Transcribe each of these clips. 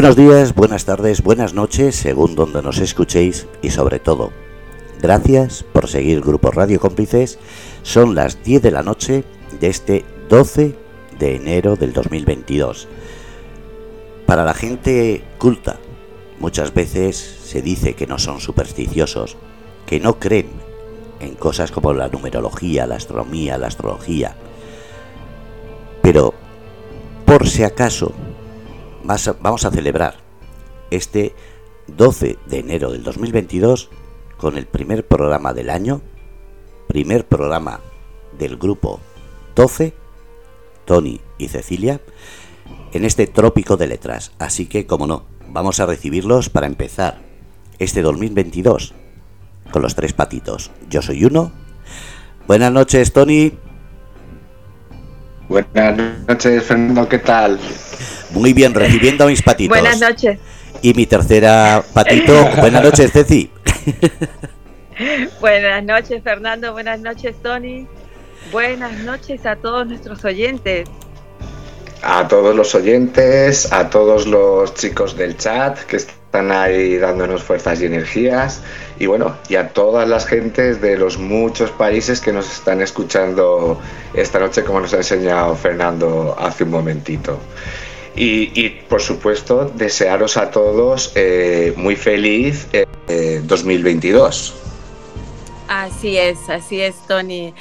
Buenos días, buenas tardes, buenas noches, según donde nos escuchéis y sobre todo, gracias por seguir Grupo Radio Cómplices. Son las 10 de la noche de este 12 de enero del 2022. Para la gente culta, muchas veces se dice que no son supersticiosos, que no creen en cosas como la numerología, la astronomía, la astrología. Pero, por si acaso, vamos a celebrar este 12 de enero del 2022 con el primer programa del año, primer programa del grupo 12, Tony y Cecilia, en este trópico de letras. Así que, como no, vamos a recibirlos para empezar este 2022 con los tres patitos. Yo soy uno. Buenas noches, Tony. Buenas noches, Fernando, ¿qué tal? Muy bien, recibiendo a mis patitos. Buenas noches. Y mi tercera patito. Buenas noches, Ceci. Buenas noches, Fernando. Buenas noches, Tony. Buenas noches a todos nuestros oyentes. A todos los oyentes, a todos los chicos del chat que están ahí dándonos fuerzas y energías. Y bueno, y a todas las gentes de los muchos países que nos están escuchando esta noche, como nos ha enseñado Fernando hace un momentito. Y, por supuesto, desearos a todos eh, muy feliz 2022. Eh, así es, así es, Tony.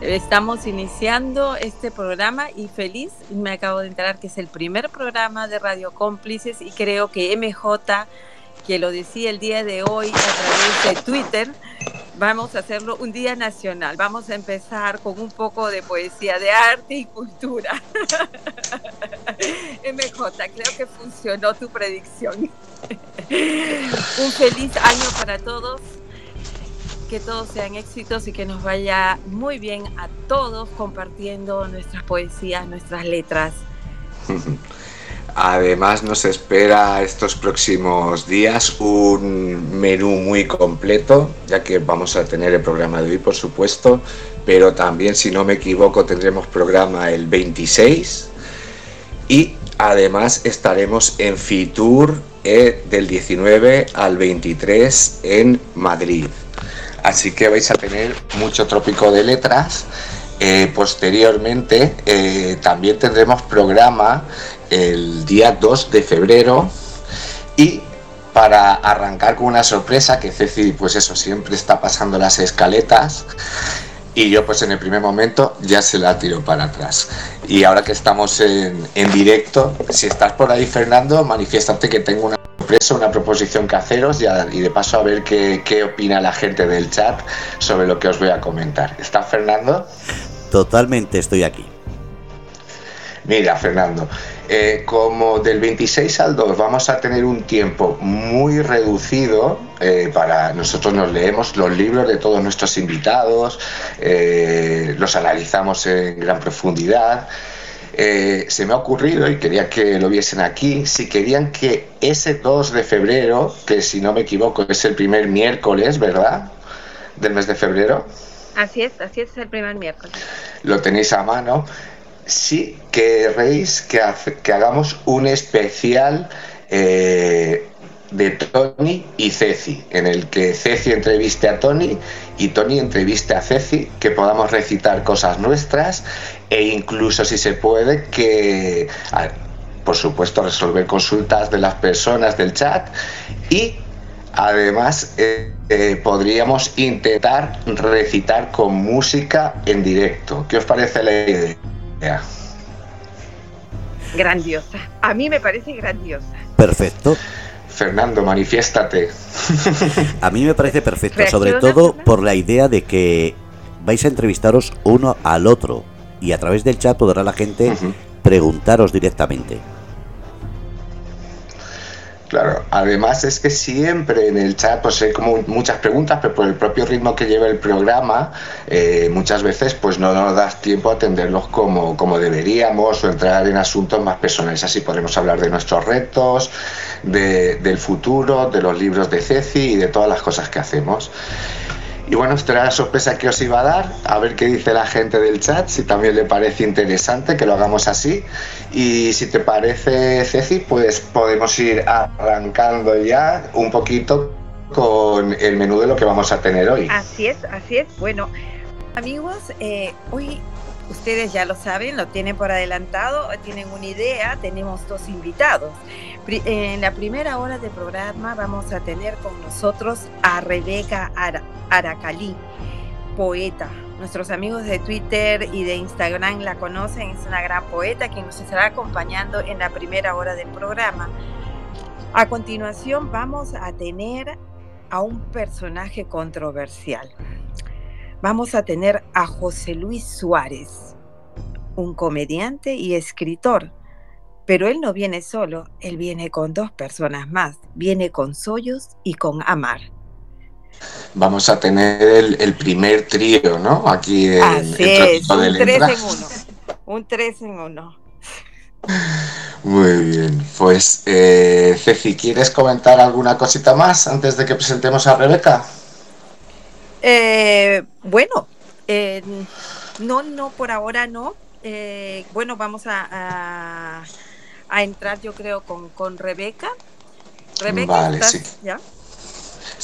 Estamos iniciando este programa y feliz, me acabo de enterar que es el primer programa de Radio Cómplices y creo que MJ, que lo decía el día de hoy a través de Twitter, vamos a hacerlo un día nacional. Vamos a empezar con un poco de poesía, de arte y cultura. MJ, creo que funcionó tu predicción. un feliz año para todos. Que todos sean éxitos y que nos vaya muy bien a todos compartiendo nuestras poesías, nuestras letras. Además nos espera estos próximos días un menú muy completo, ya que vamos a tener el programa de hoy, por supuesto, pero también, si no me equivoco, tendremos programa el 26 y además estaremos en Fitur eh, del 19 al 23 en Madrid. Así que vais a tener mucho trópico de letras. Eh, posteriormente eh, también tendremos programa el día 2 de febrero y para arrancar con una sorpresa que Ceci pues eso siempre está pasando las escaletas y yo pues en el primer momento ya se la tiro para atrás. Y ahora que estamos en, directo si estás por ahí Fernando manifiéstate que tengo una sorpresa una proposición que haceros y, y de paso a ver qué, qué opina la gente del chat sobre lo que os voy a comentar. ¿está Fernando? Totalmente estoy aquí Mira, Fernando, eh, como del 26 al 2 vamos a tener un tiempo muy reducido eh, para nosotros nos leemos los libros de todos nuestros invitados, eh, los analizamos en gran profundidad. se me ha ocurrido y quería que lo viesen aquí, si querían que ese 2 de febrero, que si no me equivoco es el primer miércoles, ¿verdad? Del mes de febrero. Así es, así es el primer miércoles. Lo tenéis a mano sí querréis que, que hagamos un especial eh, de Tony y Ceci, en el que Ceci entreviste a Tony y Tony entreviste a Ceci, que podamos recitar cosas nuestras e incluso si se puede que, por supuesto, resolver consultas de las personas del chat y además eh, eh, podríamos intentar recitar con música en directo. ¿Qué os parece la idea? Grandiosa. A mí me parece grandiosa. Perfecto. Fernando, manifiéstate. A mí me parece perfecto, sobre todo por la idea de que vais a entrevistaros uno al otro y a través del chat podrá la gente preguntaros directamente. Claro, además es que siempre en el chat pues hay como muchas preguntas, pero por el propio ritmo que lleva el programa, eh, muchas veces pues no nos das tiempo a atenderlos como, como deberíamos o entrar en asuntos más personales. Así podremos hablar de nuestros retos, de, del futuro, de los libros de Ceci y de todas las cosas que hacemos. Y bueno, esto era la sorpresa que os iba a dar, a ver qué dice la gente del chat, si también le parece interesante que lo hagamos así. Y si te parece, Ceci, pues podemos ir arrancando ya un poquito con el menú de lo que vamos a tener hoy. Así es, así es. Bueno, amigos, eh, hoy ustedes ya lo saben, lo tienen por adelantado, tienen una idea, tenemos dos invitados. En la primera hora del programa vamos a tener con nosotros a Rebeca Aracalí, poeta. Nuestros amigos de Twitter y de Instagram la conocen, es una gran poeta que nos estará acompañando en la primera hora del programa. A continuación vamos a tener a un personaje controversial. Vamos a tener a José Luis Suárez, un comediante y escritor. Pero él no viene solo, él viene con dos personas más, viene con Soyos y con Amar. Vamos a tener el, primer trío, ¿no? Aquí en, Así es, un tres en uno. Un tres en uno. Muy bien, pues eh, Ceci, ¿quieres comentar alguna cosita más antes de que presentemos a Rebeca? Eh, bueno, eh, no, no, por ahora no. Eh, bueno, vamos a, a, entrar yo creo con, con Rebeca. Rebeca, vale, sí. ¿ya?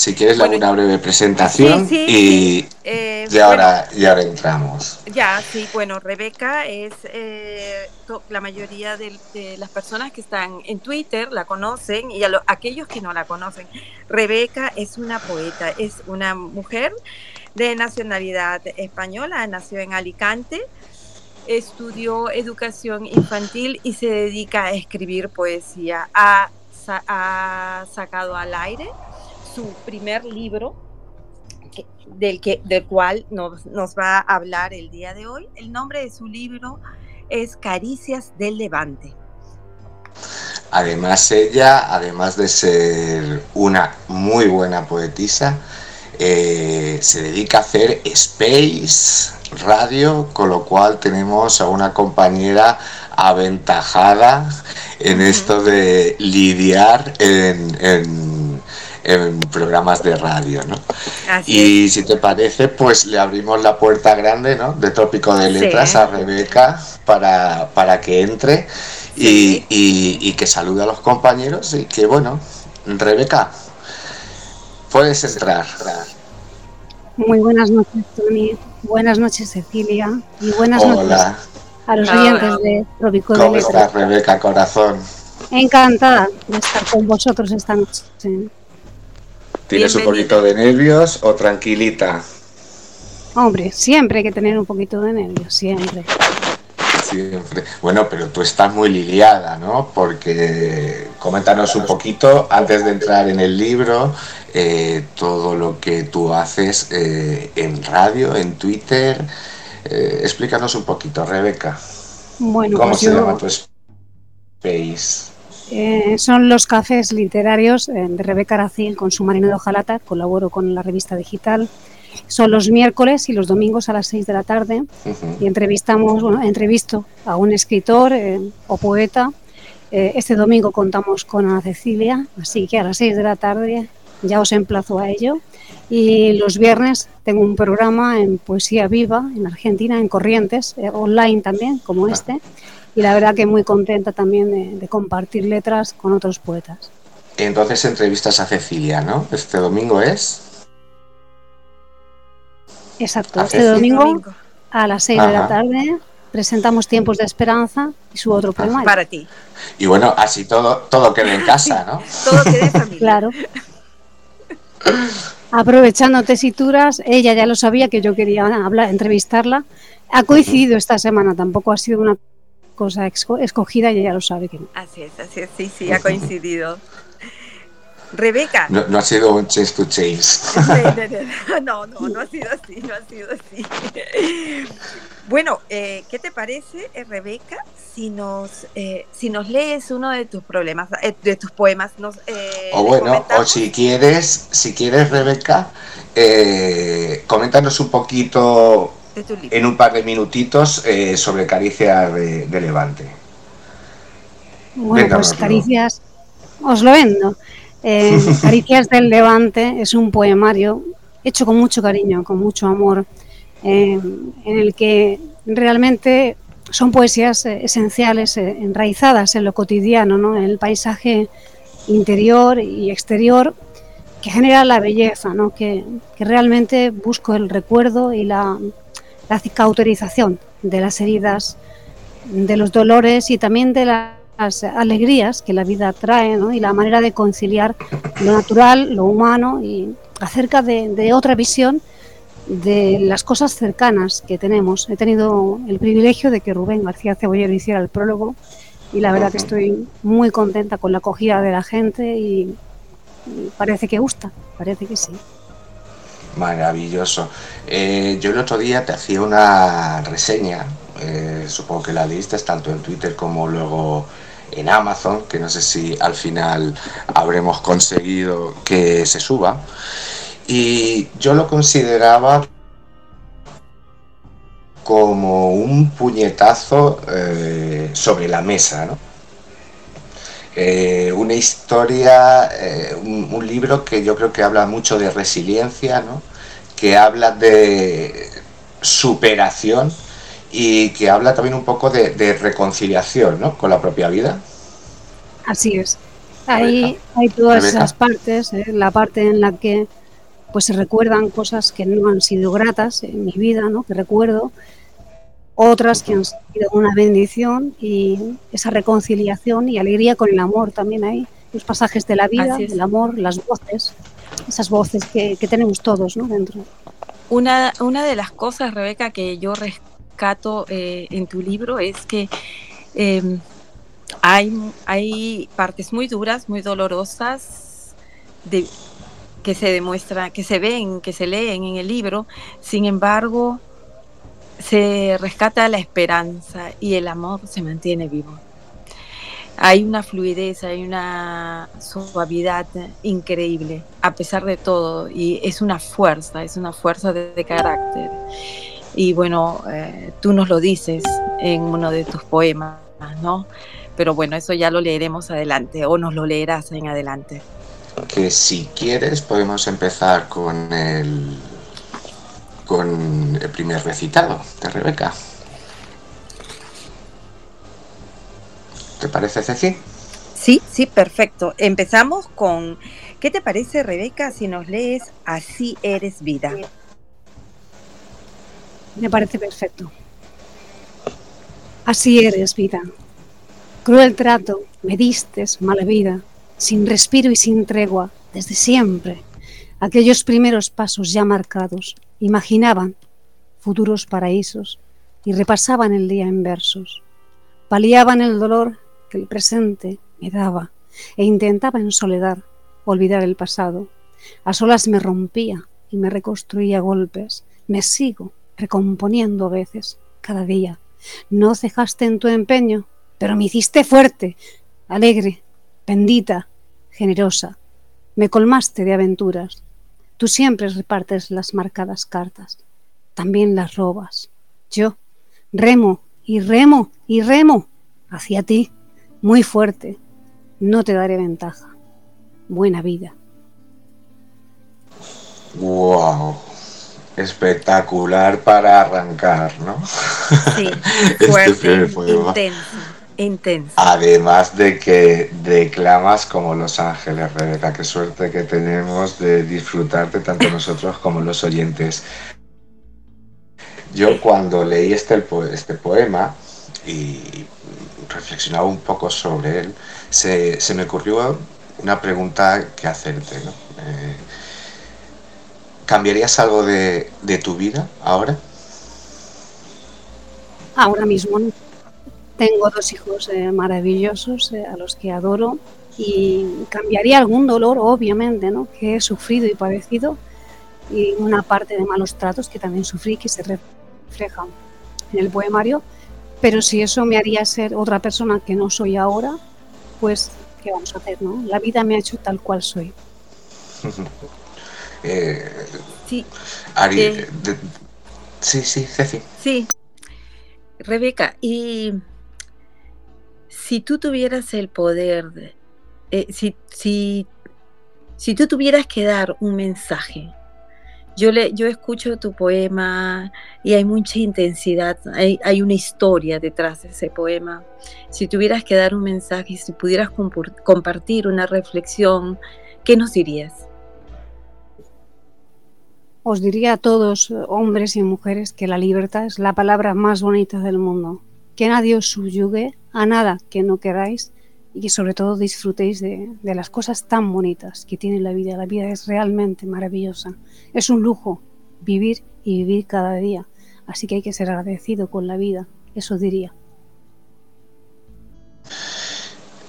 Si quieres, le una breve presentación y, eh, ahora, y ahora entramos. Ya, sí, bueno, Rebeca es eh, la mayoría de, las personas que están en Twitter la conocen y a aquellos que no la conocen. Rebeca es una poeta, es una mujer de nacionalidad española, nació en Alicante, estudió educación infantil y se dedica a escribir poesía. Ha, ha sacado al aire su primer libro, del, que, del cual nos, nos va a hablar el día de hoy. El nombre de su libro es Caricias del Levante. Además, ella, además de ser una muy buena poetisa, eh, se dedica a hacer space, radio, con lo cual tenemos a una compañera aventajada en esto de lidiar en en programas de radio, ¿no? y si te parece, pues le abrimos la puerta grande, ¿no? De Tópico de Letras a Rebeca para, para que entre y, que salude a los compañeros y que, bueno, Rebeca, puedes entrar. Muy buenas noches, Tony. Buenas noches, Cecilia. Y buenas noches a los oyentes de Trópico de Letras. ¿Cómo estás, Rebeca, corazón? Encantada de estar con vosotros esta noche. ¿Tienes un poquito de nervios o tranquilita? Hombre, siempre hay que tener un poquito de nervios, siempre. Siempre. Bueno, pero tú estás muy liliada, ¿no? Porque coméntanos un poquito, antes de entrar en el libro, eh, todo lo que tú haces eh, en radio, en Twitter. Eh, explícanos un poquito, Rebeca. Bueno, ¿Cómo pues se llama tu space? Eh, son los cafés literarios eh, de Rebeca Aracil con su marino de hojalata. Colaboro con la revista digital. Son los miércoles y los domingos a las 6 de la tarde. Y entrevistamos, bueno, entrevisto a un escritor eh, o poeta. este domingo contamos con Ana Cecilia, así que a las 6 de la tarde ya os emplazo a ello. Y los viernes tengo un programa en Poesía Viva en Argentina, en Corrientes, online también, como ah. este y la verdad que muy contenta también de, compartir letras con otros poetas. Entonces entrevistas a Cecilia, ¿no? Este domingo es... Exacto, este domingo a las 6 de la tarde presentamos Tiempos de Esperanza y su otro poema. Para ti. Y bueno, así todo, todo queda en casa, ¿no? todo queda en familia. Claro. Aprovechando tesituras, ella ya lo sabía que yo quería hablar, entrevistarla. Ha coincidido esta semana, tampoco ha sido una cosa escogida y ella lo sabe que no. Así es, así es, sí, sí, ha coincidido. Rebeca. No, ha sido un chase to chase. No, no, no, ha sido así, no ha sido así. Bueno, eh, ¿qué te parece, eh, Rebeca, si nos, eh, si nos lees uno de tus problemas, de tus poemas? Nos, o bueno, o si quieres, si quieres, Rebeca, coméntanos un poquito en un par de minutitos eh, sobre Caricias de, Levante. Bueno, pues Caricias, os lo vendo. Eh, Caricias del Levante es un poemario hecho con mucho cariño, con mucho amor, eh, en el que realmente son poesías esenciales, enraizadas en lo cotidiano, ¿no? en el paisaje interior y exterior que genera la belleza, ¿no? que, realmente busco el recuerdo y la, la cauterización de las heridas, de los dolores y también de las alegrías que la vida trae ¿no? y la manera de conciliar lo natural, lo humano y acerca de, de otra visión de las cosas cercanas que tenemos. He tenido el privilegio de que Rubén García Cebollero hiciera el prólogo y la verdad que estoy muy contenta con la acogida de la gente y, parece que gusta, parece que sí. Maravilloso. Eh, yo el otro día te hacía una reseña, eh, supongo que la leíste tanto en Twitter como luego en Amazon, que no sé si al final habremos conseguido que se suba. Y yo lo consideraba como un puñetazo eh, sobre la mesa, ¿no? Eh, una historia, eh, un, libro que yo creo que habla mucho de resiliencia, ¿no? que habla de superación y que habla también un poco de, reconciliación ¿no? con la propia vida. Así es. Ahí hay todas esas partes, la parte en la que pues se recuerdan cosas que no han sido gratas en mi vida, ¿no? que recuerdo, otras que han sido una bendición y esa reconciliación y alegría con el amor también hay, los pasajes de la vida, el amor, las voces, esas voces que, tenemos todos ¿no? dentro. Una, una de las cosas, Rebeca, que yo rescato eh, en tu libro es que em, hay, hay partes muy duras, muy dolorosas, de, que se demuestra, que se ven, que se leen en el libro, sin embargo, se rescata la esperanza y el amor se mantiene vivo. Hay una fluidez, hay una suavidad increíble, a pesar de todo, y es una fuerza, es una fuerza de, carácter. Y bueno, eh, tú nos lo dices en uno de tus poemas, ¿no? Pero bueno, eso ya lo leeremos adelante, o nos lo leerás en adelante que si quieres podemos empezar con el con el primer recitado de Rebeca. ¿Te parece, Ceci? Sí, sí, perfecto. Empezamos con ¿Qué te parece, Rebeca, si nos lees Así eres vida? Me parece perfecto. Así eres vida. Cruel trato, me distes, mala vida sin respiro y sin tregua, desde siempre. Aquellos primeros pasos ya marcados imaginaban futuros paraísos y repasaban el día en versos. Paliaban el dolor que el presente me daba e intentaba en soledad olvidar el pasado. A solas me rompía y me reconstruía golpes. Me sigo recomponiendo a veces, cada día. No cejaste en tu empeño, pero me hiciste fuerte, alegre, bendita, generosa. Me colmaste de aventuras. Tú siempre repartes las marcadas cartas. También las robas. Yo remo y remo y remo hacia ti, muy fuerte. No te daré ventaja. Buena vida. Wow. Espectacular para arrancar, ¿no? Sí, este fuerte, intenso. Además de que declamas como Los Ángeles, Rebeca. Qué suerte que tenemos de disfrutarte tanto nosotros como los oyentes. Yo cuando leí este, este poema y reflexionaba un poco sobre él, se, me ocurrió una pregunta que hacerte. Eh, ¿Cambiarías algo de, de tu vida ahora? Ahora mismo no tengo dos hijos eh, maravillosos eh, a los que adoro y cambiaría algún dolor, obviamente, ¿no? que he sufrido y padecido y una parte de malos tratos que también sufrí que se reflejan en el poemario. Pero si eso me haría ser otra persona que no soy ahora, pues, ¿qué vamos a hacer? No? La vida me ha hecho tal cual soy. Eh, sí. sí, sí, Ceci. Sí. Rebeca, y si tú tuvieras el poder, eh, si, si, si tú tuvieras que dar un mensaje Yo, le, yo escucho tu poema y hay mucha intensidad, hay, hay, una historia detrás de ese poema. Si tuvieras que dar un mensaje, si pudieras compartir una reflexión, ¿qué nos dirías? Os diría a todos, hombres y mujeres, que la libertad es la palabra más bonita del mundo. Que nadie os subyugue a nada que no queráis y que sobre todo disfrutéis de, de, las cosas tan bonitas que tiene la vida. La vida es realmente maravillosa. Es un lujo vivir y vivir cada día. Así que hay que ser agradecido con la vida. Eso diría.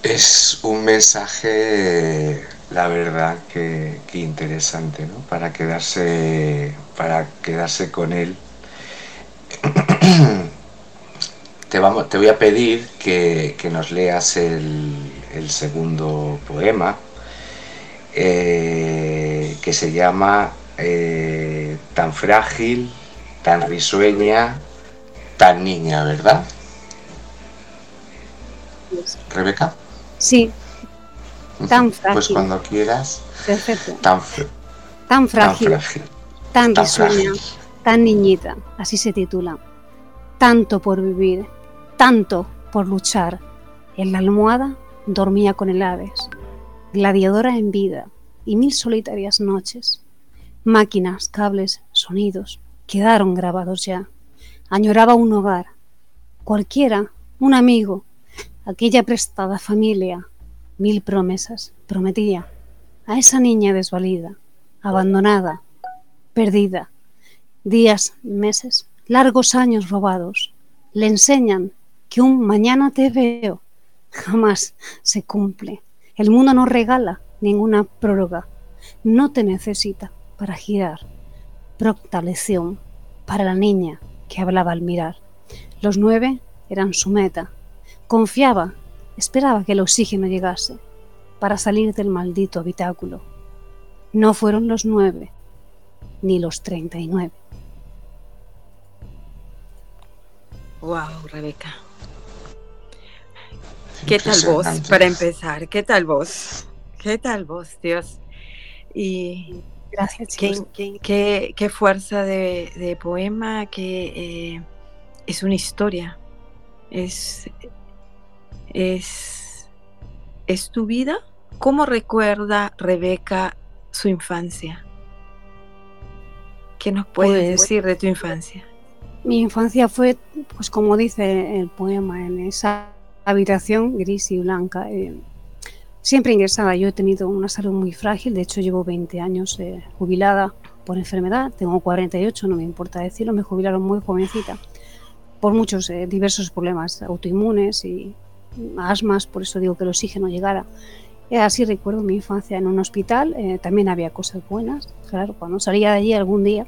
Es un mensaje, la verdad, que, que interesante, ¿no? Para quedarse, para quedarse con él. Te, vamos, te voy a pedir que, que nos leas el, el segundo poema, eh, que se llama eh, Tan frágil, tan risueña, tan niña, ¿verdad? Rebeca. Sí, tan frágil. Pues cuando quieras. Perfecto. Tan, tan frágil, tan, frágil, tan tan risueña, frágil. tan niñita, así se titula. Tanto por vivir, tanto por luchar. En la almohada dormía con el Hades, gladiadora en vida y mil solitarias noches. Máquinas, cables, sonidos quedaron grabados ya. Añoraba un hogar, cualquiera, un amigo, aquella prestada familia, mil promesas, prometía a esa niña desvalida, abandonada, perdida, días, meses, largos años robados, le enseñan que un mañana te veo jamás se cumple. El mundo no regala ninguna prórroga, no te necesita para girar. Procta lección para la niña que hablaba al mirar. Los nueve eran su meta, Confiaba, esperaba que el oxígeno llegase para salir del maldito habitáculo. No fueron los nueve, ni los treinta y nueve. Wow, Rebeca. ¿Qué tal vos para empezar? ¿Qué tal vos? ¿Qué tal vos, Dios? Y Gracias, qué, chicos. qué, qué, qué fuerza de, de poema, que eh, es una historia. Es, es, es tu vida. ¿Cómo recuerda Rebeca su infancia? ¿Qué nos puedes Pues- decir de tu infancia? Mi infancia fue, pues como dice el poema, en esa habitación gris y blanca. eh, siempre ingresada. Yo he tenido una salud muy frágil, de hecho llevo 20 años eh, jubilada por enfermedad, tengo 48, no me importa decirlo, me jubilaron muy jovencita por muchos eh, diversos problemas autoinmunes y asmas, por eso digo que el oxígeno llegara. Así recuerdo mi infancia en un hospital, también había cosas buenas, claro, cuando salía de allí algún día,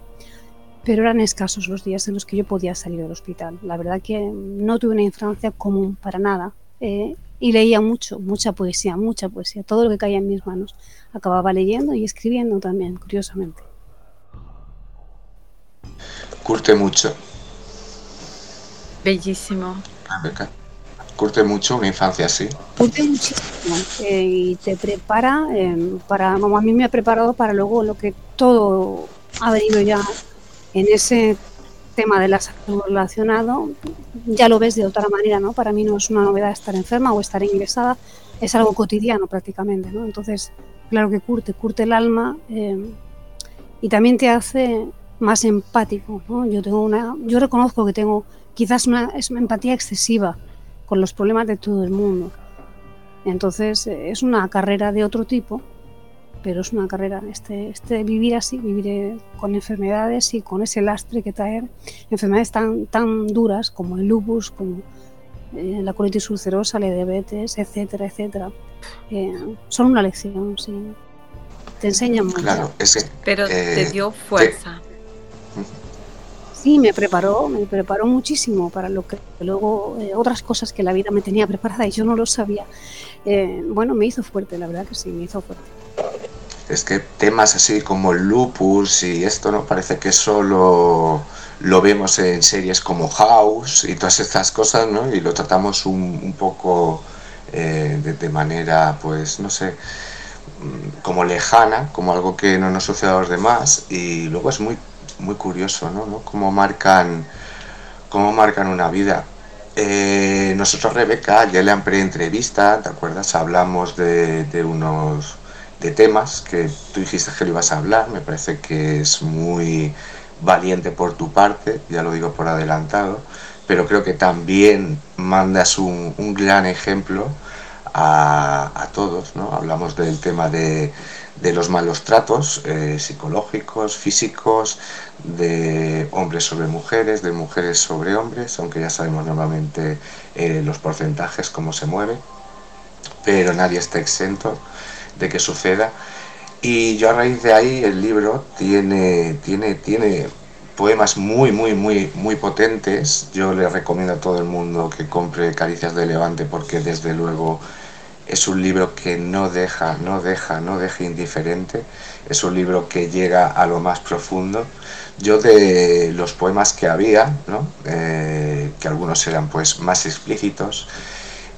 pero eran escasos los días en los que yo podía salir del hospital. La verdad que no tuve una infancia común para nada. eh, y leía mucho, mucha poesía, mucha poesía, todo lo que caía en mis manos. Acababa leyendo y escribiendo también, curiosamente. Curte mucho, Bellísimo. Rebeca. Curte mucho una infancia así. Curte muchísimo eh, y te prepara eh, para, como a mí me ha preparado para luego lo que todo ha venido ya en ese tema de la salud relacionado, ya lo ves de otra manera, ¿no? Para mí no es una novedad estar enferma o estar ingresada, es algo cotidiano prácticamente, ¿no? Entonces, claro que curte, curte el alma eh, y también te hace más empático, ¿no? Yo tengo una, yo reconozco que tengo quizás una, empatía excesiva con los problemas de todo el mundo. Entonces eh, es una carrera de otro tipo, pero es una carrera, este, este vivir así, vivir eh, con enfermedades y con ese lastre que traer, enfermedades tan, tan duras como el lupus, como eh, la colitis ulcerosa, la diabetes, etcétera, etcétera, eh, son una lección, sí. Te enseñan mucho. Claro, es que Pero te dio fuerza. Sí, me preparó, me preparó muchísimo para lo que luego eh, otras cosas que la vida me tenía preparada y yo no lo sabía. Eh, bueno, me hizo fuerte, la verdad que sí, me hizo fuerte. Es que temas así como el lupus y esto no parece que solo lo vemos en series como House y todas estas cosas, ¿no? Y lo tratamos un, poco eh, de, manera, pues, no sé, mm, como lejana, como algo que no nos sucede a los demás y luego es muy, muy curioso, ¿no? ¿no? Cómo marcan, cómo marcan una vida. Eh, nosotros, Rebeca, ya le han pre-entrevista, ¿te acuerdas? Hablamos de, unos de temas que tú dijiste que lo ibas a hablar, me parece que es muy valiente por tu parte, ya lo digo por adelantado, pero creo que también mandas un, un gran ejemplo a, a, todos, ¿no? Hablamos del tema de, de los malos tratos eh, psicológicos, físicos, de hombres sobre mujeres, de mujeres sobre hombres, aunque ya sabemos normalmente eh, los porcentajes, cómo se mueve, pero nadie está exento de que suceda. Y yo a raíz de ahí el libro tiene, tiene, tiene poemas muy, muy, muy, muy potentes. Yo le recomiendo a todo el mundo que compre Caricias de Levante porque desde luego es un libro que no deja, no deja, no deja indiferente. Es un libro que llega a lo más profundo. Yo de los poemas que había, ¿no? eh, que algunos eran pues más explícitos,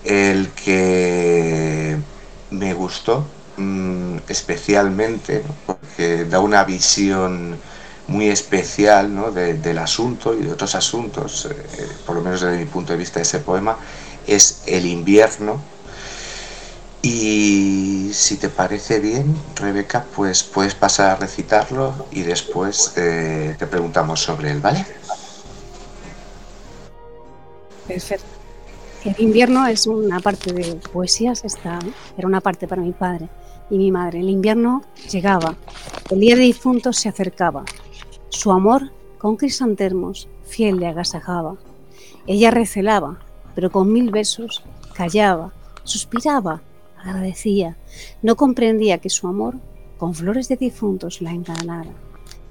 el que me gustó mmm, especialmente, porque da una visión muy especial ¿no? de, del asunto y de otros asuntos, eh, por lo menos desde mi punto de vista ese poema, es el invierno. Y si te parece bien, Rebeca, pues puedes pasar a recitarlo y después eh, te preguntamos sobre él, ¿vale? Perfecto. El invierno es una parte de poesías, esta era una parte para mi padre y mi madre. El invierno llegaba, el día de difuntos se acercaba, su amor con crisantemos fiel le agasajaba. Ella recelaba, pero con mil besos callaba, suspiraba, agradecía. No comprendía que su amor con flores de difuntos la enganara.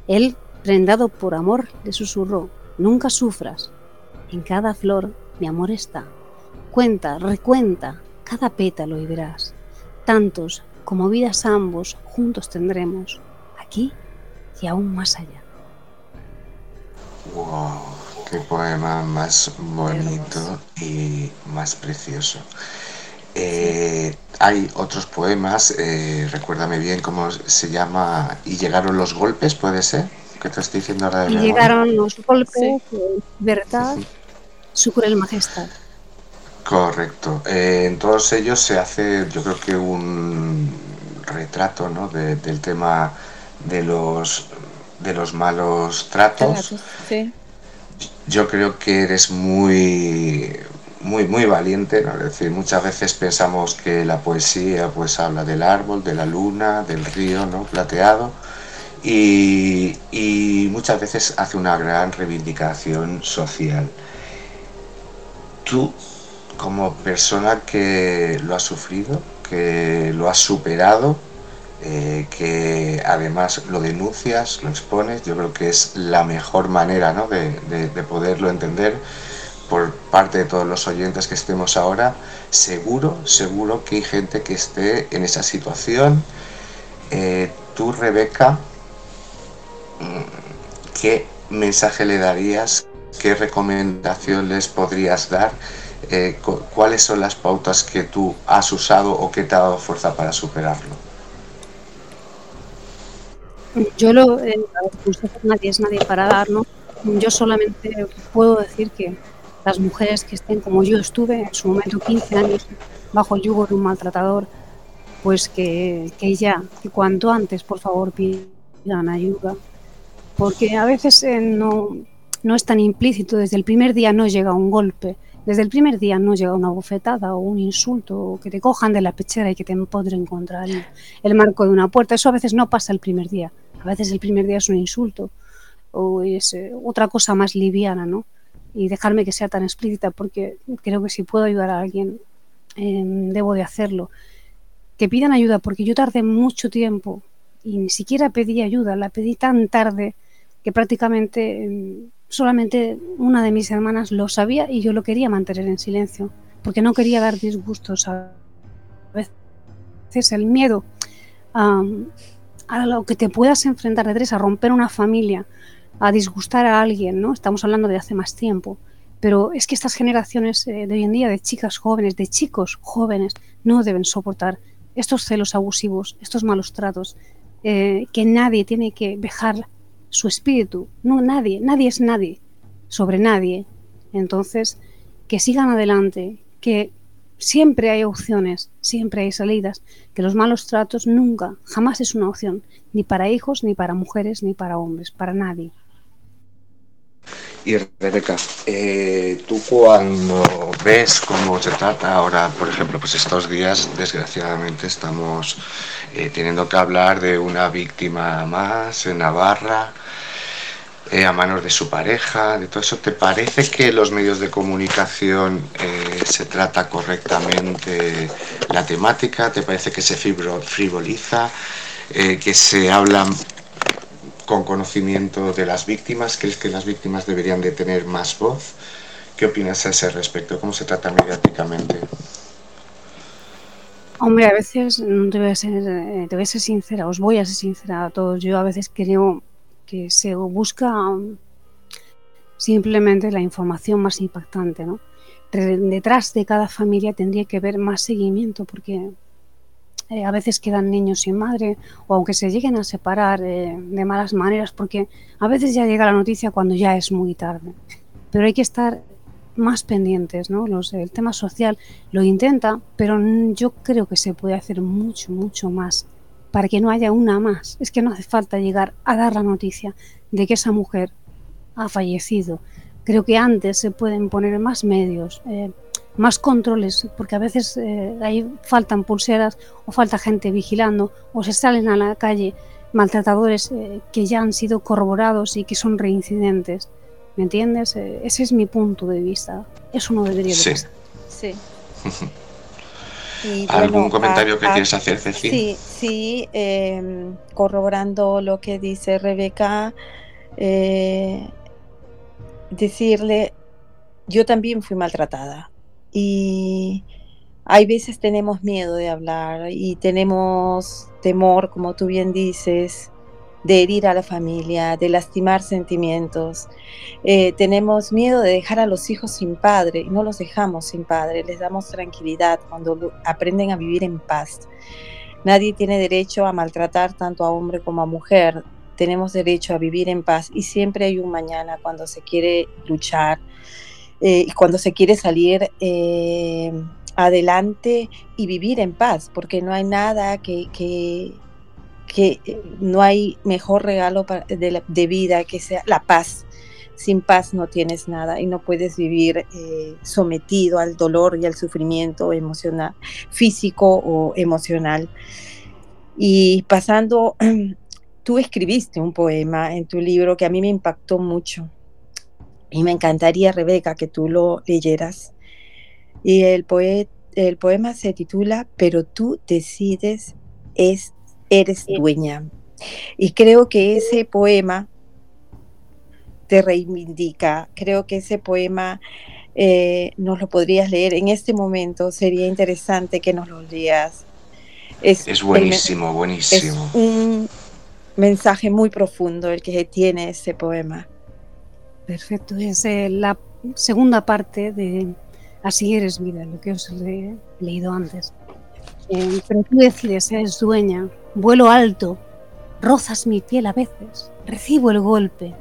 Él, prendado por amor, le susurró, nunca sufras, en cada flor mi amor está. Cuenta, recuenta cada pétalo y verás. Tantos como vidas ambos juntos tendremos, aquí y aún más allá. Wow, qué poema más bonito y más precioso. Eh, hay otros poemas, eh, recuérdame bien cómo se llama, y llegaron los golpes, ¿puede ser? ¿Qué te estoy diciendo ahora de Y llegaron los golpes, sí. verdad, su cruel majestad. Correcto. Eh, en todos ellos se hace, yo creo que un retrato ¿no? de, del tema de los de los malos tratos. Sí. Yo creo que eres muy muy muy valiente, ¿no? es decir, muchas veces pensamos que la poesía pues habla del árbol, de la luna, del río, ¿no? plateado. Y, y muchas veces hace una gran reivindicación social. Tú como persona que lo ha sufrido, que lo has superado, eh, que además lo denuncias, lo expones, yo creo que es la mejor manera ¿no? de, de, de, poderlo entender por parte de todos los oyentes que estemos ahora. Seguro, seguro que hay gente que esté en esa situación. Eh, tú, Rebeca, ¿qué mensaje le darías? ¿Qué recomendación les podrías dar? Eh, cuáles son las pautas que tú has usado o que te ha dado fuerza para superarlo. Yo lo, eh, nadie es nadie para dar, ¿no? Yo solamente puedo decir que las mujeres que estén como yo estuve en su momento 15 años bajo el yugo de un maltratador, pues que, que ya, que cuanto antes, por favor, pidan ayuda. Porque a veces eh, no, no es tan implícito, desde el primer día no llega un golpe, desde el primer día no llega una bofetada o un insulto o que te cojan de la pechera y que te empodren contra el, marco de una puerta. Eso a veces no pasa el primer día. A veces el primer día es un insulto o es eh, otra cosa más liviana, ¿no? Y dejarme que sea tan explícita porque creo que si puedo ayudar a alguien eh, debo de hacerlo. Que pidan ayuda porque yo tardé mucho tiempo y ni siquiera pedí ayuda, la pedí tan tarde que prácticamente eh, solamente una de mis hermanas lo sabía y yo lo quería mantener en silencio, porque no quería dar disgustos a veces el miedo a, a lo que te puedas enfrentar de tres, a romper una familia, a disgustar a alguien, ¿no? Estamos hablando de hace más tiempo. Pero es que estas generaciones eh, de hoy en día, de chicas jóvenes, de chicos jóvenes, no deben soportar estos celos abusivos, estos malos tratos, eh, que nadie tiene que dejar su espíritu, no nadie, nadie es nadie sobre nadie. Entonces, que sigan adelante, que siempre hay opciones, siempre hay salidas, que los malos tratos nunca, jamás es una opción, ni para hijos, ni para mujeres, ni para hombres, para nadie. Y Rebeca, eh, tú cuando ves cómo se trata ahora, por ejemplo, pues estos días desgraciadamente estamos eh, teniendo que hablar de una víctima más en Navarra, eh, a manos de su pareja, de todo eso. ¿Te parece que los medios de comunicación eh, se trata correctamente la temática? ¿Te parece que se frivoliza? Eh, ¿Que se habla con conocimiento de las víctimas? ¿Crees que las víctimas deberían de tener más voz? ¿Qué opinas a ese respecto? ¿Cómo se trata mediáticamente? Hombre, a veces, te voy a ser sincera, os voy a ser sincera a todos. Yo a veces creo que se busca simplemente la información más impactante, ¿no? Detrás de cada familia tendría que haber más seguimiento porque eh, a veces quedan niños sin madre o aunque se lleguen a separar eh, de malas maneras porque a veces ya llega la noticia cuando ya es muy tarde. Pero hay que estar más pendientes, ¿no? Los, el tema social lo intenta, pero yo creo que se puede hacer mucho, mucho más para que no haya una más. Es que no hace falta llegar a dar la noticia de que esa mujer ha fallecido. Creo que antes se pueden poner más medios, eh, más controles, porque a veces eh, ahí faltan pulseras o falta gente vigilando o se salen a la calle maltratadores eh, que ya han sido corroborados y que son reincidentes. ¿Me entiendes? ese es mi punto de vista. Eso no debería de pasar. Sí. ¿Algún comentario que quieres hacer, Ceci? Sí, sí, em, corroborando lo que dice Rebeca, eh, decirle, yo también fui maltratada y hay veces tenemos miedo de hablar y tenemos temor, como tú bien dices, de herir a la familia, de lastimar sentimientos. Eh, tenemos miedo de dejar a los hijos sin padre y no los dejamos sin padre, les damos tranquilidad cuando aprenden a vivir en paz. Nadie tiene derecho a maltratar tanto a hombre como a mujer. Tenemos derecho a vivir en paz y siempre hay un mañana cuando se quiere luchar eh, y cuando se quiere salir eh, adelante y vivir en paz, porque no hay nada que, que eh, no hay mejor regalo de, vida que sea la paz. Sin paz no tienes nada y no puedes vivir eh, sometido al dolor y al sufrimiento emocional, físico o emocional. Y pasando, tú escribiste un poema en tu libro que a mí me impactó mucho y me encantaría, Rebeca, que tú lo leyeras. Y el, el poema se titula Pero tú decides es eres dueña. Y creo que ese poema te reivindica, creo que ese poema eh, nos lo podrías leer en este momento, sería interesante que nos lo leas. Es, buenísimo, buenísimo. Es un mensaje muy profundo el que tiene ese poema. Perfecto, es eh, la segunda parte de Así eres vida, lo que os he leído antes. Eh, pero tú decides, eres dueña, vuelo alto, rozas mi piel a veces, recibo el golpe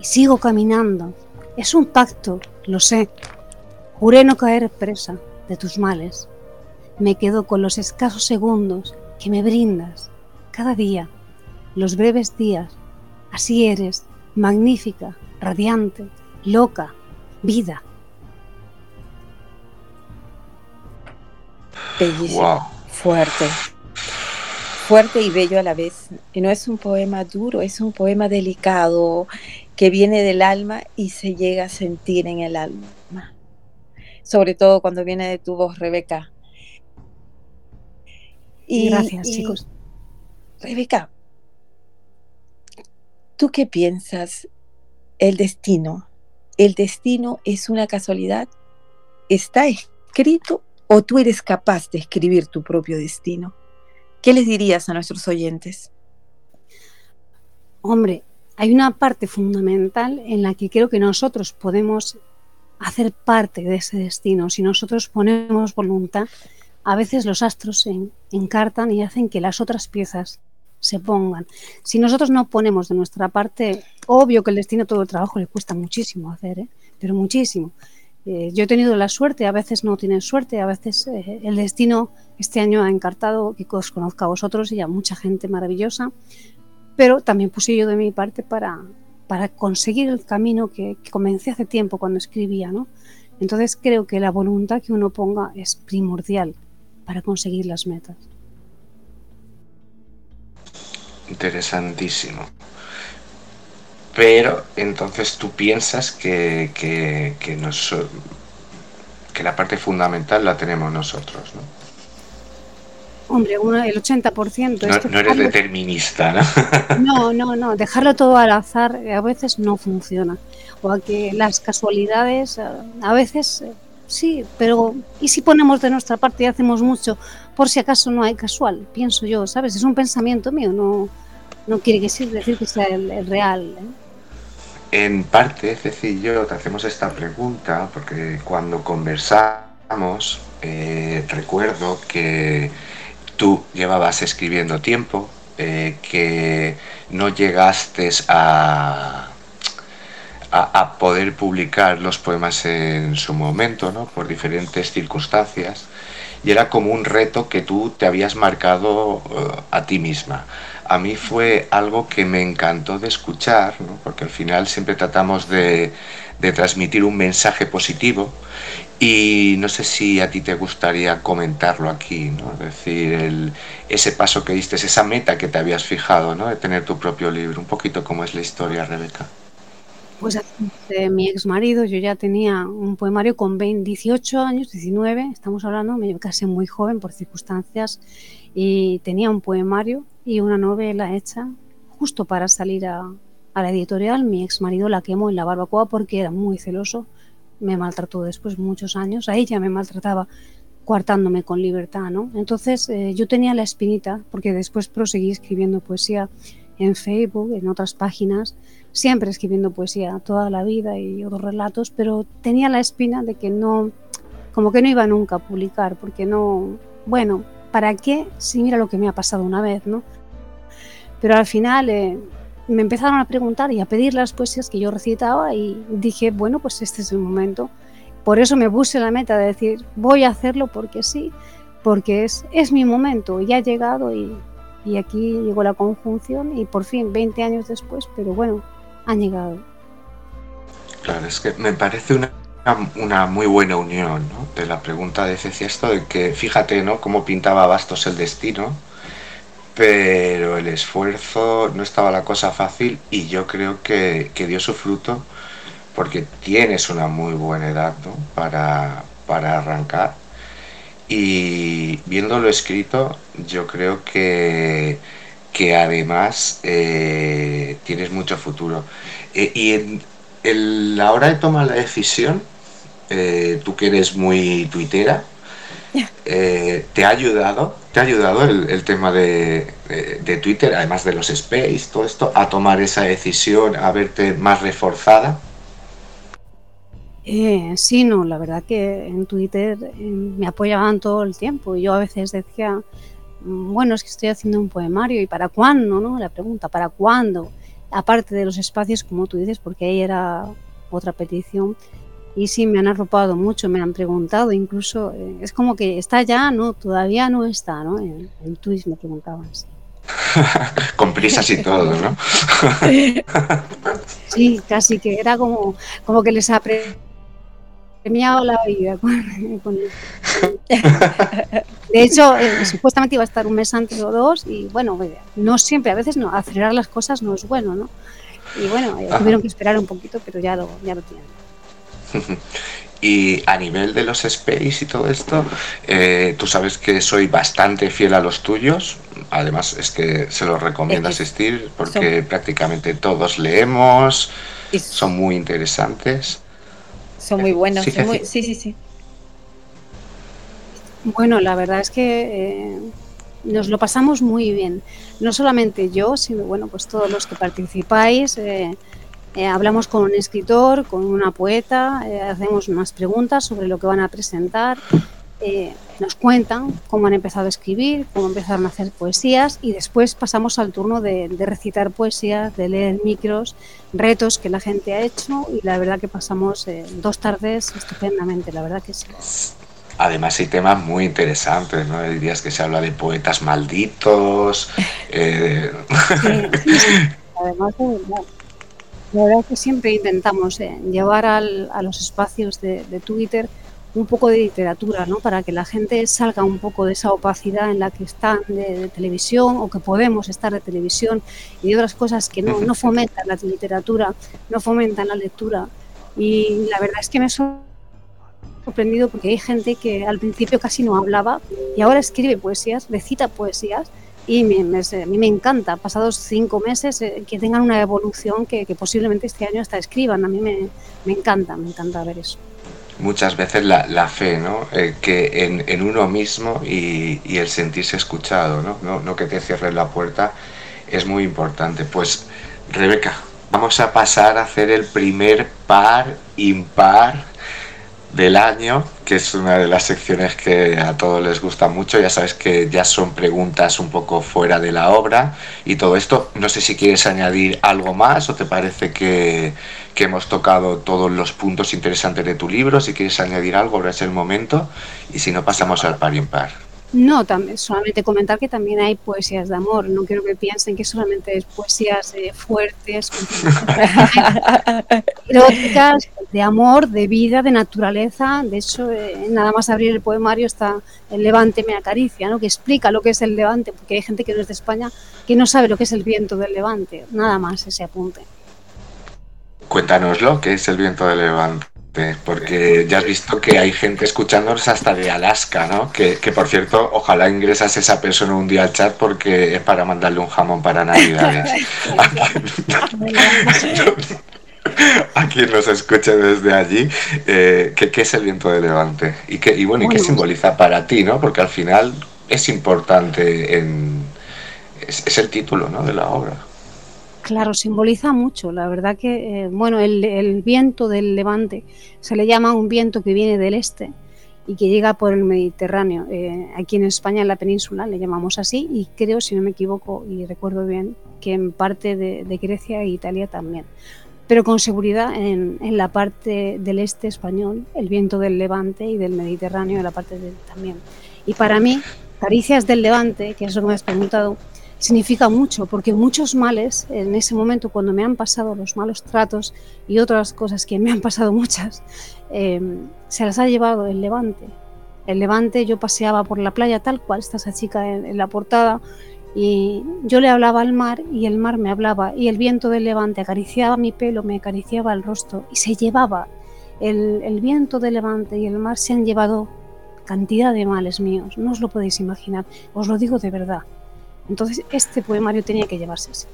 y sigo caminando. Es un pacto, lo sé. Juré no caer presa de tus males. Me quedo con los escasos segundos que me brindas cada día, los breves días. Así eres, magnífica, radiante, loca, vida. Bellísimo fuerte, fuerte y bello a la vez. Y no es un poema duro, es un poema delicado que viene del alma y se llega a sentir en el alma. Sobre todo cuando viene de tu voz, Rebeca. Y, Gracias, chicos. Rebeca, ¿tú qué piensas? El destino. ¿El destino es una casualidad? ¿Está escrito o tú eres capaz de escribir tu propio destino? ¿Qué les dirías a nuestros oyentes? Hombre, hay una parte fundamental en la que creo que nosotros podemos hacer parte de ese destino. Si nosotros ponemos voluntad, a veces los astros se encartan y hacen que las otras piezas se pongan. Si nosotros no ponemos de nuestra parte, obvio que el destino todo el trabajo le cuesta muchísimo hacer, ¿eh? pero muchísimo. Eh, yo he tenido la suerte, a veces no tienen suerte, a veces eh, el destino este año ha encartado que os conozca a vosotros y a mucha gente maravillosa, pero también puse yo de mi parte para, para conseguir el camino que, que comencé hace tiempo cuando escribía. ¿no? Entonces creo que la voluntad que uno ponga es primordial para conseguir las metas. Interesantísimo. Pero entonces tú piensas que, que, que, que la parte fundamental la tenemos nosotros, ¿no? Hombre, uno, el 80%. No, no eres determinista, ¿no? No, no, no. Dejarlo todo al azar eh, a veces no funciona. O a que las casualidades, eh, a veces eh, sí, pero ¿y si ponemos de nuestra parte y hacemos mucho por si acaso no hay casual? Pienso yo, ¿sabes? Es un pensamiento mío, no, no quiere decir que sea el, real. En parte, Ceci y yo te hacemos esta pregunta porque cuando conversamos recuerdo que tú llevabas escribiendo tiempo, eh, que no llegaste a, a, poder publicar los poemas en su momento, ¿no? por diferentes circunstancias, y era como un reto que tú te habías marcado uh, a ti misma. A mí fue algo que me encantó de escuchar, porque al final siempre tratamos de, transmitir un mensaje positivo y no sé si a ti te gustaría comentarlo aquí, ¿no? Es decir, el, ese paso que diste, esa meta que te habías fijado, ¿no? De tener tu propio libro. Un poquito cómo es la historia, Rebeca. Pues de mi ex marido, yo ya tenía un poemario con 20, 18 años, 19, estamos hablando, me casé muy joven por circunstancias y tenía un poemario y una novela hecha justo para salir a, a la editorial. Mi ex marido la quemó en la barbacoa porque era muy celoso me maltrató después muchos años, a ella me maltrataba coartándome con libertad, ¿no? Entonces eh, yo tenía la espinita, porque después proseguí escribiendo poesía en Facebook, en otras páginas, siempre escribiendo poesía toda la vida y otros relatos, pero tenía la espina de que no, como que no iba nunca a publicar, porque no, bueno, ¿para qué si mira lo que me ha pasado una vez, ¿no? Pero al final eh, me empezaron a preguntar y a pedir las poesías que yo recitaba y dije, bueno, pues este es el momento. Por eso me puse la meta de decir, voy a hacerlo porque sí, porque es, es mi momento, ya ha llegado y, y aquí llegó la conjunción y por fin, 20 años después, pero bueno, han llegado. Claro, es que me parece una, una muy buena unión ¿no? de la pregunta de Ceci esto de que fíjate ¿no? cómo pintaba Bastos el destino pero el esfuerzo no estaba la cosa fácil y yo creo que, que dio su fruto porque tienes una muy buena edad para, para arrancar. Y viéndolo escrito yo creo que, que además eh, tienes mucho futuro. Eh, y en, en, la hora de tomar la decisión eh, tú que eres muy tuitera eh, ¿Te ha ayudado? ¿Te ha ayudado el, tema de, Twitter, además de los space, todo esto, a tomar esa decisión, a verte más reforzada? Eh, sí, no, la verdad que en Twitter eh, me apoyaban todo el tiempo. Yo a veces decía, mm, bueno, es que estoy haciendo un poemario y ¿para cuándo? ¿no? La pregunta, ¿para cuándo? Aparte de los espacios, como tú dices, porque ahí era otra petición, y sí, me han arropado mucho, me han preguntado, incluso eh, es como que está ya, no, todavía no está, ¿no? En, en Twitch me preguntaban. Sí. Con prisas y todo, ¿no? sí, casi que era como, como que les ha premiado la vida. Con, con de hecho, eh, supuestamente iba a estar un mes antes o dos y bueno, no siempre, a veces no, acelerar las cosas no es bueno, ¿no? Y bueno, eh, tuvieron que esperar un poquito, pero ya lo, ya lo tienen. Y a nivel de los space y todo esto, eh, tú sabes que soy bastante fiel a los tuyos. Además, es que se los recomiendo es asistir porque son, prácticamente todos leemos, son muy interesantes. Son muy buenos. Sí, muy, sí, sí, sí. Bueno, la verdad es que eh, nos lo pasamos muy bien. No solamente yo, sino bueno, pues todos los que participáis. Eh, eh, hablamos con un escritor, con una poeta, eh, hacemos unas preguntas sobre lo que van a presentar. Eh, nos cuentan cómo han empezado a escribir, cómo empezaron a hacer poesías y después pasamos al turno de, recitar poesías, de leer micros, retos que la gente ha hecho y la verdad que pasamos dos tardes estupendamente, la verdad que sí. Además hay temas muy interesantes, ¿no? Hay días que se habla de poetas malditos. Eh... Además, la verdad que siempre intentamos eh, llevar al, a los espacios de, de Twitter un poco de literatura, ¿no? Para que la gente salga un poco de esa opacidad en la que están de, televisión o que podemos estar de televisión y de otras cosas que no, no fomentan la literatura, no fomentan la lectura. Y la verdad es que me sorprendido porque hay gente que al principio casi no hablaba y ahora escribe poesías, recita poesías y a mí me encanta, pasados cinco meses, eh, que tengan una evolución que, posiblemente este año hasta escriban. A mí me, me encanta, me encanta ver eso muchas veces la, la fe, ¿no? Eh, que en, en, uno mismo y, el sentirse escuchado, ¿no? ¿no? ¿no? que te cierres la puerta, es muy importante. Pues, Rebeca, vamos a pasar a hacer el primer par impar del año, que es una de las secciones que a todos les gusta mucho. Ya sabes que ya son preguntas un poco fuera de la obra y todo esto. No sé si quieres añadir algo más o te parece que, que hemos tocado todos los puntos interesantes de tu libro. Si quieres añadir algo, ahora es el momento. Y si no, pasamos al par impar. No, también, solamente comentar que también hay poesías de amor. No quiero que piensen que solamente es poesías eh, fuertes, eróticas, de amor, de vida, de naturaleza. De hecho, eh, nada más abrir el poemario está El Levante me acaricia, ¿no? que explica lo que es el Levante, porque hay gente que no es de España que no sabe lo que es el viento del Levante. Nada más ese apunte. Cuéntanoslo, ¿qué es el viento del Levante? Porque ya has visto que hay gente escuchándonos hasta de Alaska, ¿no? Que, por cierto, ojalá ingresas esa persona un día al chat porque es para mandarle un jamón para Navidades. a quien nos escuche desde allí, eh, ¿qué, es el viento de Levante? Y, qué, y bueno, ¿y qué simboliza para ti, no? Porque al final es importante en... Es, es el título, ¿no? De la obra. Claro, simboliza mucho. La verdad que, eh, bueno, el, viento del levante se le llama un viento que viene del este y que llega por el Mediterráneo. Eh, aquí en España, en la península, le llamamos así y creo, si no me equivoco y recuerdo bien, que en parte de, Grecia e Italia también. Pero con seguridad en, la parte del este español, el viento del levante y del Mediterráneo en la parte de, también. Y para mí, Caricias del Levante, que es lo que me has preguntado, significa mucho, porque muchos males, en ese momento cuando me han pasado los malos tratos y otras cosas que me han pasado muchas, em, se las ha llevado el levante. El levante, yo paseaba por la playa tal cual está esa chica en, la portada y yo le hablaba al mar y el mar me hablaba y el viento del levante acariciaba mi pelo, me acariciaba el rostro y se llevaba. El, el viento del levante y el mar se han llevado cantidad de males míos, no os lo podéis imaginar, os lo digo de verdad. Entonces este poemario tenía que llevarse así.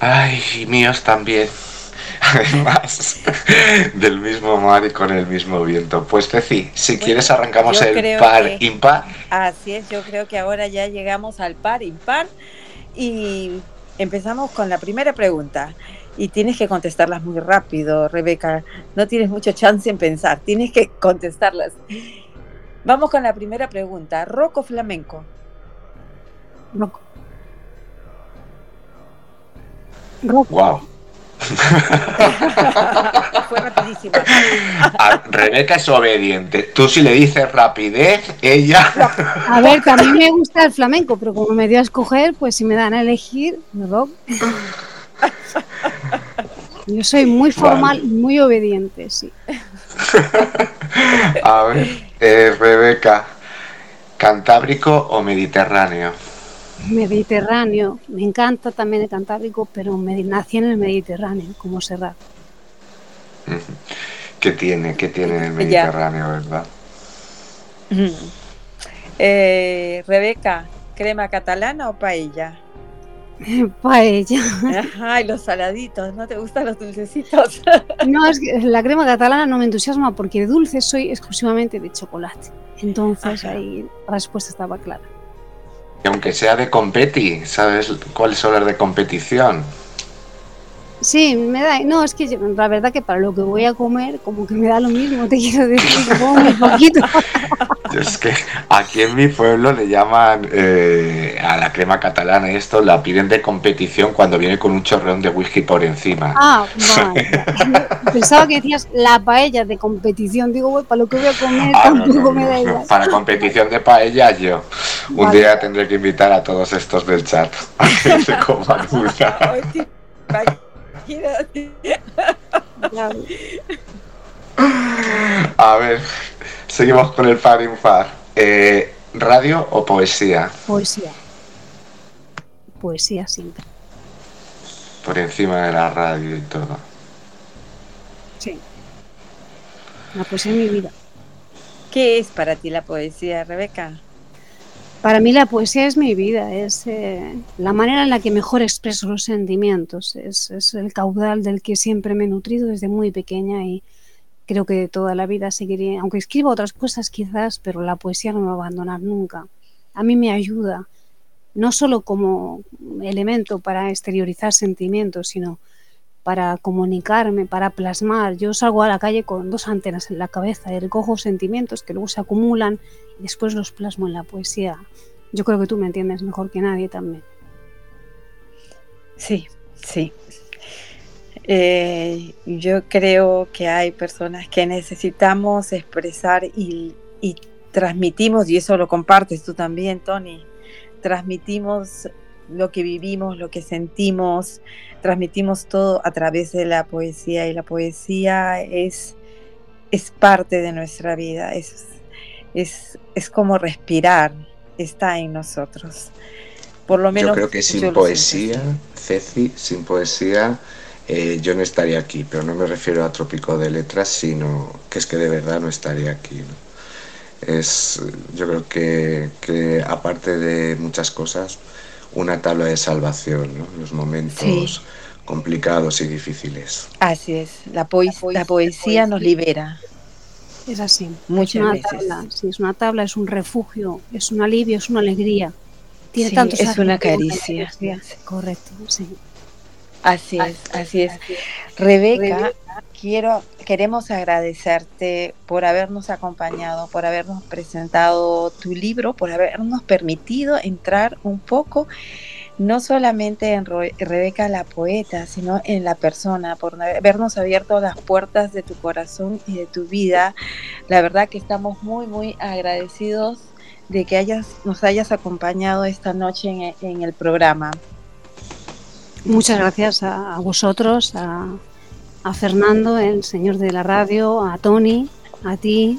Ay, y míos también. Además, del mismo mar y con el mismo viento. Pues Ceci, si quieres arrancamos el par impar. Así es, yo creo que ahora ya llegamos al par impar y empezamos con la primera pregunta. Y tienes que contestarlas muy rápido, Rebeca. No tienes mucho chance en pensar, tienes que contestarlas. Vamos con la primera pregunta. ¿Roco flamenco? Roco. Wow. Fue rapidísimo. Rebeca es obediente. Tú si le dices rapidez, ella... A ver, que a mí me gusta el flamenco, pero como me dio a escoger, pues si me dan a elegir, rock. Yo soy muy formal y muy obediente, sí. A ver, eh, Rebeca, ¿cantábrico o mediterráneo? Mediterráneo, me encanta también el Cantábrico, pero me, nací en el Mediterráneo, como Serrat. ¿Qué tiene? ¿Qué tiene el Mediterráneo, verdad? Eh, Rebeca, ¿crema catalana o paella? Paella. Ay, los saladitos, ¿no te gustan los dulcecitos? No, es que la crema catalana no me entusiasma porque de dulce soy exclusivamente de chocolate. Entonces ahí la respuesta estaba clara aunque sea de competi, ¿sabes cuáles son las de competición? Sí, me da. No, es que la verdad que para lo que voy a comer, como que me da lo mismo, te quiero decir, como un poquito. es que aquí en mi pueblo le llaman eh, a la crema catalana y esto la piden de competición cuando viene con un chorreón de whisky por encima. Ah, vale. Pensaba que decías la paella de competición. Digo, para lo que voy a comer ah, tampoco me da igual. Para competición de paella yo. Un día tendré que invitar a todos estos del chat a que se coman una. A ver, seguimos con el par impar. Eh, ¿Radio o poesía? Poesía. Poesía siempre. Por encima de la radio y todo. Sí. La poesía es mi vida. ¿Qué es para ti la poesía, Rebeca? Para mí la poesía es mi vida, es eh, la manera en la que mejor expreso los sentimientos, es, es, el caudal del que siempre me he nutrido desde muy pequeña y creo que toda la vida seguiré, aunque escriba otras cosas quizás, pero la poesía no me va a abandonar nunca. A mí me ayuda, no solo como elemento para exteriorizar sentimientos, sino para comunicarme, para plasmar. Yo salgo a la calle con dos antenas en la cabeza y recojo sentimientos que luego se acumulan y después los plasmo en la poesía. Yo creo que tú me entiendes mejor que nadie también. Sí, sí. Eh, yo creo que hay personas que necesitamos expresar y, y transmitimos, y eso lo compartes tú también, Tony, transmitimos lo que vivimos, lo que sentimos, transmitimos todo a través de la poesía y la poesía es, es parte de nuestra vida, es, es, es como respirar, está en nosotros. Por lo menos yo creo que sin poesía, Ceci, sin poesía, eh, yo no estaría aquí, pero no me refiero a Trópico de Letras, sino que es que de verdad no estaría aquí. Es, yo creo que, que aparte de muchas cosas, una tabla de salvación ¿no? en los momentos complicados y difíciles. Así es, la, la, poesía, nos libera. Es así. Muchas es veces. Tabla, sí, es una tabla, es un refugio, es un alivio, es una alegría. Tiene tantos es una caricia. Correcto, sí. Así es, así es. Rebeca, quiero, queremos agradecerte por habernos acompañado, por habernos presentado tu libro, por habernos permitido entrar un poco, no solamente en Rebeca la poeta, sino en la persona, por habernos abierto las puertas de tu corazón y de tu vida. La verdad que estamos muy, muy agradecidos de que hayas, nos hayas acompañado esta noche en el programa. Muchas gracias a, vosotros, a, Fernando, el señor de la radio, a Tony, a ti,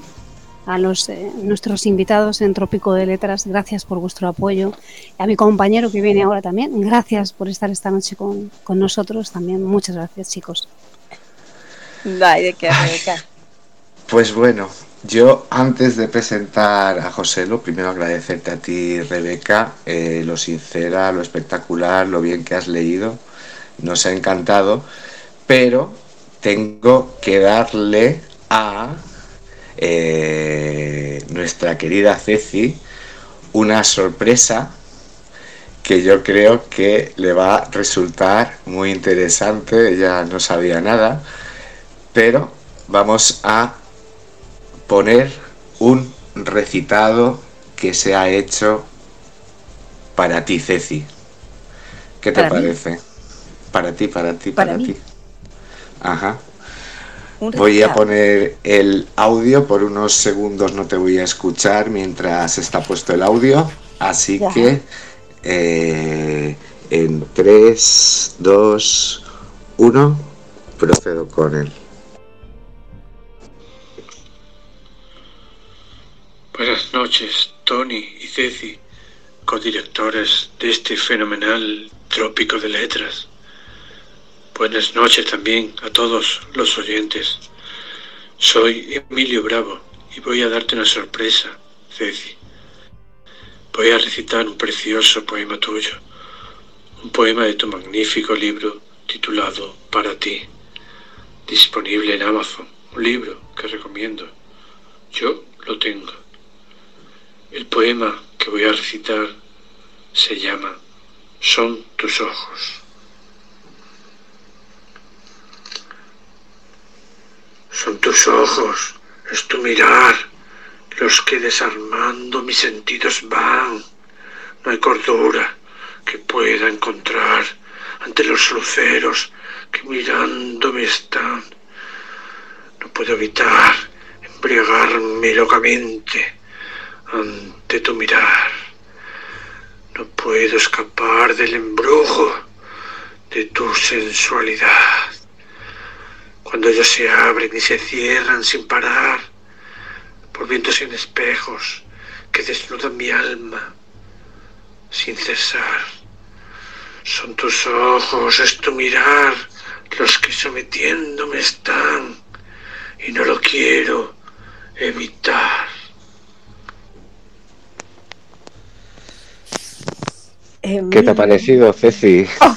a los eh, nuestros invitados en Trópico de Letras, gracias por vuestro apoyo. A mi compañero que viene ahora también, gracias por estar esta noche con, nosotros también. Muchas gracias, chicos. de qué, Pues bueno, yo antes de presentar a José, lo primero agradecerte a ti, Rebeca, eh, lo sincera, lo espectacular, lo bien que has leído, nos ha encantado, pero tengo que darle a eh, nuestra querida Ceci una sorpresa que yo creo que le va a resultar muy interesante, ella no sabía nada, pero vamos a poner un recitado que se ha hecho para ti, Ceci. ¿Qué te parece? Para ti, para ti, para, ti. Ajá. Voy a poner el audio, por unos segundos no te voy a escuchar mientras está puesto el audio, así que eh, en 3, 2, 1, procedo con él. Buenas noches, Tony y Ceci, codirectores de este fenomenal Trópico de Letras. Buenas noches también a todos los oyentes. Soy Emilio Bravo y voy a darte una sorpresa, Ceci. Voy a recitar un precioso poema tuyo, un poema de tu magnífico libro titulado Para ti, disponible en Amazon, un libro que recomiendo. Yo lo tengo. El poema que voy a recitar se llama Son tus ojos. Son tus ojos, es tu mirar, los que desarmando mis sentidos van. No hay cordura que pueda encontrar ante los luceros que mirándome están. No puedo evitar embriagarme locamente ante tu mirar. No puedo escapar del embrujo de tu sensualidad. Cuando ellos se abren y se cierran sin parar, por vientos sin espejos que desnudan mi alma sin cesar. Son tus ojos, es tu mirar, los que sometiéndome están y no lo quiero evitar. ¿Qué te ha parecido, Ceci? Oh,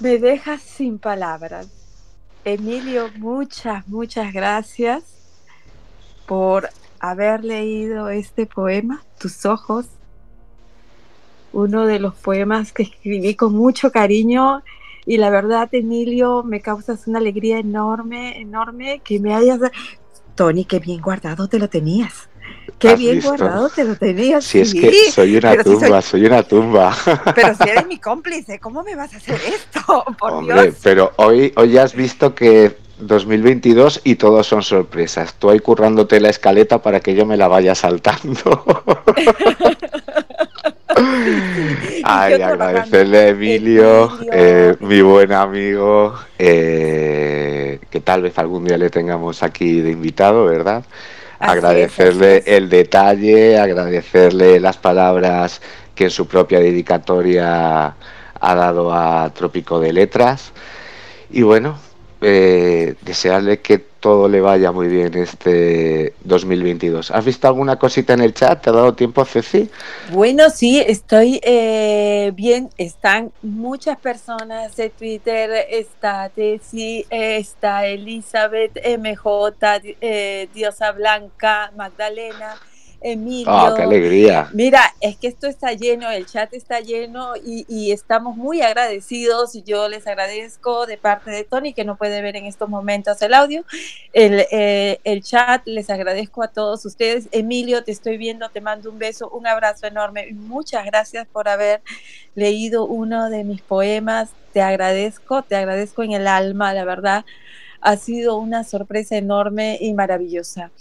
me dejas sin palabras. Emilio, muchas, muchas gracias por haber leído este poema, Tus ojos, uno de los poemas que escribí con mucho cariño y la verdad, Emilio, me causas una alegría enorme, enorme que me hayas... Tony, qué bien guardado te lo tenías. Qué bien guardado te lo tenías. Si es que soy una tumba, soy... una tumba. Pero si eres mi cómplice, ¿cómo me vas a hacer esto? Por Hombre, pero hoy, hoy ya has visto que 2022 y todos son sorpresas. Tú ahí currándote la escaleta para que yo me la vaya saltando. Ay, agradecerle a Emilio, eh, mi buen amigo, eh, que tal vez algún día le tengamos aquí de invitado, ¿verdad? Agradecerle el detalle, agradecerle las palabras que en su propia dedicatoria ha dado a Trópico de Letras. Y bueno, eh, desearle que todo le vaya muy bien este 2022. ¿Has visto alguna cosita en el chat? ¿Te ha dado tiempo, Ceci? Bueno, sí, estoy eh, bien. Están muchas personas de Twitter. Está Ceci, está Elizabeth, MJ, eh, Diosa Blanca, Magdalena. Emilio. ¡Ah, qué alegría! Mira, es que esto está lleno, el chat está lleno y, estamos muy agradecidos. Yo les agradezco de parte de Tony, que no puede ver en estos momentos el audio, el, eh, el chat. Les agradezco a todos ustedes. Emilio, te estoy viendo, te mando un beso, un abrazo enorme. Muchas gracias por haber leído uno de mis poemas. Te agradezco, te agradezco en el alma, la verdad. Ha sido una sorpresa enorme y maravillosa.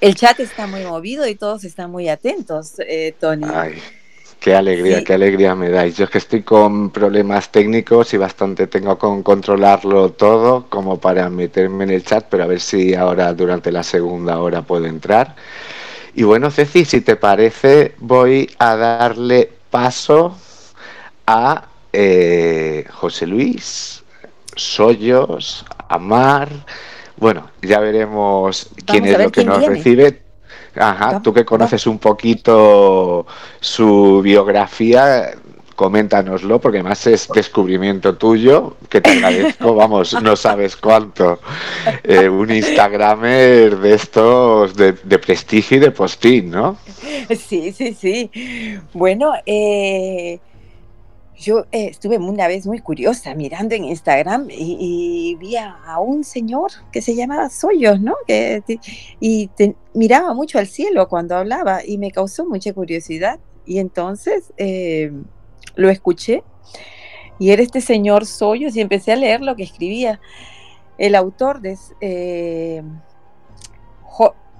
El chat está muy movido y todos están muy atentos, eh, Tony. Ay, qué alegría, qué alegría me dais. Yo es que estoy con problemas técnicos y bastante tengo con controlarlo todo como para meterme en el chat, pero a ver si ahora durante la segunda hora puedo entrar. Y bueno, Ceci, si te parece, voy a darle paso a eh, José Luis, Soyos, Amar bueno, ya veremos quién es lo que nos recibe. Ajá, tú que conoces un poquito su biografía, coméntanoslo, porque además es descubrimiento tuyo, que te agradezco, vamos, no sabes cuánto. Eh, un Instagramer de estos de, de, prestigio y de postín, ¿no? Sí, sí, sí. Bueno, eh, yo eh, estuve una vez muy curiosa mirando en Instagram y, vi a, un señor que se llamaba Soyos, ¿no? Y miraba mucho al cielo cuando hablaba y me causó mucha curiosidad. Y entonces eh, lo escuché y era este señor Soyos y empecé a leer lo que escribía. El autor de eh,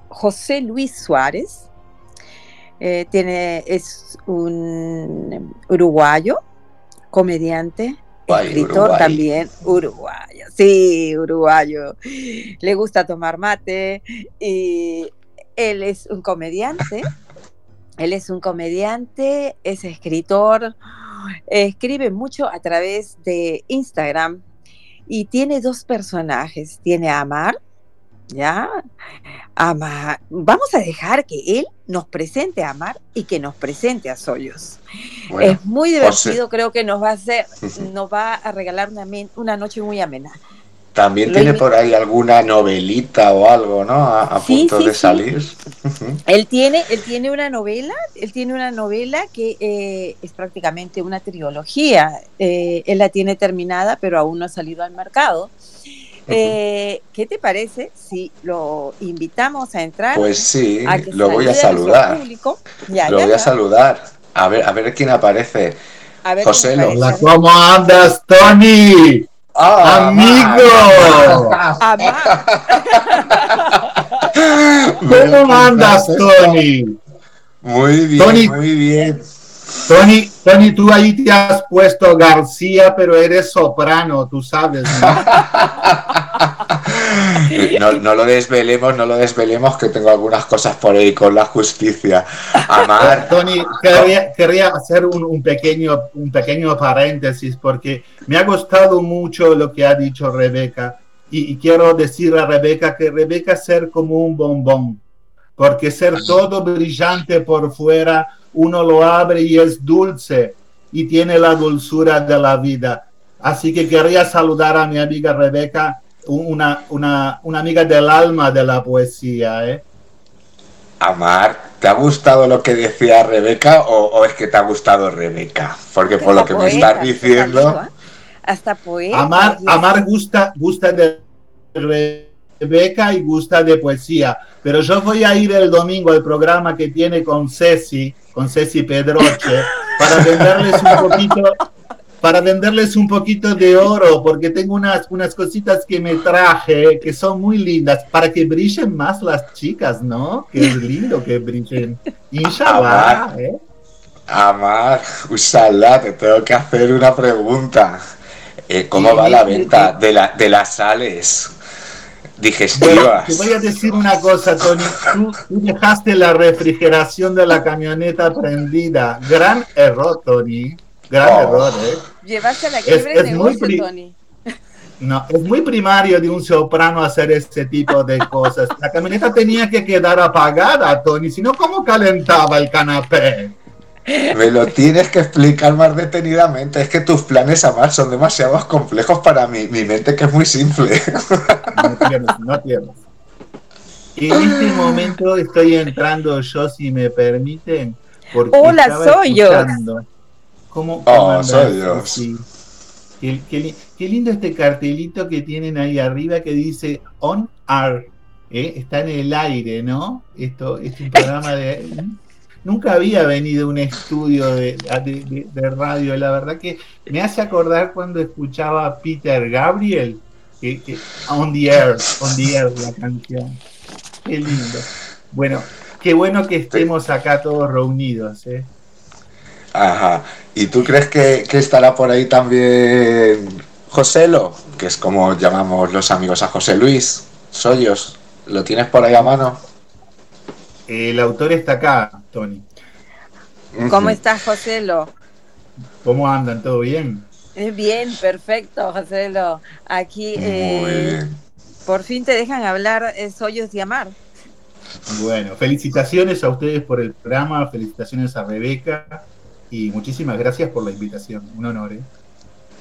José Luis Suárez. tiene, es un uruguayo comediante, escritor también, uruguayo, sí, uruguayo. Le gusta tomar mate y él es un comediante. Él es un comediante, es escritor, escribe mucho a través de Instagram y tiene dos personajes. Tiene a Amar, ¿ya? Amar. Vamos a dejar que él nos presente a Amar y que nos presente a Soyos. es muy divertido, creo que nos va a hacer, nos va a regalar una, una noche muy amena. También tiene por ahí alguna novelita o algo, ¿no? A, punto de salir. Él tiene, él tiene una novela, él tiene una novela que eh, es prácticamente una trilogía. Eh, él la tiene terminada, pero aún no ha salido al mercado. Eh, ¿Qué te parece si lo invitamos a entrar? Pues sí, lo voy a saludar. lo voy a saludar. A ver, a ver quién aparece. José Hola, ¿cómo andas, Tony? Ah, ¡Amigo! ¿Cómo andas, Tony? Muy bien, muy bien. Tony, Tony, tú ahí te has puesto García, pero eres soprano, tú sabes, ¿no? no, lo desvelemos, no lo desvelemos, que tengo algunas cosas por ahí con la justicia. Amar. Tony, quería, hacer un, pequeño, un pequeño paréntesis, porque me ha gustado mucho lo que ha dicho Rebeca. Y, y quiero decir a Rebeca que Rebeca ser como un bombón, porque ser todo brillante por fuera uno lo abre y es dulce y tiene la dulzura de la vida. Así que quería saludar a mi amiga Rebeca, una, una, una amiga del alma de la poesía. ¿eh? Amar, ¿te ha gustado lo que decía Rebeca o, es que te ha gustado Rebeca? Porque por lo que me estás diciendo... Hasta poeta. Amar, Amar gusta, gusta de Rebeca y gusta de poesía. Pero yo voy a ir el domingo al programa que tiene con Ceci, con Ceci Pedroche para venderles un poquito para venderles un poquito de oro, porque tengo unas, unas cositas que me traje que son muy lindas, para que brillen más las chicas, ¿no? Que es lindo que brillen. Inshallah, Amar, ¿eh? Amar, usala, te tengo que hacer una pregunta. Eh, ¿Cómo va la venta de, la, de las sales? Digestivas. te voy a decir una cosa, Tony. Tú, dejaste la refrigeración de la camioneta prendida. Gran error, Tony. Gran oh. error, ¿eh? Llevaste la quiebre es, muy Tony. No, es muy primario de un soprano hacer este tipo de cosas. La camioneta tenía que quedar apagada, Tony, si no, ¿cómo calentaba el canapé? Me lo tienes que explicar más detenidamente. Es que tus planes, Amar, son demasiado complejos para mi, mi mente, que es muy simple. No tienes, no tienes. En este momento estoy entrando yo, si me permiten. Hola, soy yo. ¿Cómo, oh, soy yo. Qué, lindo este cartelito que tienen ahí arriba que dice On Air. ¿eh? Está en el aire, ¿no? Esto es un programa de nunca había venido un estudio de, radio. La verdad que me hace acordar cuando escuchaba a Peter Gabriel, que, On the Air, On the Air, la canción. Qué lindo. Bueno, qué bueno que estemos acá todos reunidos. ¿eh? Ajá. ¿Y tú crees que, estará por ahí también Joselo? Que es como llamamos los amigos a José Luis. Soyos, ¿lo tienes por ahí a mano? El autor está acá, Tony. ¿Cómo estás, Joselo? ¿Cómo andan? ¿Todo bien? Eh, bien, perfecto, Joselo. Aquí eh, por fin te dejan hablar eh, Soyos de Amar. Bueno, felicitaciones a ustedes por el programa, felicitaciones a Rebeca y muchísimas gracias por la invitación. Un honor. ¿eh?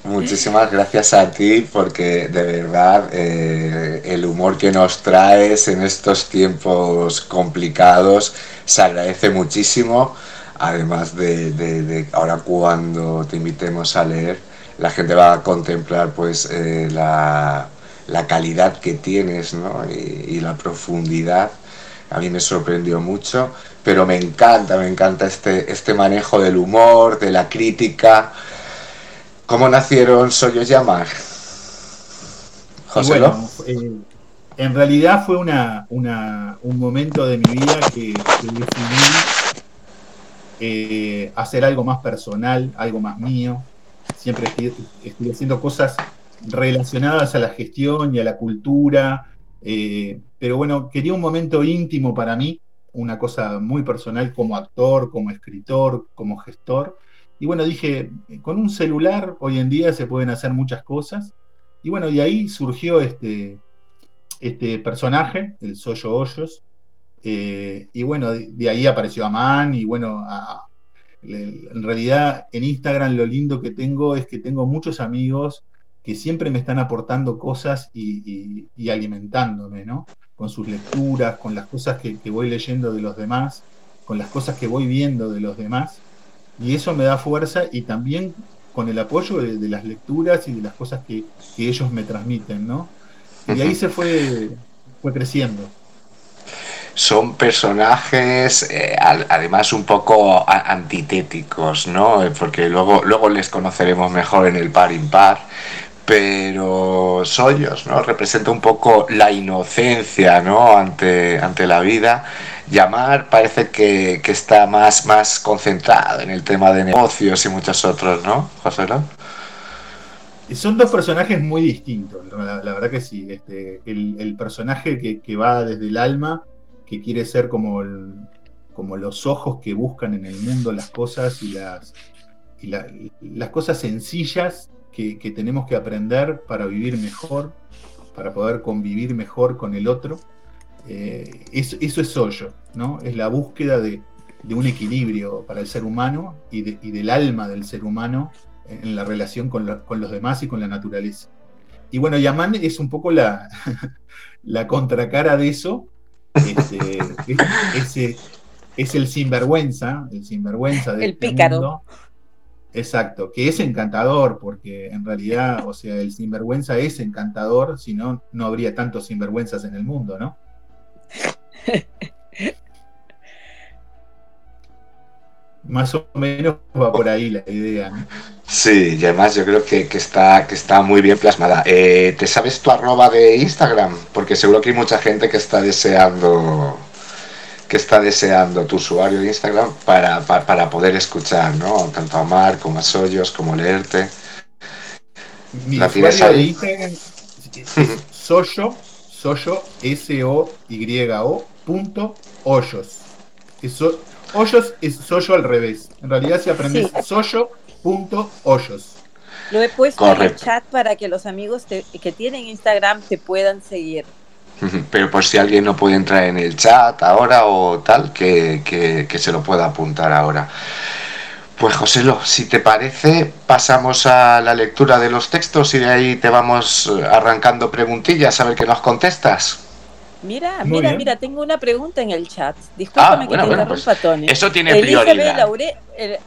Muchísimas gracias a ti porque de verdad eh, el humor que nos traes en estos tiempos complicados se agradece muchísimo. Además de, ahora cuando te invitemos a leer, la gente va a contemplar pues eh, la, calidad que tienes y, y la profundidad. A mí me sorprendió mucho, pero me encanta, me encanta este, este manejo del humor, de la crítica ¿Cómo nacieron Soyos Llamar? José bueno, eh, en realidad fue una, un momento de mi vida que, decidí eh, hacer algo más personal, algo más mío. Siempre estoy, haciendo cosas relacionadas a la gestión y a la cultura, eh, pero bueno, quería un momento íntimo para mí, una cosa muy personal como actor, como escritor, como gestor, y bueno, dije, con un celular hoy en día se pueden hacer muchas cosas. Y bueno, de ahí surgió este, este personaje, el Soyo Hoyos. Eh, y bueno, de, ahí apareció Amán y bueno, en realidad en Instagram lo lindo que tengo es que tengo muchos amigos que siempre me están aportando cosas y, alimentándome, ¿no? Con sus lecturas, con las cosas que, que voy leyendo de los demás, con las cosas que voy viendo de los demás y eso me da fuerza y también con el apoyo de, las lecturas y de las cosas que, ellos me transmiten, ¿no? Y ahí se fue, fue creciendo son personajes eh, además un poco antitéticos, ¿no? Porque luego, luego les conoceremos mejor en el par impar, pero Soyos, ¿no? Representa un poco la inocencia, ¿no? Ante, ante la vida. Llamar parece que, está más, más concentrado en el tema de negocios y muchos otros, ¿no, José? Son dos personajes muy distintos, la, verdad que sí. Este, el, personaje que, que va desde el alma que quiere ser como, como los ojos que buscan en el mundo las cosas y las, las cosas sencillas que, tenemos que aprender para vivir mejor, para poder convivir mejor con el otro. Eh, eso, es hoyo, ¿no? Es la búsqueda de, un equilibrio para el ser humano y, del alma del ser humano en la relación con, los demás y con la naturaleza. Y bueno, Yaman es un poco la, la contracara de eso, ese es el sinvergüenza, el sinvergüenza de el este pícaro. Exacto, que es encantador, porque en realidad, o sea, el sinvergüenza es encantador, si no, no habría tantos sinvergüenzas en el mundo, ¿no? Más o menos va por ahí la idea, ¿no? Sí, y además yo creo que, está, que está muy bien plasmada. Eh, ¿Te sabes tu arroba de Instagram? Porque seguro que hay mucha gente que está deseando que está deseando tu usuario de Instagram para, poder escuchar, ¿no? Tanto a Mar como a Soyos, como leerte. Mi ¿La tienes De Instagram Soyo, Soyo, S-O-Y-O, punto, Hoyos. hoyos es Soyo al revés. En realidad si aprendes Soyo punto hoyos. Lo he puesto en el chat para que los amigos que tienen Instagram te puedan seguir. Pero por si alguien no puede entrar en el chat ahora o tal, que, que, se lo pueda apuntar ahora. Pues José, si te parece, pasamos a la lectura de los textos y de ahí te vamos arrancando preguntillas a ver qué nos contestas. Mira, mira, mira, tengo una pregunta en el chat. Discúlpame ah, que te interrumpa, pues, Tony. Eso tiene prioridad. Laure,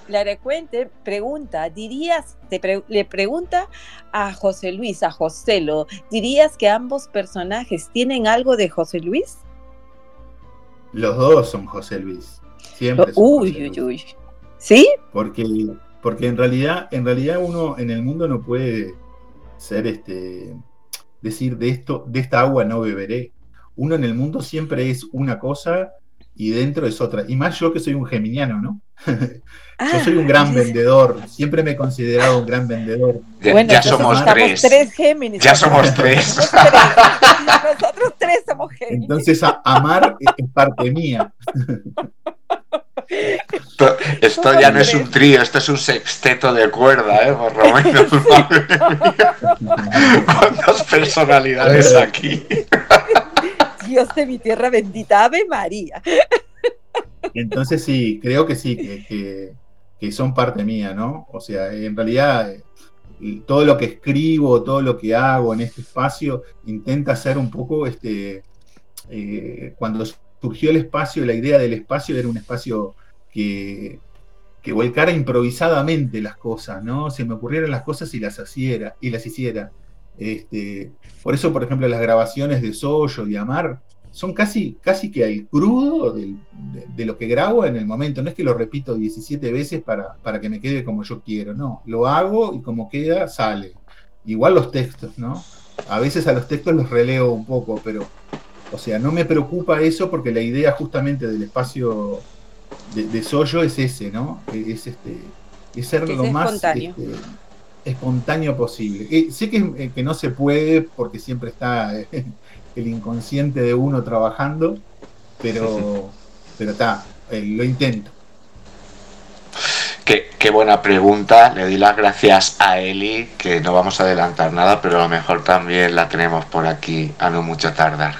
la recuente pregunta, dirías, te le pregunta a José Luis, a Joselo, ¿dirías que ambos personajes tienen algo de José Luis? Los dos son José Luis. Siempre. uy, uy, uy. ¿Sí? Porque, porque en realidad, en realidad uno en el mundo no puede ser este decir de esto, de esta agua no beberé uno en el mundo siempre es una cosa y dentro es otra. Y más yo que soy un geminiano, ¿no? yo soy un ah, gran vendedor, siempre me he considerado un gran vendedor. Ya, somos tres. tres Géminis. Ya somos tres. Nosotros tres somos Géminis. Entonces, amar es parte mía. Esto, ya no es un trío, esto es un sexteto de cuerda, ¿eh? Por lo menos. ¿Cuántas personalidades aquí? Dios de mi tierra bendita, Ave María. Entonces sí, creo que sí, que, son parte mía, ¿no? O sea, en realidad todo lo que escribo, todo lo que hago en este espacio, intenta ser un poco, este, eh, cuando surgió el espacio, la idea del espacio era un espacio que, que volcara improvisadamente las cosas, ¿no? Se me ocurrieran las cosas y las, hiciera, y las hiciera. Este, por eso, por ejemplo, las grabaciones de Soyo y Amar son casi, casi que al crudo de, lo que grabo en el momento. No es que lo repito 17 veces para, para que me quede como yo quiero, no. Lo hago y como queda, sale. Igual los textos, ¿no? A veces a los textos los releo un poco, pero, o sea, no me preocupa eso porque la idea justamente del espacio de, de Soyo es ese, ¿no? Es, este, es ser lo más... Este, espontáneo posible. Eh, sé que, eh, que, no se puede porque siempre está eh, el inconsciente de uno trabajando, pero pero está, lo intento. Qué, qué, buena pregunta. Le di las gracias a Eli, que no vamos a adelantar nada, pero a lo mejor también la tenemos por aquí a no mucho tardar.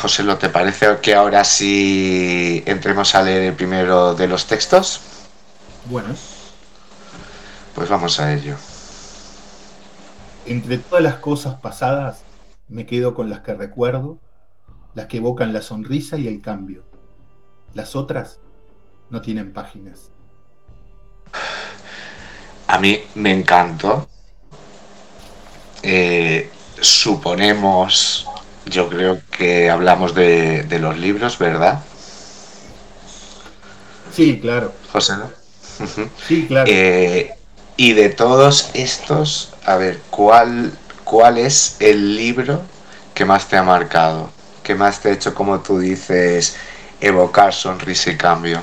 José, ¿lo te parece que ahora sí entremos a leer el primero de los textos? Bueno. Pues vamos a ello. Entre todas las cosas pasadas, me quedo con las que recuerdo, las que evocan la sonrisa y el cambio. Las otras no tienen páginas. A mí me encantó. Eh, suponemos, yo creo que hablamos de, los libros, ¿verdad? Sí, claro. José, ¿no? Sí, claro. Eh, y de todos estos, a ver, ¿cuál, ¿cuál es el libro que más te ha marcado? ¿Qué más te ha hecho, como tú dices, evocar sonrisa y cambio?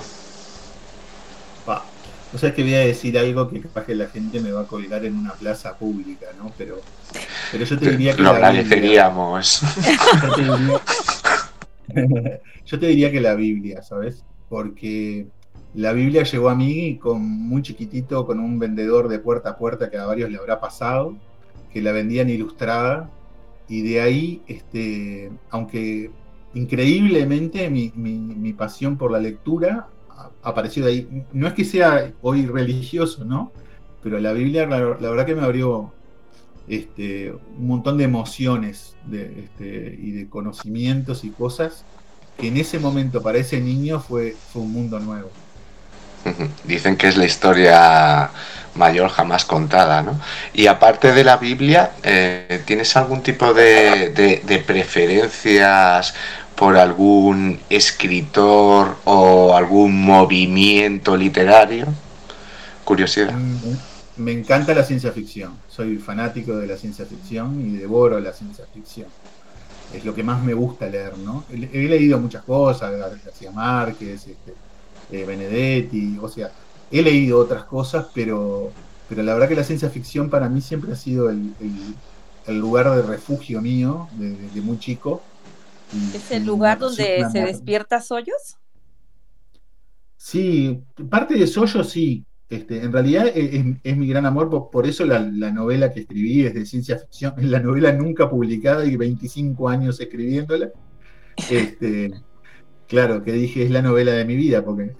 O sea, que voy a decir algo que capaz que la gente me va a colgar en una plaza pública, ¿no? Pero, pero yo te diría que. Lo agradeceríamos. yo te diría que la Biblia, ¿sabes? Porque la Biblia llegó a mí con muy chiquitito, con un vendedor de puerta a puerta que a varios le habrá pasado, que la vendían ilustrada. Y de ahí, este, aunque increíblemente mi, mi pasión por la lectura apareció de ahí. No es que sea hoy religioso, ¿no? Pero la Biblia, la, verdad que me abrió este, un montón de emociones este, y de conocimientos y cosas que en ese momento para ese niño fue, fue un mundo nuevo. Dicen que es la historia mayor jamás contada, ¿no? Y aparte de la Biblia, eh, ¿tienes algún tipo de, de, preferencias por algún escritor o algún movimiento literario? Curiosidad. Mm, me encanta la ciencia ficción. Soy fanático de la ciencia ficción y devoro la ciencia ficción. Es lo que más me gusta leer, ¿no? He, leído muchas cosas, García Márquez, este, eh, Benedetti, o sea, he leído otras cosas, pero, pero la verdad que la ciencia ficción para mí siempre ha sido el, lugar de refugio mío desde muy chico ¿Es el lugar donde se despierta Soyos? Sí, parte de Soyos sí. Este, en realidad es, mi gran amor, por, eso la, novela que escribí es de ciencia ficción, es la novela nunca publicada y 25 años escribiéndola. Este, claro, que dije es la novela de mi vida, porque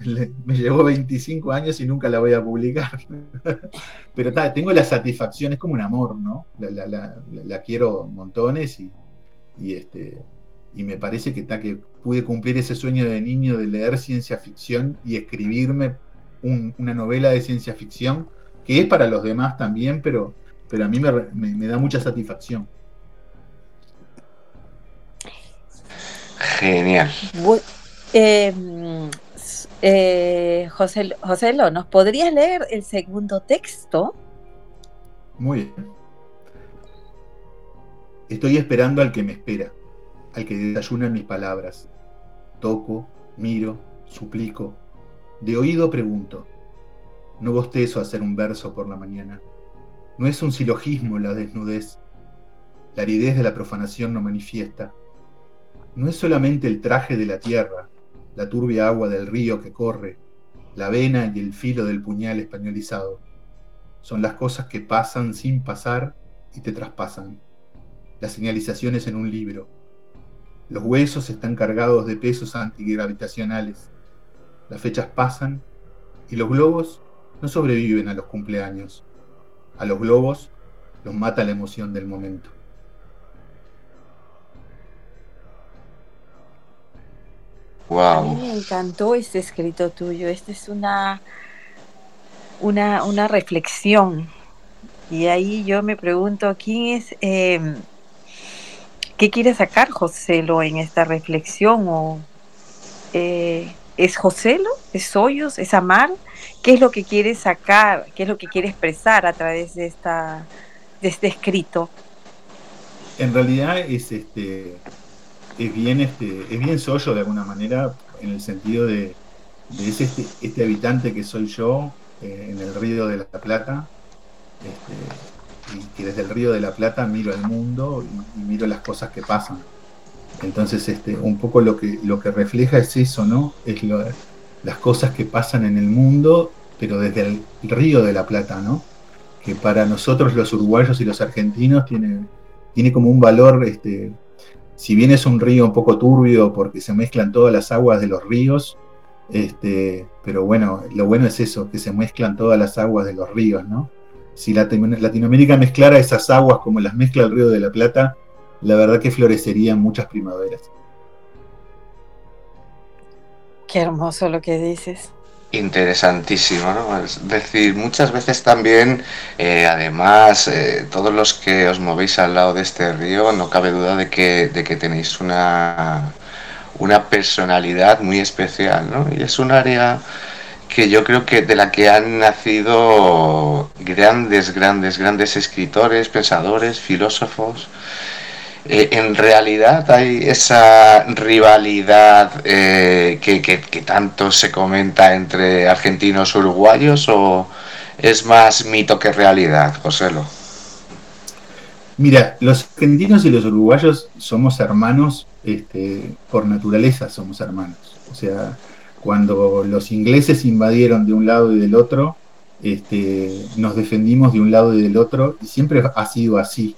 me llevó 25 años y nunca la voy a publicar. Pero tengo la satisfacción, es como un amor, ¿no? La, quiero montones y, y este, y me parece que, que pude cumplir ese sueño de niño de leer ciencia ficción y escribirme una novela de ciencia ficción, que es para los demás también, pero, pero a mí me, da mucha satisfacción. Genial. Em, eh, José, José Lo, ¿nos podrías leer el segundo texto? Muy bien. Estoy esperando al que me espera al que desayuna mis palabras. Toco, miro, suplico. De oído pregunto. No bostezo hacer un verso por la mañana. No es un silogismo la desnudez. La aridez de la profanación no manifiesta. No es solamente el traje de la tierra, la turbia agua del río que corre, la vena y el filo del puñal españolizado. Son las cosas que pasan sin pasar y te traspasan. Las señalizaciones en un libro, los huesos están cargados de pesos antigravitacionales. Las fechas pasan y los globos no sobreviven a los cumpleaños. A los globos los mata la emoción del momento. Wow. A mí me encantó este escrito tuyo. Esta es una, una, una reflexión. Y ahí yo me pregunto, ¿quién es eh, ¿Qué quiere sacar Joselo en esta reflexión? ¿O, eh, ¿Es Joselo? ¿Es Hoyos? ¿Es Amar? ¿Qué es lo que quiere sacar? ¿Qué es lo que quiere expresar a través de, esta, de este escrito? En realidad es este es bien este es bien Soyo de alguna manera en el sentido de, de este, este, habitante que soy yo eh, en el río de la Plata este, y desde el Río de la Plata miro el mundo y, miro las cosas que pasan. Entonces, este, un poco lo que, lo que refleja es eso, ¿no? Es las cosas que pasan en el mundo, pero desde el Río de la Plata, ¿no? Que para nosotros los uruguayos y los argentinos tiene, tiene como un valor, este, si bien es un río un poco turbio porque se mezclan todas las aguas de los ríos, este, pero bueno, lo bueno es eso, que se mezclan todas las aguas de los ríos, ¿no? Si Latinoamérica mezclara esas aguas como las mezcla el Río de la Plata, la verdad que florecerían muchas primaveras. Qué hermoso lo que dices. Interesantísimo, ¿no? Es decir, muchas veces también, eh, además, eh, todos los que os movéis al lado de este río, no cabe duda de que, de que tenéis una, una personalidad muy especial, ¿no? Y es un área que yo creo que de la que han nacido grandes, grandes, grandes escritores, pensadores, filósofos. Eh, en realidad hay esa rivalidad eh, que, tanto se comenta entre argentinos y uruguayos o es más mito que realidad, Joselo? Mira, los argentinos y los uruguayos somos hermanos este, por naturaleza, somos hermanos. O sea, cuando los ingleses invadieron de un lado y del otro, este, nos defendimos de un lado y del otro y siempre ha sido así.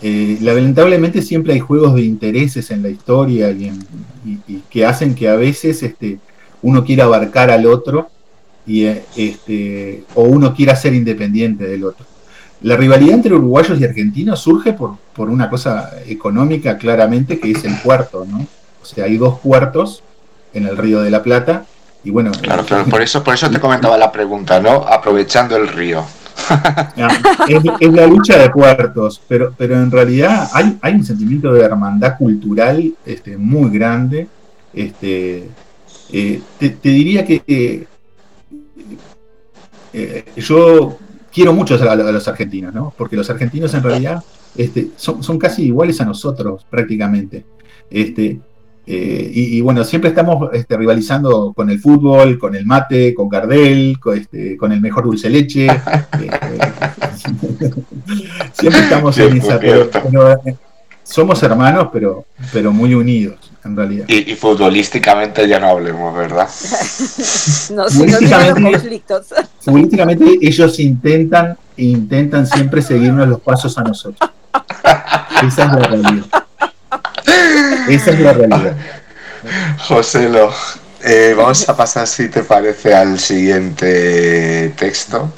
Eh, lamentablemente siempre hay juegos de intereses en la historia y, que hacen que a veces este, uno quiera abarcar al otro y, eh, este, o uno quiera ser independiente del otro. La rivalidad entre uruguayos y argentinos surge por, por una cosa económica claramente que es el puerto, ¿no? O sea, hay dos puertos en el Río de la Plata y bueno... Claro, claro, por eso, por eso te comentaba la pregunta, ¿no? Aprovechando el río. es, la lucha de puertos, pero, pero en realidad hay, hay un sentimiento de hermandad cultural este, muy grande. Este, eh, te, diría que eh, yo quiero mucho a, los argentinos, ¿no? porque los argentinos en realidad este, son, son, casi iguales a nosotros prácticamente. Este, eh, y, bueno, siempre estamos este, rivalizando con el fútbol, con el mate, con Gardel, con, este, con el mejor dulce leche. Este, siempre estamos en esa. Pero, eh, somos hermanos, pero, pero muy unidos, en realidad. Y, futbolísticamente ya no hablemos, ¿verdad? no, futbolísticamente, ellos intentan, intentan siempre seguirnos los pasos a nosotros. Esa es la realidad. Esa es la realidad. José, eh, vamos a pasar, si te parece, al siguiente texto,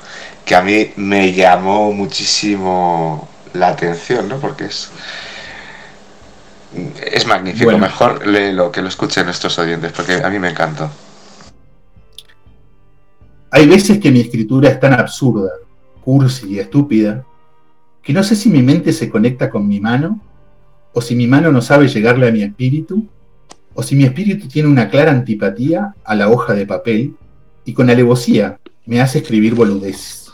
que a mí me llamó muchísimo la atención, ¿no? Porque es, es magnífico. Mejor léelo, que lo escuchen nuestros oyentes, porque a mí me encantó. Hay veces que mi escritura es tan absurda, cursi y estúpida, que no sé si mi mente se conecta con mi mano o si mi mano no sabe llegarle a mi espíritu, o si mi espíritu tiene una clara antipatía a la hoja de papel y con alevosía me hace escribir boludeces.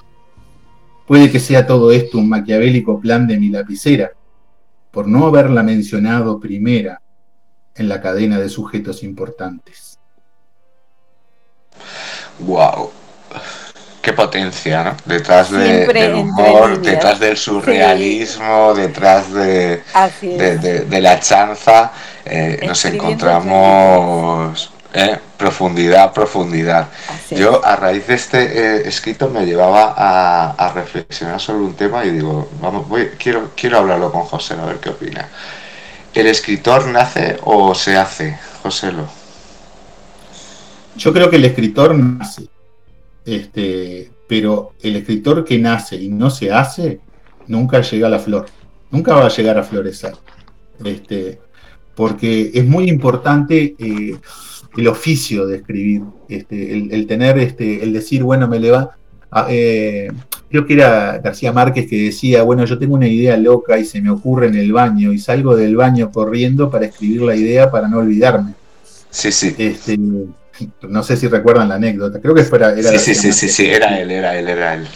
Puede que sea todo esto un maquiavélico plan de mi lapicera, por no haberla mencionado primera en la cadena de sujetos importantes. Wow qué potencia, ¿no? Detrás del humor, detrás del surrealismo, detrás de, de, la chanza, eh, nos encontramos eh, profundidad, profundidad. Yo a raíz de este eh, escrito me llevaba a, reflexionar sobre un tema y digo, vamos, voy, quiero, quiero hablarlo con José, a ver qué opina. ¿El escritor nace o se hace, José? Yo creo que el escritor nace este, pero el escritor que nace y no se hace, nunca llega a la flor, nunca va a llegar a florecer. Este, porque es muy importante eh, el oficio de escribir, este, el, tener, este, el decir, bueno, me le va. Eh, creo que era García Márquez que decía, bueno, yo tengo una idea loca y se me ocurre en el baño y salgo del baño corriendo para escribir la idea para no olvidarme. Sí, sí. Este, no sé si recuerdan la anécdota, creo que fuera... Era sí, sí, sí, sí, era él, era él, era él.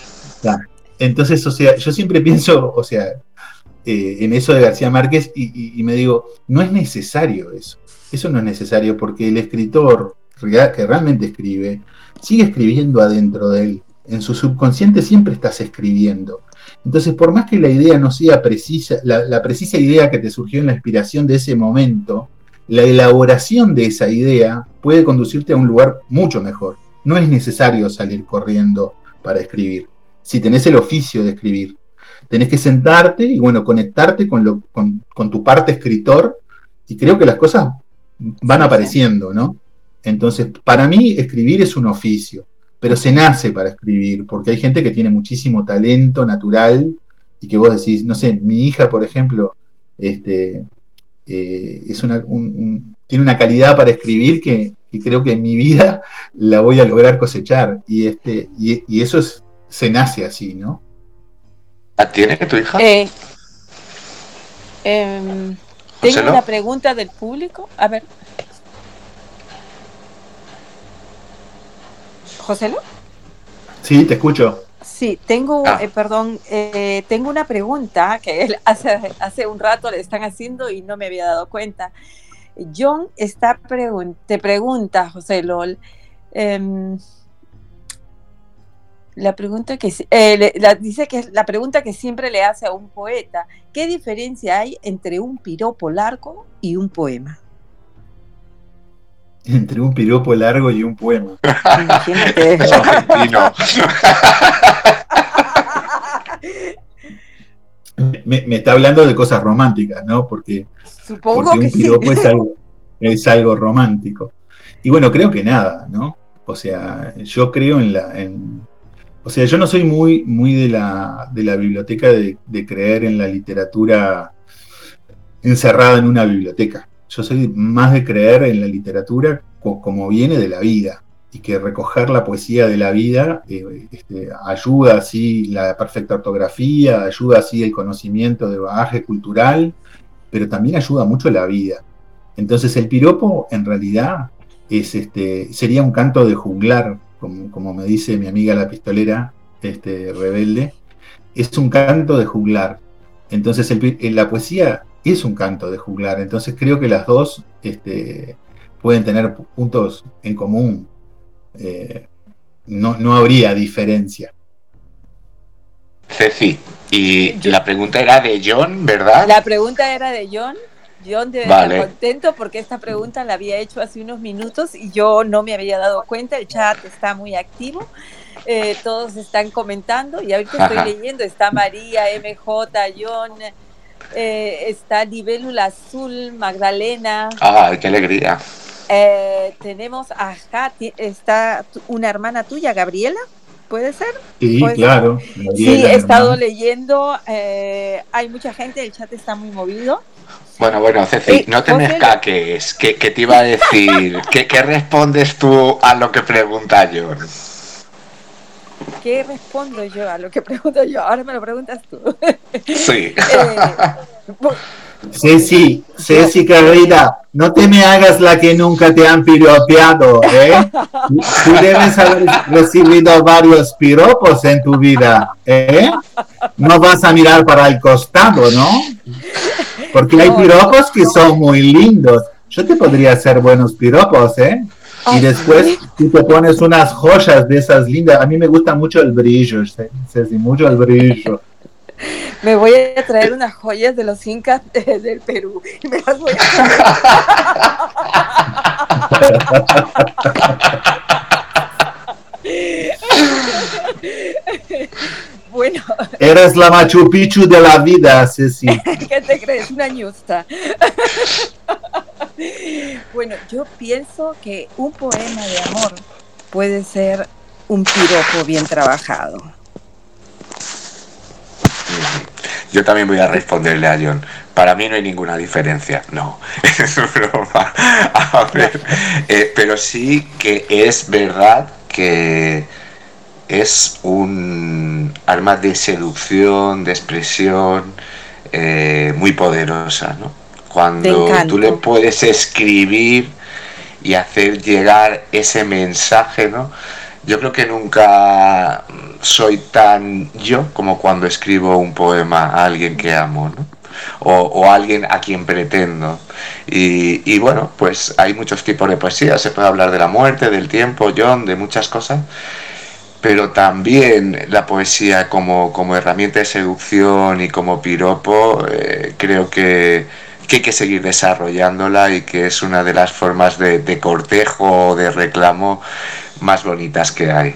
Entonces, o sea, yo siempre pienso, o sea, eh, en eso de García Márquez y, me digo, no es necesario eso. Eso no es necesario porque el escritor que realmente escribe, sigue escribiendo adentro de él. En su subconsciente siempre estás escribiendo. Entonces, por más que la idea no sea precisa, la precisa idea que te surgió en la inspiración de ese momento, la elaboración de esa idea puede conducirte a un lugar mucho mejor. No es necesario salir corriendo para escribir. Si tenés el oficio de escribir, tenés que sentarte y bueno, conectarte con, lo, con, tu parte escritor y creo que las cosas van apareciendo, ¿no? Entonces, para mí escribir es un oficio, pero se nace para escribir, porque hay gente que tiene muchísimo talento natural y que vos decís, no sé, mi hija, por ejemplo, este, eh, es una, tiene una calidad para escribir que, creo que en mi vida la voy a lograr cosechar. Y, este, y, eso se nace así, ¿no? ¿La tiene tu hija? Eh, em, tengo una pregunta del público. A ver. ¿Joselo? Sí, te escucho. Sí, tengo, ah. eh, perdón, eh, tengo una pregunta que él hace, hace un rato le están haciendo y no me había dado cuenta. John está te pregunta, José Lol, em, la pregunta que eh, dice que es la pregunta que siempre le hace a un poeta, ¿qué diferencia hay entre un piropo largo y un poema? Entre un piropo largo y un poema. Imagínate. me, está hablando de cosas románticas, ¿no? Porque, Supongo un piropo es, algo, romántico. Y bueno, creo que nada, ¿no? O sea, yo creo en la. o sea, yo no soy muy, muy de, la, de la biblioteca de, creer en la literatura encerrada en una biblioteca. Yo soy más de creer en la literatura como viene de la vida y que recoger la poesía de la vida eh, este, ayuda así la perfecta ortografía, ayuda así el conocimiento de bagaje cultural, pero también ayuda mucho la vida. Entonces el piropo en realidad es, este, sería un canto de junglar, como, me dice mi amiga la pistolera este, rebelde, es un canto de juglar. Entonces la poesía es un canto de juglar, entonces creo que las dos este, pueden tener puntos en común eh, no, no habría diferencia. Ceci, y la pregunta era de John, ¿verdad? La pregunta era de John. John debe estar contento porque esta pregunta la había hecho hace unos minutos y yo no me había dado cuenta. El chat está muy activo. Eh, todos están comentando y ahorita estoy leyendo. Está María, MJ, John, eh, está Libélula Azul, Magdalena. ¡Ah, qué alegría! Eh, tenemos a está una hermana tuya, Gabriela, ¿puede ser? Sí, claro. sí, he estado leyendo, eh, hay mucha gente, el chat está muy movido. Bueno, bueno, Ceci, eh, no te mezcaques, que, te iba a decir, ¿qué, respondes tú a lo que pregunta John? ¿Qué respondo yo a lo que pregunto yo? Ahora me lo preguntas tú. Sí. Ceci, Ceci querida, no te me hagas la que nunca te han piropeado, ¿eh? Tú debes haber recibido varios piropos en tu vida, ¿eh? No vas a mirar para el costado, ¿no? Porque hay piropos que son muy lindos. Yo te podría hacer buenos piropos, ¿eh? Y después tú te pones unas joyas de esas lindas. A mí me gusta mucho el brillo, Ceci, mucho el brillo. Me voy a traer unas joyas de los incas del Perú y me las voy a bueno. Eres la Machu Picchu de la vida, Ceci. ¿Qué te crees? Una ñusta. bueno, yo pienso que un poema de amor puede ser un piropo bien trabajado. Yo también voy a responderle a John. Para mí no hay ninguna diferencia. No, es broma. A ver, eh, pero sí que es verdad que es un arma de seducción, de expresión eh, muy poderosa, ¿no? Cuando tú le puedes escribir y hacer llegar ese mensaje, ¿no? Yo creo que nunca soy tan yo como cuando escribo un poema a alguien que amo, ¿no? O, a alguien a quien pretendo. Y, bueno, pues hay muchos tipos de poesía, se puede hablar de la muerte, del tiempo, John, de muchas cosas, pero también la poesía como, como herramienta de seducción y como piropo, eh, creo que, hay que seguir desarrollándola y que es una de las formas de, cortejo o de reclamo más bonitas que hay.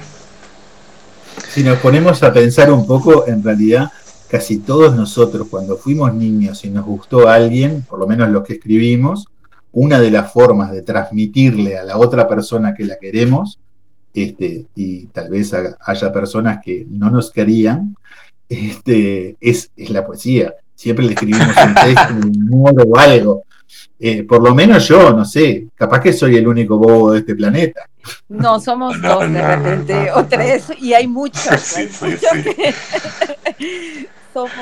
Si nos ponemos a pensar un poco, en realidad casi todos nosotros cuando fuimos niños y nos gustó alguien, por lo menos los que escribimos, una de las formas de transmitirle a la otra persona que la queremos, este, y tal vez haya personas que no nos querían, este, es, es la poesía. Siempre le escribimos un texto, un humor o algo. eh, por lo menos yo, no sé, capaz que soy el único bobo de este planeta. No, somos dos de repente, o tres, y hay muchos. somos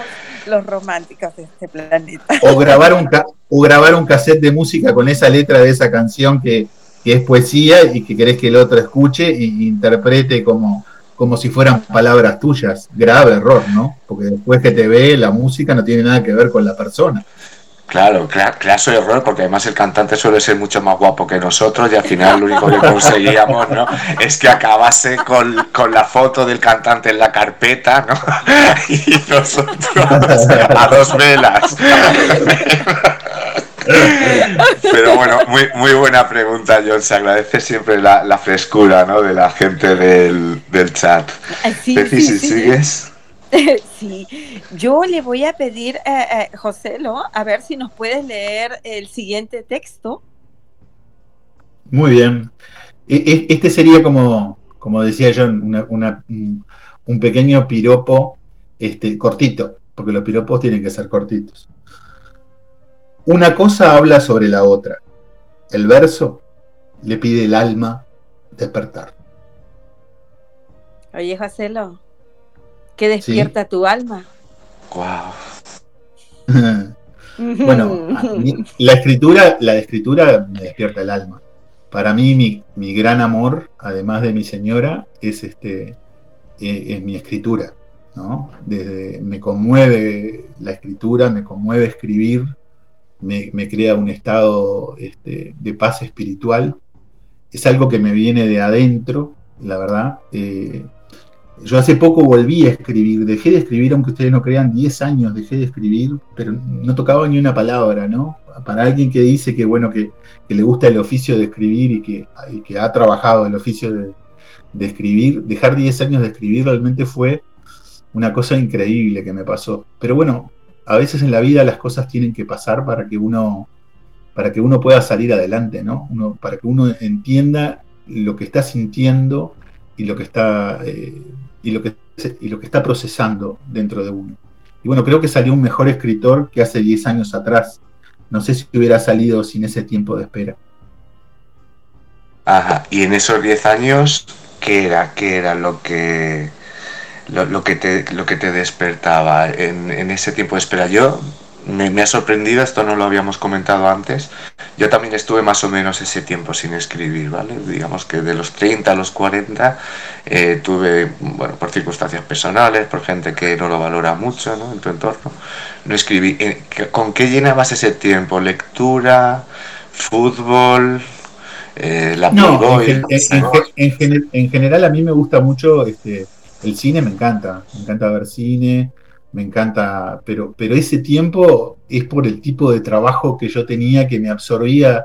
los románticos de este planeta. O grabar, un o grabar un cassette de música con esa letra de esa canción que, que es poesía y que querés que el otro escuche e interprete como, como si fueran palabras tuyas. Grave error, ¿no? Porque después que te ve, la música no tiene nada que ver con la persona. Claro, claro, error, porque además el cantante suele ser mucho más guapo que nosotros y al final lo único que conseguíamos ¿no? es que acabase con, la foto del cantante en la carpeta ¿no? y nosotros a dos velas. Pero bueno, muy, muy buena pregunta, John. Se agradece siempre la, frescura ¿no? de la gente del, chat. Sí, sí, si sigues. Sí, yo le voy a pedir a, a José, a ver si nos puedes leer el siguiente texto. Muy bien. E, e, este sería como, como decía yo, un pequeño piropo este, cortito, porque los piropos tienen que ser cortitos. Una cosa habla sobre la otra. El verso le pide el alma despertar. Oye, Joselo, ¿qué despierta tu alma? bueno, la escritura, la escritura me despierta el alma. Para mí, mi, gran amor, además de mi señora, es este, e, es, mi escritura. ¿no? Desde, me conmueve la escritura, me conmueve escribir, me, crea un estado este, de paz espiritual. Es algo que me viene de adentro, la verdad. Eh, yo hace poco volví a escribir, dejé de escribir, aunque ustedes no crean, 10 años dejé de escribir, pero no tocaba ni una palabra, ¿no? Para alguien que dice que, bueno, que, le gusta el oficio de escribir y que, ha trabajado el oficio de, de escribir, dejar 10 años de escribir realmente fue una cosa increíble que me pasó. Pero bueno, a veces en la vida las cosas tienen que pasar para que uno, para que uno pueda salir adelante, ¿no? Para que uno entienda lo que está sintiendo y lo que está, eh, y lo que, y lo que está procesando dentro de uno. Y bueno, creo que salió un mejor escritor que hace 10 años atrás. No sé si hubiera salido sin ese tiempo de espera. Ajá, y en esos 10 años, ¿qué era? ¿Qué era lo que lo, que, te, lo que te despertaba en, en ese tiempo de espera. Yo me, ha sorprendido, esto no lo habíamos comentado antes, yo también estuve más o menos ese tiempo sin escribir, ¿vale? Digamos que de los 30 a los 40 eh, tuve, bueno, por circunstancias personales, por gente que no lo valora mucho, ¿no? En tu entorno, no escribí. Eh, ¿Con qué llenabas ese tiempo? ¿Lectura? ¿Fútbol? Eh, la no, en, en, en, general a mí me gusta mucho este, el cine me encanta, me encanta ver cine, me encanta, pero, pero ese tiempo es por el tipo de trabajo que yo tenía que me absorbía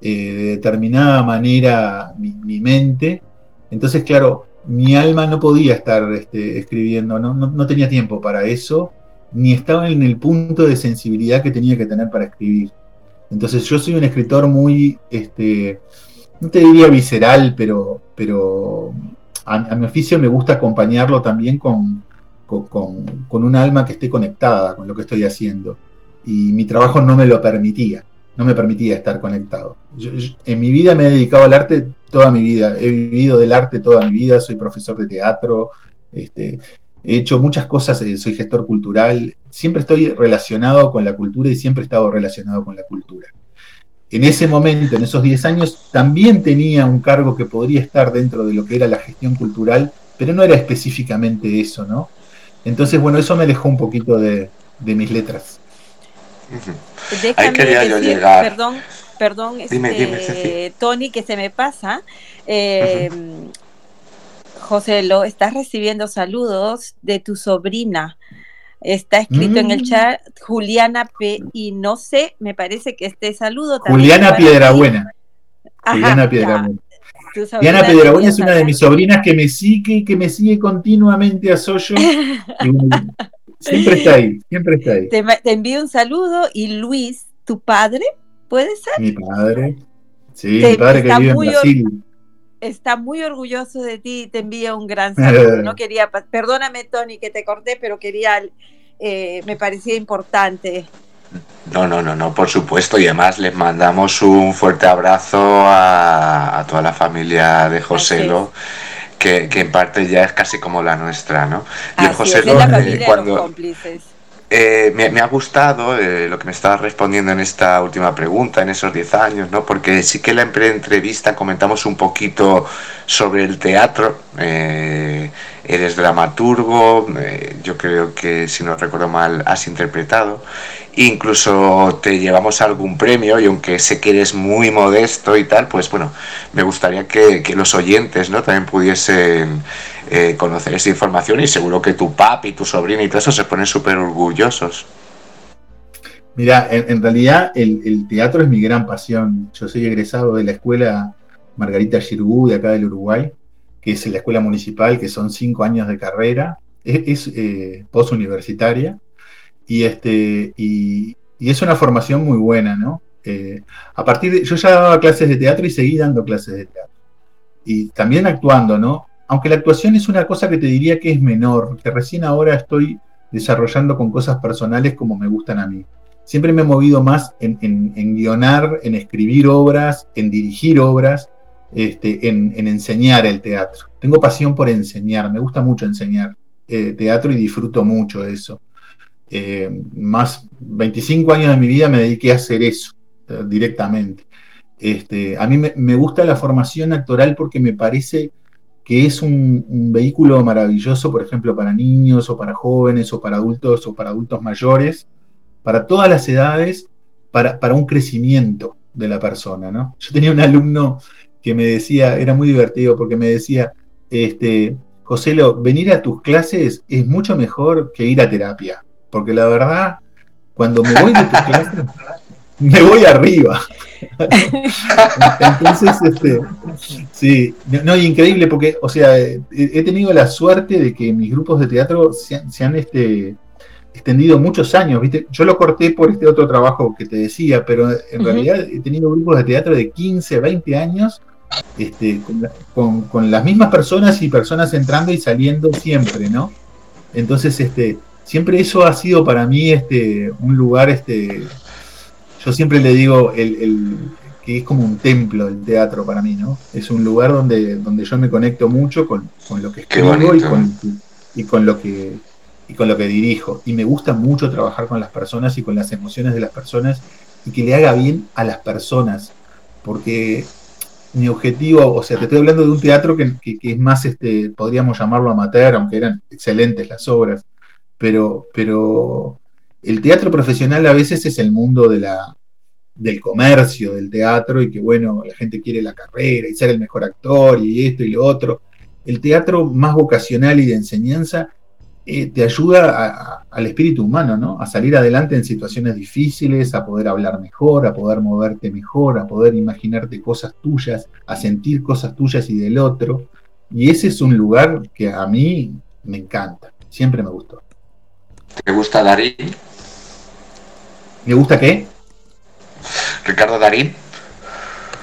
eh, de determinada manera mi, mente. Entonces, claro, mi alma no podía estar este, escribiendo, no, no, tenía tiempo para eso, ni estaba en el punto de sensibilidad que tenía que tener para escribir. Entonces yo soy un escritor muy, este, no te diría visceral, pero, pero a, mi oficio me gusta acompañarlo también con, con, un alma que esté conectada con lo que estoy haciendo. Y mi trabajo no me lo permitía, no me permitía estar conectado. en mi vida me he dedicado al arte toda mi vida, he vivido del arte toda mi vida, soy profesor de teatro, este, he hecho muchas cosas, eh, soy gestor cultural, siempre estoy relacionado con la cultura y siempre he estado relacionado con la cultura en ese momento, en esos 10 años, también tenía un cargo que podría estar dentro de lo que era la gestión cultural, pero no era específicamente eso, ¿no? Entonces, bueno, eso me alejó un poquito de, mis letras. Déjame quería yo llegar. Perdón, perdón, este, Tony, que se me pasa. Eh, José, lo estás recibiendo saludos de tu sobrina. Está escrito en el mm. chat Juliana P. Y no sé, me parece que este saludo también. Juliana Piedrabuena. Juliana Piedrabuena. Juliana Piedrabuena es una de mis sobrinas que me sigue, que me sigue continuamente a Soyo. siempre está ahí, siempre está ahí. Te, envío un saludo y Luis, tu padre, ¿puede ser? Mi padre. Sí, mi padre que vive en Brasil está muy orgulloso de ti y te envía un gran saludo. No quería, perdóname Tony que te corté, pero quería, eh, me parecía importante No, no, no, no, por supuesto. Y además les mandamos un fuerte abrazo a, toda la familia de Joselo. Que, que, en parte ya es casi como la nuestra, ¿no? Y José eh, cuando, eh, me, ha gustado eh, lo que me estaba respondiendo en esta última pregunta, en esos 10 años, ¿no? porque sí que en la entrevista comentamos un poquito sobre el teatro. Eh, eres dramaturgo, yo creo que si no recuerdo mal has interpretado. Incluso te llevamos algún premio y aunque sé que eres muy modesto y tal, pues bueno, me gustaría que, que los oyentes ¿no? también pudiesen eh, conocer esa información y seguro que tu papi, tu sobrina y todo eso se ponen súper orgullosos. Mira, en, realidad el, teatro es mi gran pasión. Yo soy egresado de la escuela Margarita Girgú de acá del Uruguay, que es la escuela municipal, que son cinco años de carrera, es, eh, postuniversitaria, y, este, y, es una formación muy buena, ¿no? Eh, a partir de, yo ya daba clases de teatro y seguí dando clases de teatro. Y también actuando, ¿no? Aunque la actuación es una cosa que te diría que es menor, que recién ahora estoy desarrollando con cosas personales como me gustan a mí. Siempre me he movido más en, guionar, en escribir obras, en dirigir obras, este, en, enseñar el teatro. Tengo pasión por enseñar, me gusta mucho enseñar eh, teatro y disfruto mucho de eso. Eh, más 25 años de mi vida me dediqué a hacer eso eh, directamente. Este, a mí me, me gusta la formación actoral porque me parece que es un, vehículo maravilloso, por ejemplo, para niños o para jóvenes o para adultos o para adultos mayores, para todas las edades, para, para un crecimiento de la persona. ¿no? Yo tenía un alumno que me decía, era muy divertido porque me decía, este, Joselo, venir a tus clases es mucho mejor que ir a terapia, porque la verdad, cuando me voy de tus clases, me voy arriba. Entonces, este, sí, no, increíble porque, o sea, he tenido la suerte de que mis grupos de teatro se, han este, extendido muchos años, ¿viste? Yo lo corté por este otro trabajo que te decía, pero en realidad he tenido grupos de teatro de 15, 20 años, este, con, con, las mismas personas y personas entrando y saliendo siempre, ¿no? Entonces, este, siempre eso ha sido para mí este, un lugar este, yo siempre le digo el, que es como un templo el teatro para mí, ¿no? Es un lugar donde, donde yo me conecto mucho con, lo que escribo y con, y con lo que y con lo que dirijo. Y me gusta mucho trabajar con las personas y con las emociones de las personas y que le haga bien a las personas. Porque mi objetivo, o sea, te estoy hablando de un teatro que, es más, este, podríamos llamarlo amateur, aunque eran excelentes las obras, pero, pero el teatro profesional a veces es el mundo de la, del comercio, del teatro, y que bueno, la gente quiere la carrera y ser el mejor actor y esto y lo otro. El teatro más vocacional y de enseñanza eh, te ayuda al espíritu humano, ¿no? A salir adelante en situaciones difíciles, a poder hablar mejor, a poder moverte mejor, a poder imaginarte cosas tuyas, a sentir cosas tuyas y del otro. Y ese es un lugar que a mí me encanta, siempre me gustó. ¿Te gusta Darín? ¿Me gusta qué? Ricardo Darín.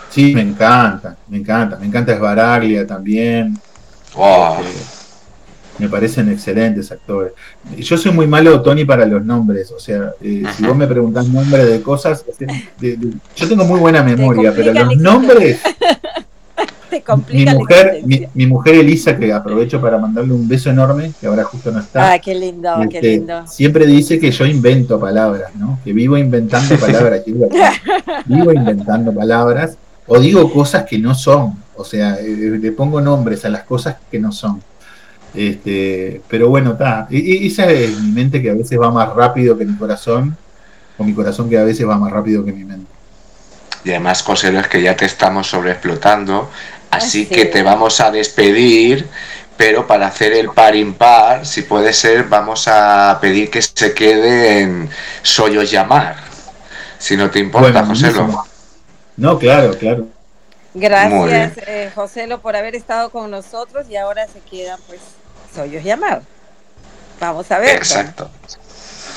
Sí, me encanta, me encanta, me encanta Esbaraglia también. Este, me parecen excelentes actores. Yo soy muy malo, Tony, para los nombres. O sea, eh, si vos me preguntás nombres de cosas, yo tengo muy buena memoria, pero los nombres mi mujer, mi, mujer Elisa, que aprovecho para mandarle un beso enorme, que ahora justo no está. Ah, qué lindo, qué este, lindo. Siempre dice que yo invento palabras, ¿no? Que vivo inventando palabras. vivo inventando palabras o digo cosas que no son. O sea, eh, le pongo nombres a las cosas que no son. Este, pero bueno, está. Esa es mi mente que a veces va más rápido que mi corazón, o mi corazón que a veces va más rápido que mi mente. Y además, José, es que ya te estamos sobreexplotando Así que te vamos a despedir, pero para hacer el par impar, si puede ser, vamos a pedir que se quede en Soy llamar. Si no te importa, Joselo. No, claro, claro. Gracias, eh, Joselo, por haber estado con nosotros y ahora se queda, pues, Soy llamar. Vamos a ver. Exacto.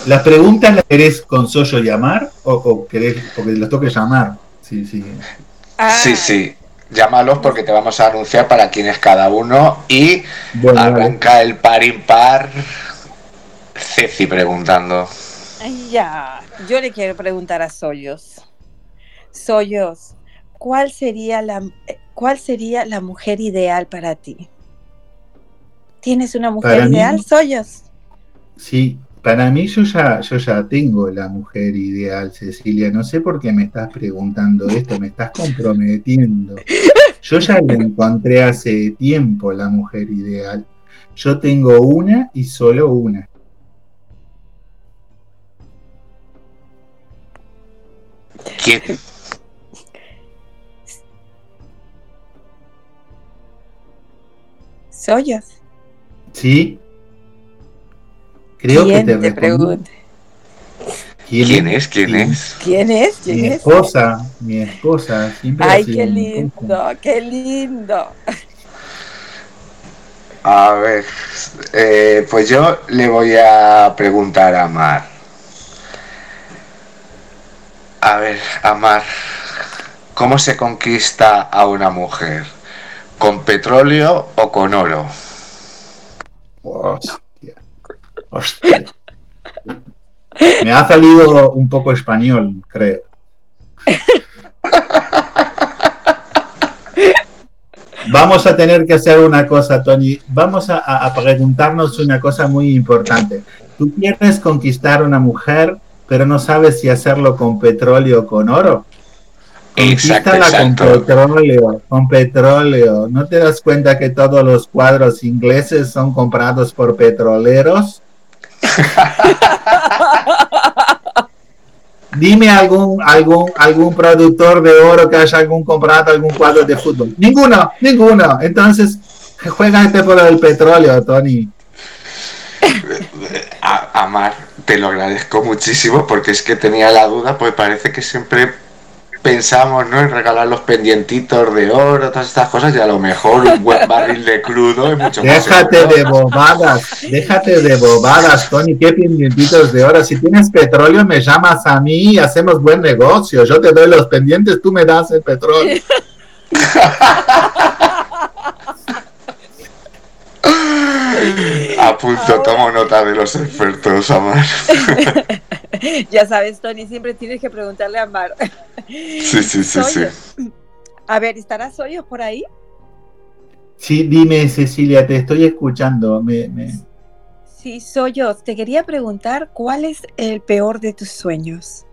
¿Las preguntas las querés con Soyo llamar o, querés porque los toque llamar? Sí, sí. Ah. Sí, sí. Llámalos porque te vamos a anunciar para quién es cada uno y arranca el par impar. Ceci preguntando. Ya, yo le quiero preguntar a Soyos. Soyos, ¿cuál sería la, cuál sería la mujer ideal para ti? ¿Tienes una mujer ideal, Soyos? Sí, para mí yo ya, yo ya tengo la mujer ideal, Cecilia. No sé por qué me estás preguntando esto, me estás comprometiendo. Yo ya la encontré hace tiempo la mujer ideal. Yo tengo una y solo una. ¿Quién? ¿Soyos? Sí. Creo que te, te pregunte. ¿Quién, es? ¿Quién es? ¿Quién es? ¿Quién mi es? esposa, mi esposa. Siempre Ay, qué mi lindo, qué lindo. A ver, eh, pues yo le voy a preguntar a Mar. A ver, Amar, ¿cómo se conquista a una mujer? ¿Con petróleo o con oro? Hostia. Hostia. Me ha salido un poco español, creo. Vamos a tener que hacer una cosa, Tony. Vamos a, a preguntarnos una cosa muy importante. Tú quieres conquistar a una mujer, pero no sabes si hacerlo con petróleo o con oro. Exacto, Conquístala con petróleo, con petróleo. ¿No te das cuenta que todos los cuadros ingleses son comprados por petroleros? Dime algún, algún, algún productor de oro que haya algún comprado algún cuadro de fútbol. Ninguno, ninguno. Entonces, juégate por el petróleo, Tony. Amar, te lo agradezco muchísimo porque es que tenía la duda, pues parece que siempre pensamos ¿no? en regalar los pendientitos de oro, todas estas cosas, y a lo mejor un buen barril de crudo es mucho más Déjate de bobadas, déjate de bobadas, Tony. ¿Qué pendientitos de oro? Si tienes petróleo, me llamas a mí y hacemos buen negocio. Yo te doy los pendientes, tú me das el petróleo. A punto, tomo nota de los expertos, Amar. Ya sabes, Tony, siempre tienes que preguntarle a Mar. Sí, sí, sí, sí. A ver, ¿estará Soyos por ahí? Sí, dime, Cecilia, te estoy escuchando. Me, me- Sí, Soyos. Te quería preguntar cuál es el peor de tus sueños.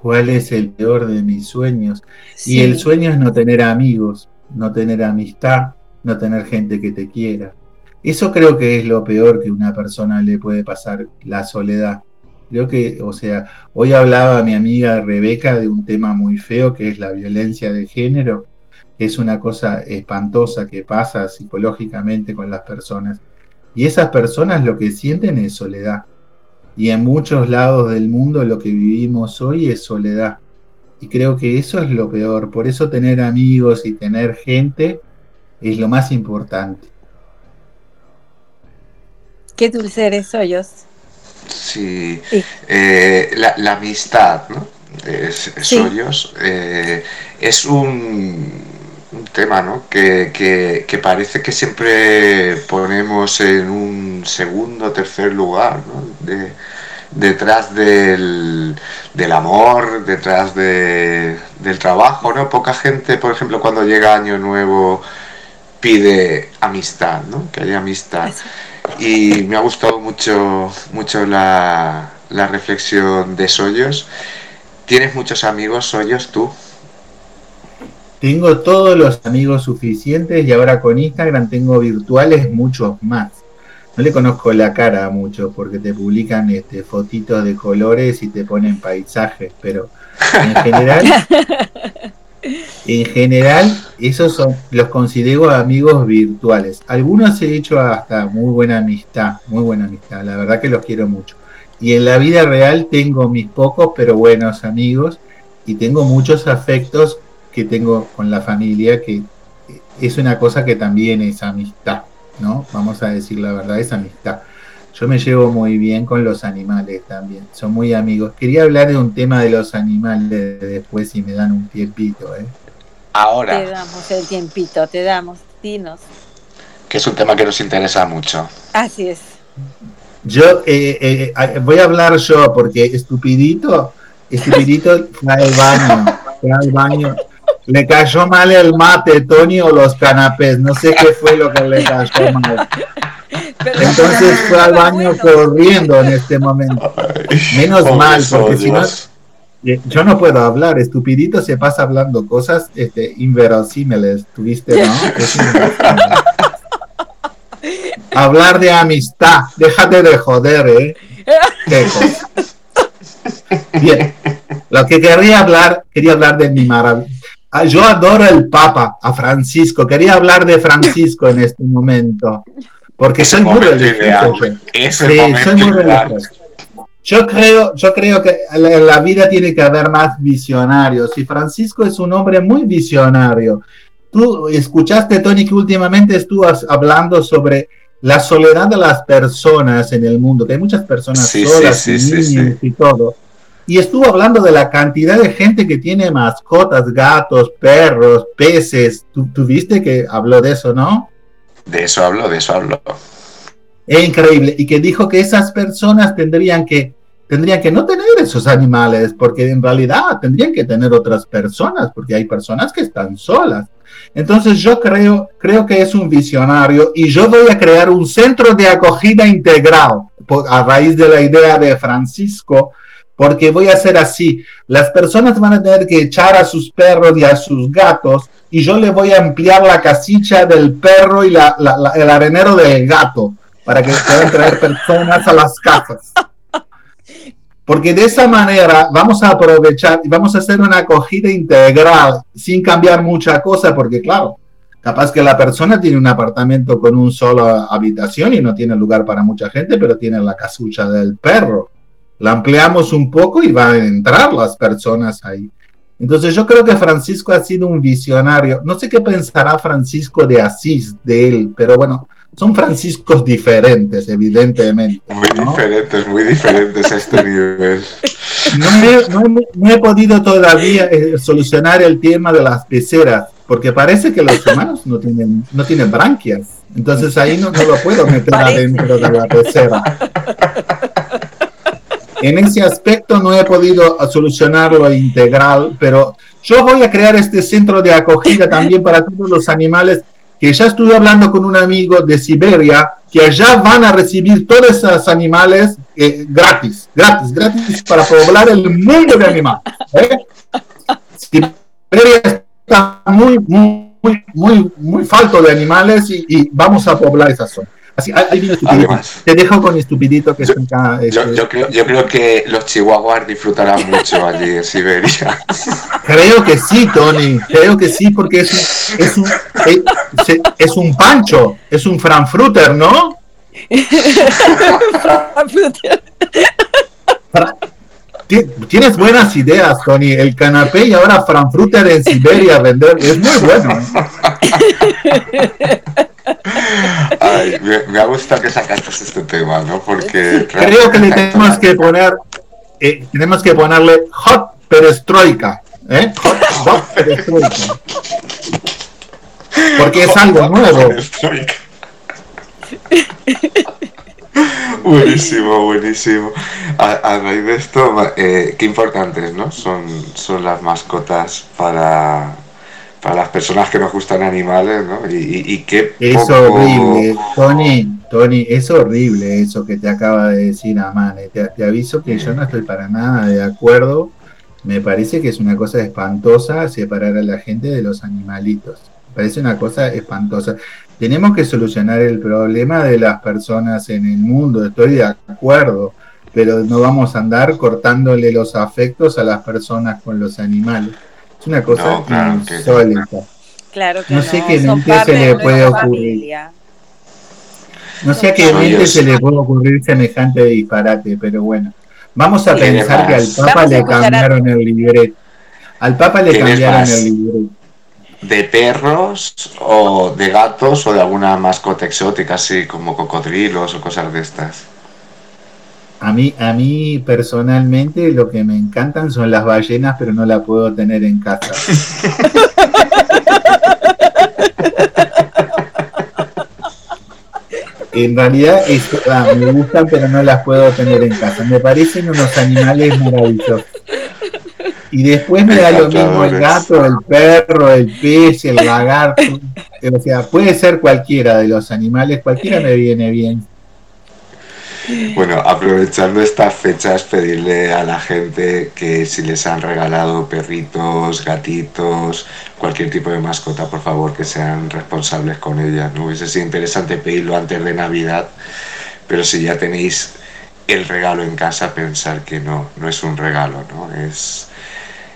¿Cuál es el peor de mis sueños? Sí. Y el sueño es no tener amigos, no tener amistad, no tener gente que te quiera. Eso creo que es lo peor que una persona le puede pasar, la soledad. Creo que, o sea, hoy hablaba mi amiga Rebeca de un tema muy feo que es la violencia de género, que es una cosa espantosa que pasa psicológicamente con las personas. Y esas personas lo que sienten es soledad. Y en muchos lados del mundo lo que vivimos hoy es soledad. Y creo que eso es lo peor. Por eso tener amigos y tener gente es lo más importante. Qué dulce eres, Soyos. Sí, Sí. eh, la, la amistad, ¿no? Es, Sí. Soyos, eh, es un, un tema, ¿no? Que, que- que parece que siempre ponemos en un segundo o tercer lugar, ¿no? De- detrás del, del amor, detrás de- del trabajo, ¿no? Poca gente, por ejemplo, cuando llega Año Nuevo pide amistad, ¿no? Que haya amistad. Eso. Y me ha gustado mucho, mucho la, la reflexión de Soyos. ¿Tienes muchos amigos, Soyos, tú? Tengo todos los amigos suficientes y ahora con Instagram tengo virtuales muchos más. No le conozco la cara a muchos porque te publican este, fotitos de colores y te ponen paisajes, pero en general, en general, esos son, los considero amigos virtuales. Algunos he hecho hasta muy buena amistad, muy buena amistad, la verdad que los quiero mucho. Y en la vida real tengo mis pocos pero buenos amigos y tengo muchos afectos que tengo con la familia, que es una cosa que también es amistad, ¿no? Vamos a decir la verdad, es amistad. Yo me llevo muy bien con los animales también, son muy amigos. Quería hablar de un tema de los animales después si me dan un tiempito, ¿eh? Te Ahora, damos el tiempito, te damos. Dinos. que es un tema que nos interesa mucho. Así es. Yo eh, eh, voy a hablar yo porque estupidito, estupidito fue al baño, fue al baño. Le cayó mal el mate, Tony, o los canapés. No sé qué fue lo que le cayó mal. Entonces fue al baño corriendo en este momento. Menos mal, porque si no, eh, yo no puedo hablar. Estupidito se pasa hablando cosas este, inverosímiles. Tuviste, ¿no? Hablar de amistad. Déjate de joder, ¿eh? Bien. Lo que quería hablar, quería hablar de mi maravilla. Ah, yo adoro el Papa, a Francisco. Quería hablar de Francisco en este momento. Porque soy muy religioso. Sí, soy muy. Yo creo, yo creo que en la vida tiene que haber más visionarios y Francisco es un hombre muy visionario. Tú escuchaste, Tony, que últimamente estuvo hablando sobre la soledad de las personas en el mundo, que hay muchas personas solas y todo. Y estuvo hablando de la cantidad de gente que tiene mascotas, gatos, perros, peces. ¿Tú, viste que habló de eso, no? De eso hablo, de eso hablo. Es increíble. Y que dijo que esas personas tendrían que, tendrían que no tener esos animales, porque en realidad tendrían que tener otras personas, porque hay personas que están solas. Entonces yo creo, creo que es un visionario y yo voy a crear un centro de acogida integral a raíz de la idea de Francisco, porque voy a hacer así. Las personas van a tener que echar a sus perros y a sus gatos y yo le voy a ampliar la casilla del perro y el arenero del gato para que puedan traer personas a las casas. Porque de esa manera vamos a aprovechar y vamos a hacer una acogida integral sin cambiar mucha cosa, porque claro, capaz que la persona tiene un apartamento con un solo habitación y no tiene lugar para mucha gente, pero tiene la casucha del perro. La ampliamos un poco y van a entrar las personas ahí. Entonces yo creo que Francisco ha sido un visionario. No sé qué pensará Francisco de Asís de él, pero bueno, son franciscos diferentes, evidentemente. Muy diferentes, muy diferentes a este nivel. No he, podido todavía eh, solucionar el tema de las peceras, porque parece que los humanos no tienen, no tienen branquias. Entonces ahí no, no lo puedo meter adentro de la pecera. En ese aspecto no he podido solucionarlo integral, pero yo voy a crear este centro de acogida también para todos los animales que ya estuve hablando con un amigo de Siberia, que allá van a recibir todos esos animales eh, gratis, gratis, gratis para poblar el mundo de animales. ¿eh? Siberia está muy, muy, muy, muy falto de animales y, y vamos a poblar esa zona. Te dejo con estupidito que yo, este, yo, creo, yo, creo, que los chihuahuas disfrutarán mucho allí en Siberia. Creo que sí, Tony. Creo que sí, porque es un, es un, es, un pancho, es un Frankfurter, ¿no? Tienes buenas ideas, Tony. El canapé y ahora Frankfurter en Siberia vender es muy bueno. me, ha gustado que sacaste este tema, ¿no? Porque creo que le tenemos que poner, eh, tenemos que ponerle hot perestroika, ¿eh? Hot, perestroika. Porque es algo nuevo. buenísimo, buenísimo. A, raíz de esto, eh, qué importantes, ¿no? Son, son las mascotas para para las personas que nos gustan animales, ¿no? Y, y, qué Es horrible, Tony, Tony, es horrible eso que te acaba de decir Amane. Te, aviso que yo no estoy para nada de acuerdo. Me parece que es una cosa espantosa separar a la gente de los animalitos. Me parece una cosa espantosa. Tenemos que solucionar el problema de las personas en el mundo, estoy de acuerdo, pero no vamos a andar cortándole los afectos a las personas con los animales. Es una cosa insólita. Claro que no sé qué mente se le puede ocurrir. No sé a qué mente se le puede ocurrir semejante disparate, pero bueno. Vamos a pensar que al Papa le cambiaron el libreto. Al Papa le cambiaron el libreto. ¿De perros o de gatos o de alguna mascota exótica, así como cocodrilos o cosas de estas? A mí, a mí personalmente lo que me encantan son las ballenas, pero no la puedo tener en casa. en realidad me gustan, pero no las puedo tener en casa. Me parecen unos animales maravillosos. Y después me da lo mismo el gato, el perro, el pez, el lagarto. O sea, puede ser cualquiera de los animales, cualquiera me viene bien. Bueno, aprovechando estas fechas, pedirle a la gente que si les han regalado perritos, gatitos, cualquier tipo de mascota, por favor, que sean responsables con ellas. No hubiese sido interesante pedirlo antes de Navidad, pero si ya tenéis el regalo en casa, pensar que no, no es un regalo, ¿no? Es,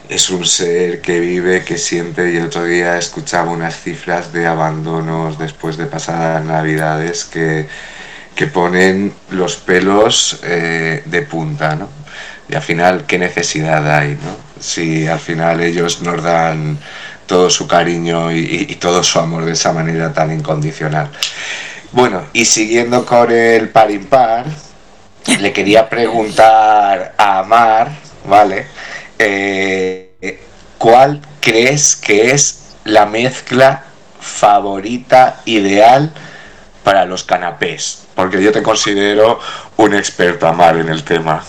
es un ser que vive, que siente. Y otro día escuchaba unas cifras de abandonos después de pasadas Navidades que que ponen los pelos eh, de punta, ¿no? Y al final, ¿qué necesidad hay, no? Si al final ellos nos dan todo su cariño y, todo su amor de esa manera tan incondicional. Bueno, y siguiendo con el par impar, le quería preguntar a Amar, ¿vale? Eh, ¿Cuál crees que es la mezcla favorita, ideal para los canapés? porque yo te considero un experto, Amar, en el tema.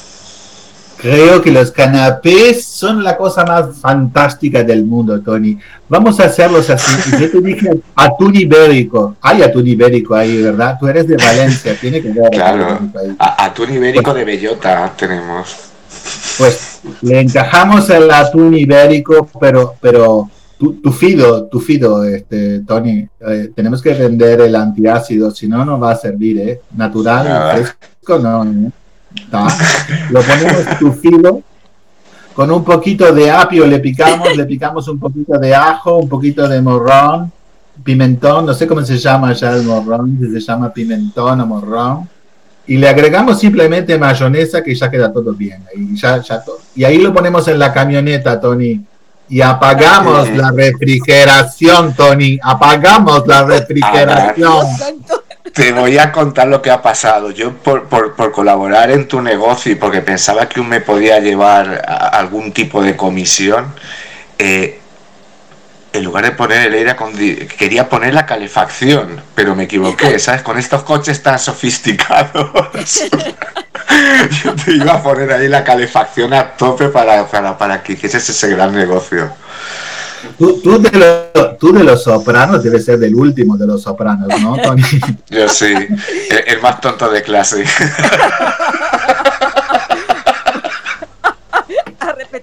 Creo que los canapés son la cosa más fantástica del mundo, Tony. Vamos a hacerlos así. Yo te dije atún ibérico. Hay atún ibérico ahí, ¿verdad? Tú eres de Valencia, tiene que ver. Claro, atún ibérico de bellota tenemos. Pues le encajamos el atún ibérico, pero, pero tu, fido, tu fido, este, Tony, eh, tenemos que vender el antiácido, si no, no va a servir, ¿eh? Natural, fresco, no. ¿eh? Lo ponemos tu fido, con un poquito de apio le picamos, le picamos un poquito de ajo, un poquito de morrón, pimentón, no sé cómo se llama ya el morrón, si se llama pimentón o morrón, y le agregamos simplemente mayonesa que ya queda todo bien. Y, ya, ya todo. y ahí lo ponemos en la camioneta, Tony y apagamos la refrigeración, Tony. Apagamos la refrigeración. Te voy a contar lo que ha pasado. Yo por, colaborar en tu negocio y porque pensaba que me podía llevar algún tipo de comisión, eh, en lugar de poner el aire quería poner la calefacción, pero me equivoqué, ¿sabes? Con estos coches tan sofisticados. Yo te iba a poner ahí la calefacción a tope para, para, que hicieses ese gran negocio. Tú, de los sopranos debes ser del último de los sopranos, ¿no, Tony? Yo sí, el, más tonto de clase.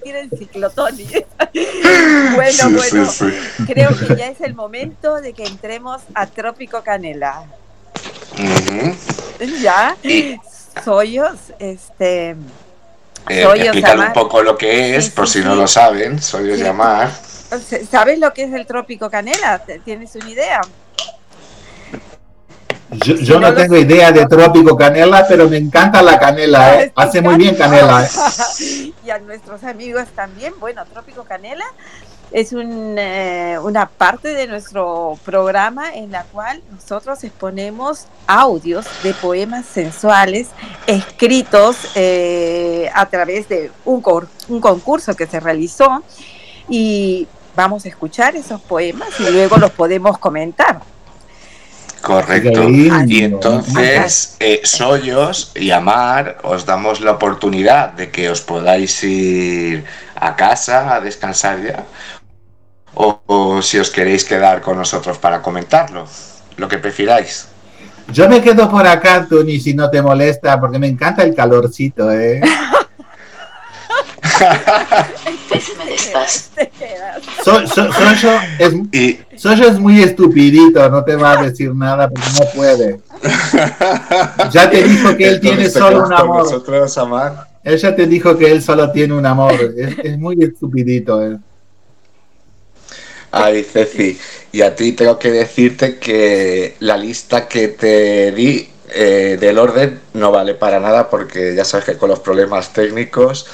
a repetir el ciclo, Tony. bueno, bueno, creo que ya es el momento de que entremos a Trópico Canela. Ya, Soyos, este... Eh, explicar un poco lo que es, por si no lo saben, Soyos llamar. ¿Sabes lo que es el trópico canela? ¿Tienes una idea? Yo, no, tengo idea de trópico canela, pero me encanta la canela, ¿eh? hace muy bien canela. ¿eh? y a nuestros amigos también, bueno, trópico canela es eh, una parte de nuestro programa en la cual nosotros exponemos audios de poemas sensuales escritos eh, a través de un, un concurso que se realizó y vamos a escuchar esos poemas y luego los podemos comentar. Correcto. Y entonces, eh, Soyos y Amar, os damos la oportunidad de que os podáis ir a casa a descansar ya o, si os queréis quedar con nosotros para comentarlo, lo que prefiráis. Yo me quedo por acá, Tony, si no te molesta, porque me encanta el calorcito, ¿eh? Soy es, muy estupidito, no te va a decir nada porque no puede. Ya te dijo que él tiene solo un amor. Él ya te dijo que él solo tiene un amor. Es, es muy estupidito. ¿eh? Ay, Ceci, y a ti tengo que decirte que la lista que te di eh, del orden no vale para nada porque ya sabes que con los problemas técnicos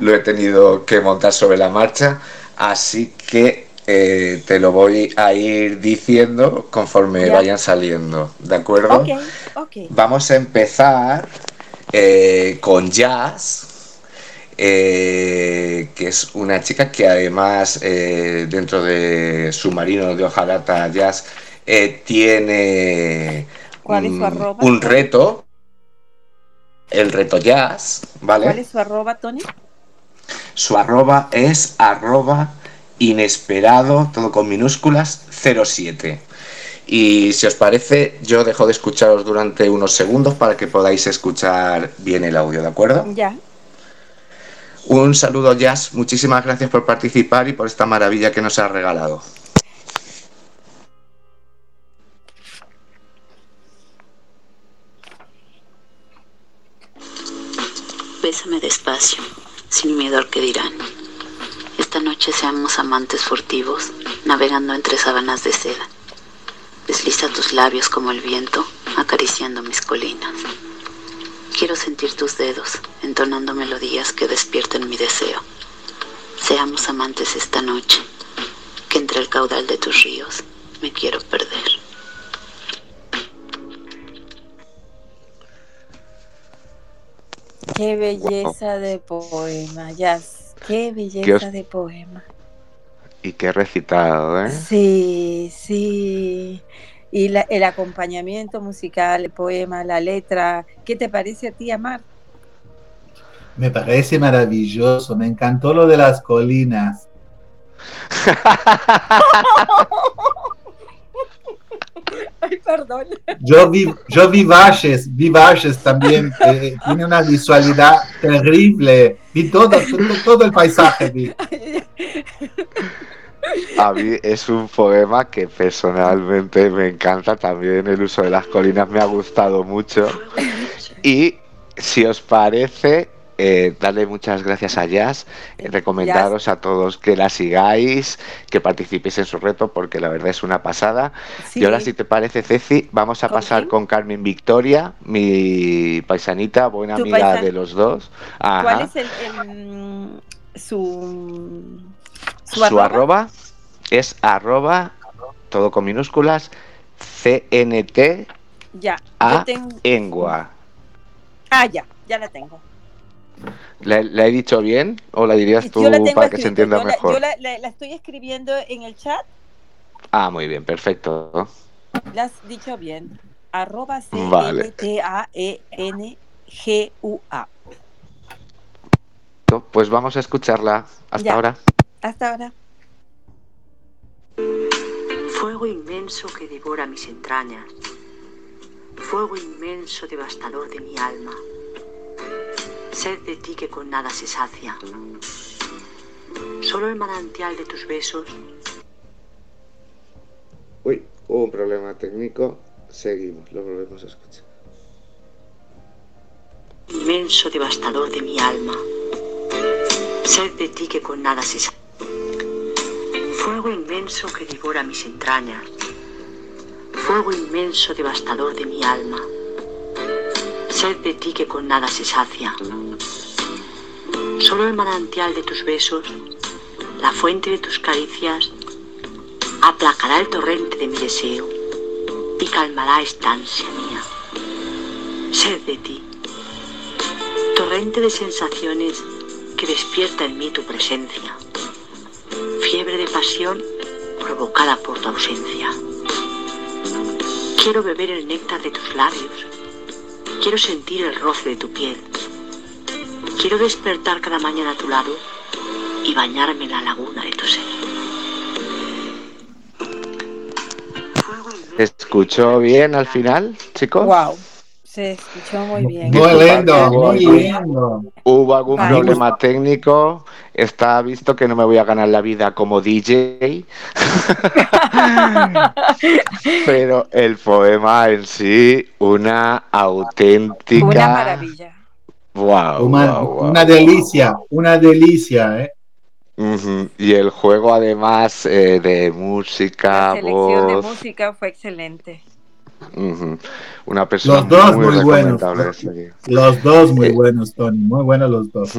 lo he tenido que montar sobre la marcha, así que eh, te lo voy a ir diciendo conforme vayan saliendo, ¿de acuerdo? Vamos a empezar eh, con jazz que es una chica que además dentro de Submarino de Ojalata Jazz tiene ¿Cuál es su mm, arroba? un reto, el reto jazz, ¿vale? ¿Cuál es su arroba, Tony? Su arroba es arroba inesperado, todo con minúsculas, 07. Y si os parece, yo dejo de escucharos durante unos segundos para que podáis escuchar bien el audio, ¿de acuerdo? Ya. Un saludo, Jazz. Muchísimas gracias por participar y por esta maravilla que nos has regalado. Bésame despacio, sin miedo al que dirán. Esta noche seamos amantes furtivos, navegando entre sábanas de seda. Desliza tus labios como el viento, acariciando mis colinas. Quiero sentir tus dedos, entonando melodías que despierten mi deseo. Seamos amantes esta noche, que entre el caudal de tus ríos me quiero perder. Qué belleza de poema, Jazz. Qué belleza ¿Qué os- de poema. Y qué recitado, ¿eh? Sí, sí. Y la- el acompañamiento musical, el poema, la letra. ¿Qué te parece a ti, Amar? Me parece maravilloso, me encantó lo de las colinas. Ay, perdón. Yo vi, yo vi valles, vi valles también, eh, tiene una visualidad terrible. Vi todo, todo, todo el paisaje. Vi. A mí es un poema que personalmente me encanta también. El uso de las colinas me ha gustado mucho. Y si os parece, eh, darle muchas gracias a Jazz, eh, recomendaros a todos que la sigáis, que participéis en su reto, porque la verdad es una pasada. Sí. Y ahora, si te parece, Ceci, vamos a ¿Con pasar quién? con Carmen Victoria, mi paisanita, buena amiga paisan- de los dos. Ajá. ¿Cuál es el, el, su, su, Su arroba? arroba es arroba, todo con minúsculas, CNT Ya. A tengo... Engua. Ah, ya, ya la tengo. ¿La, la he dicho bien o la dirías tú la para que se entienda yo la- mejor? yo la, la- la estoy escribiendo en el chat. Ah, muy bien, perfecto. La has dicho bien. Arroba c Vale. t a e n g u a Pues vamos a escucharla. Hasta Ya. ahora. Hasta ahora. Fuego inmenso que devora mis entrañas. Fuego inmenso devastador de mi alma. Sed de ti que con nada se sacia. Solo el manantial de tus besos Uy, hubo un problema técnico. Seguimos, lo volvemos a escuchar. inmenso devastador de mi alma. Sed de ti que con nada se sacia. Fuego inmenso que devora mis entrañas. Fuego inmenso devastador de mi alma. Sed de ti que con nada se sacia. Solo el manantial de tus besos, la fuente de tus caricias, aplacará el torrente de mi deseo y calmará esta ansia mía. Sed de ti torrente de sensaciones que despierta en mí tu presencia, fiebre de pasión provocada por tu ausencia. Quiero beber el néctar de tus labios, quiero sentir el roce de tu piel, quiero despertar cada mañana a tu lado y bañarme en la laguna de tu ser. Fuego ¿Se escuchó bien al final, chicos? Wow. Se escuchó muy bien. Muy lindo, muy lindo. Hubo algún Vale. problema técnico. Está visto que no me voy a ganar la vida como DJ. Pero el poema en sí, una auténtica. Una maravilla. Wow, Una, wow, wow. una delicia, una delicia, ¿eh? Y el juego, además, eh, de música, La selección de música fue excelente. Una persona Los dos muy, muy buenos. Los dos muy Eh. buenos, Tony, muy buenos los dos.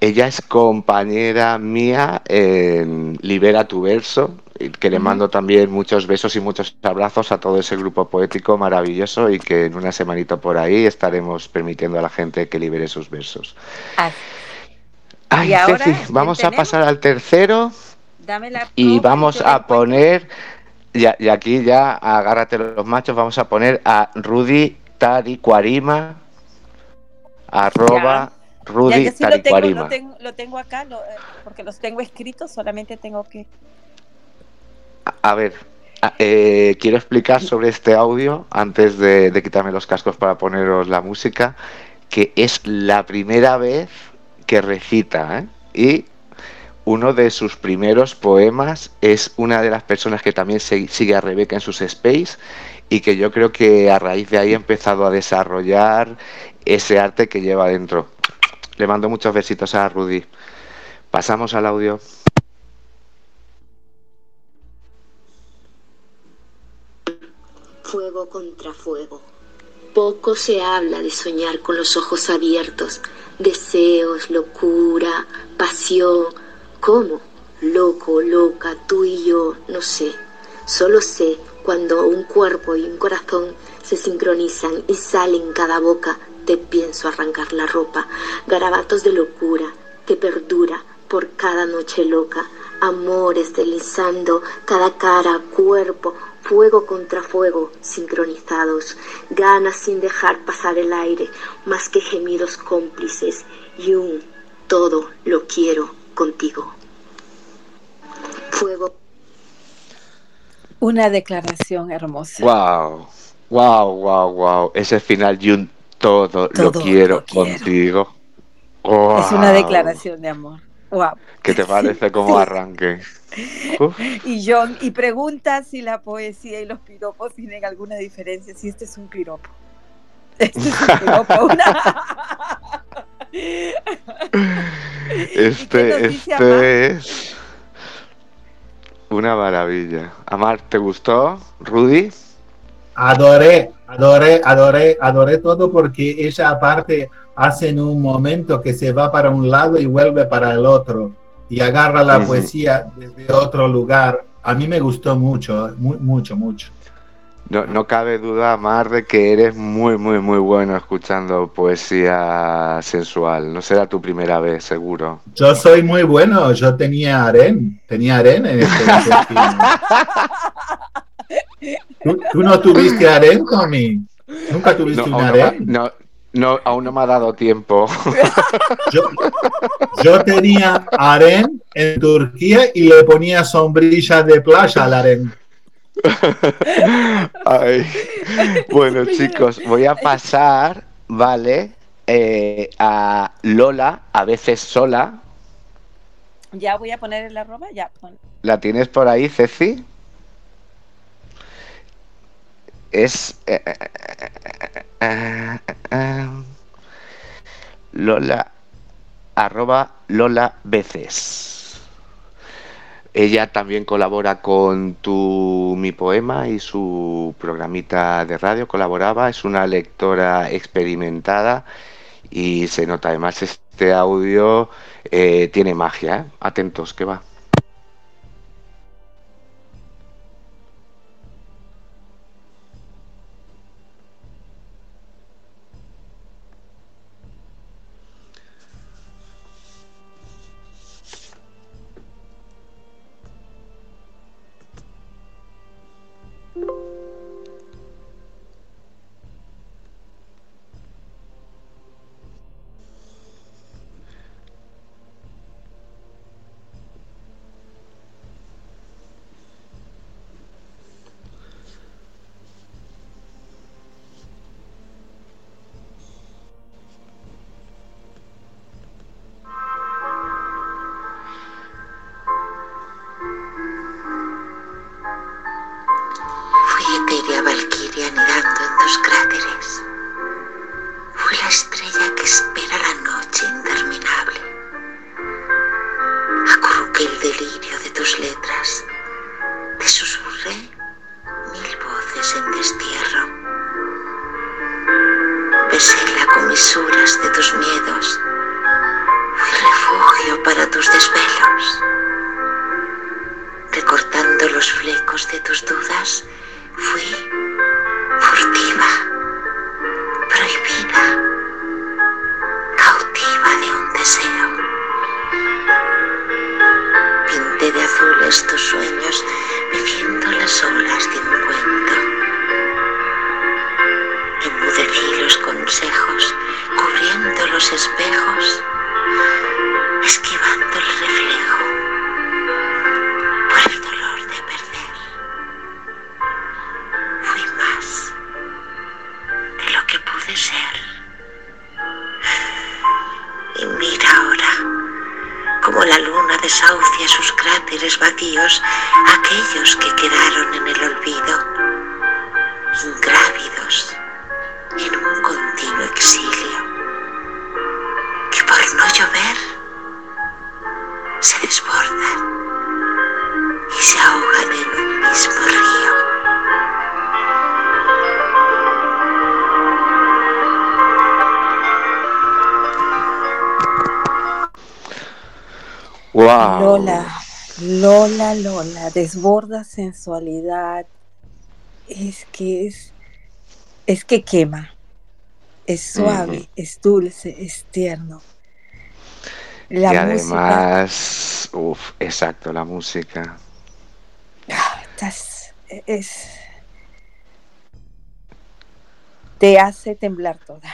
Ella es compañera mía en Libera tu verso, que le mando también muchos besos y muchos abrazos a todo ese grupo poético maravilloso y que en una semanita por ahí estaremos permitiendo a la gente que libere sus versos. Ah, Ay, Y ahora, Ceci, ¿quién vamos a pasar al tercero dame la y vamos a poner y, aquí ya, agárrate los machos, vamos a poner a Rudy Taricuarima, arroba Rudy Taricuarima. Lo tengo, lo, tengo, acá, eh, porque los tengo escritos, solamente tengo que... A, ver, eh, quiero explicar sobre este audio antes de, de quitarme los cascos para poneros la música, que es la primera vez que recita, ¿eh? Y uno de sus primeros poemas es una de las personas que también sigue a Rebeca en sus space y que yo creo que a raíz de ahí ha empezado a desarrollar ese arte que lleva dentro. Le mando muchos besitos a Rudy. Pasamos al audio. Fuego contra fuego. Poco se habla de soñar con los ojos abiertos, deseos, locura, pasión, ¿Cómo? Loco, loca, tú y yo, no sé. Solo sé cuando un cuerpo y un corazón se sincronizan y salen cada boca, te pienso arrancar la ropa. Garabatos de locura que perdura por cada noche loca. Amores deslizando cada cara, cuerpo, fuego contra fuego, sincronizados. Ganas sin dejar pasar el aire, más que gemidos cómplices. Y un todo lo quiero contigo. Fuego. Una declaración hermosa. Wow, wow, wow, wow. Ese final y un todo, lo, quiero contigo. Es una declaración de amor. Wow. ¿Qué te parece como arranque? Y John, y pregunta si la poesía y los piropos tienen alguna diferencia, si este es un piropo. Este es un piropo. Este, este es una maravilla. Amar, ¿te gustó, Rudy? Adoré, adoré, adoré, adoré todo porque ella aparte hace en un momento que se va para un lado y vuelve para el otro y agarra la poesía desde otro lugar. A mí me gustó mucho, mucho, mucho. No, no cabe duda, Mar, de que eres muy, muy, muy bueno escuchando poesía sensual. No será tu primera vez, seguro. Yo soy muy bueno. Yo tenía aren. Tenía aren en este ¿Tú, no tuviste aren, Tommy? ¿Nunca tuviste un aren? No, no, aún no me ha dado tiempo. Yo, yo tenía aren en Turquía y le ponía sombrillas de playa al Bueno, chicos, voy a pasar, ¿vale? Eh, a Lola, a veces sola. Ya voy a poner el arroba, ya. ¿La tienes por ahí, Ceci? Es. Eh, eh, Lola. Arroba Lola veces. Ella también colabora con tu Mi Poema y su programita de radio, colaboraba, es una lectora experimentada y se nota además este audio eh, tiene magia. ¿eh? Atentos, que va. Desborda sensualidad. Es que es, es que quema. Es suave, es dulce, es tierno. y La música además, uff, exacto, la música. estás- es, te hace temblar toda.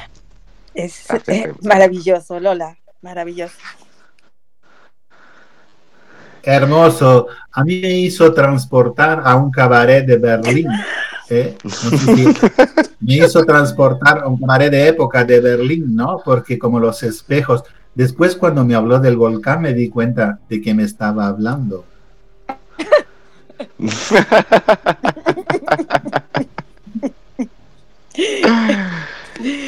Es eh, temblar. maravilloso, Lola, maravilloso. Hermoso. A mí me hizo transportar a un cabaret de Berlín. ¿eh? No sé si- me hizo transportar a un cabaret de época de Berlín, ¿no? Porque como los espejos. Después cuando me habló del volcán me di cuenta de que me estaba hablando.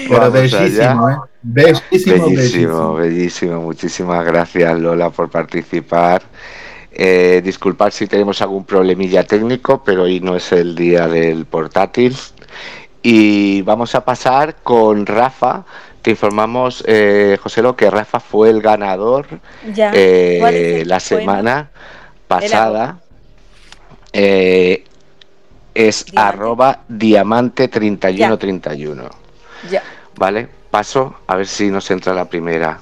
Pero bellísimo. ¿eh? Bellísimo, Bellísimo, bellísimo. bellísimo. Muchísimas gracias Lola por participar. Eh, disculpad si tenemos algún problemilla técnico, pero hoy no es el día del portátil. Y vamos a pasar con Rafa. Te informamos, eh, José, lo que Rafa fue el ganador Ya, eh, ¿cuál es el la semana pasada. Eh, es Diamante. arroba diamante 3131. Ya. ¿Vale? Paso a ver si nos entra la primera.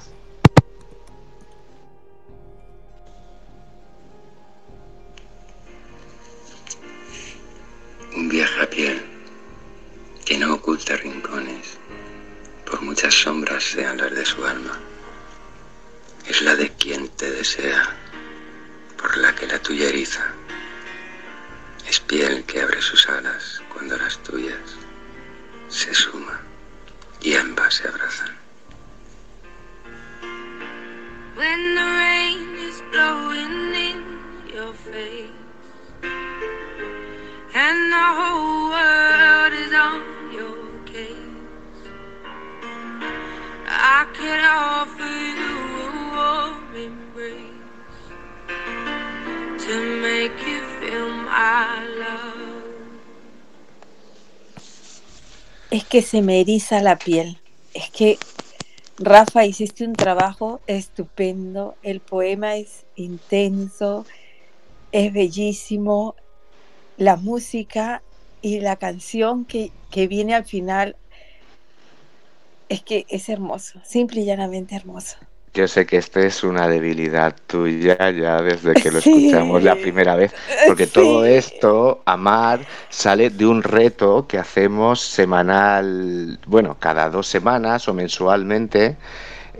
Un viaje a pie que no oculta rincones, por muchas sombras sean las de su alma. Es la de quien te desea, por la que la tuya eriza. Es piel que abre sus alas cuando las tuyas se suman y ambas se abrazan. And the whole world is on your case, I could offer you a warm embrace to make you feel my love. Es que se me eriza la piel. Es que, Rafa, hiciste un trabajo estupendo. El poema es intenso, es bellísimo. La música y la canción que, que viene al final es que es hermoso, simple y llanamente hermoso. Yo sé que esta es una debilidad tuya ya desde que lo Sí. escuchamos la primera vez, porque todo esto, Amar, sale de un reto que hacemos semanal, bueno, cada dos semanas o mensualmente.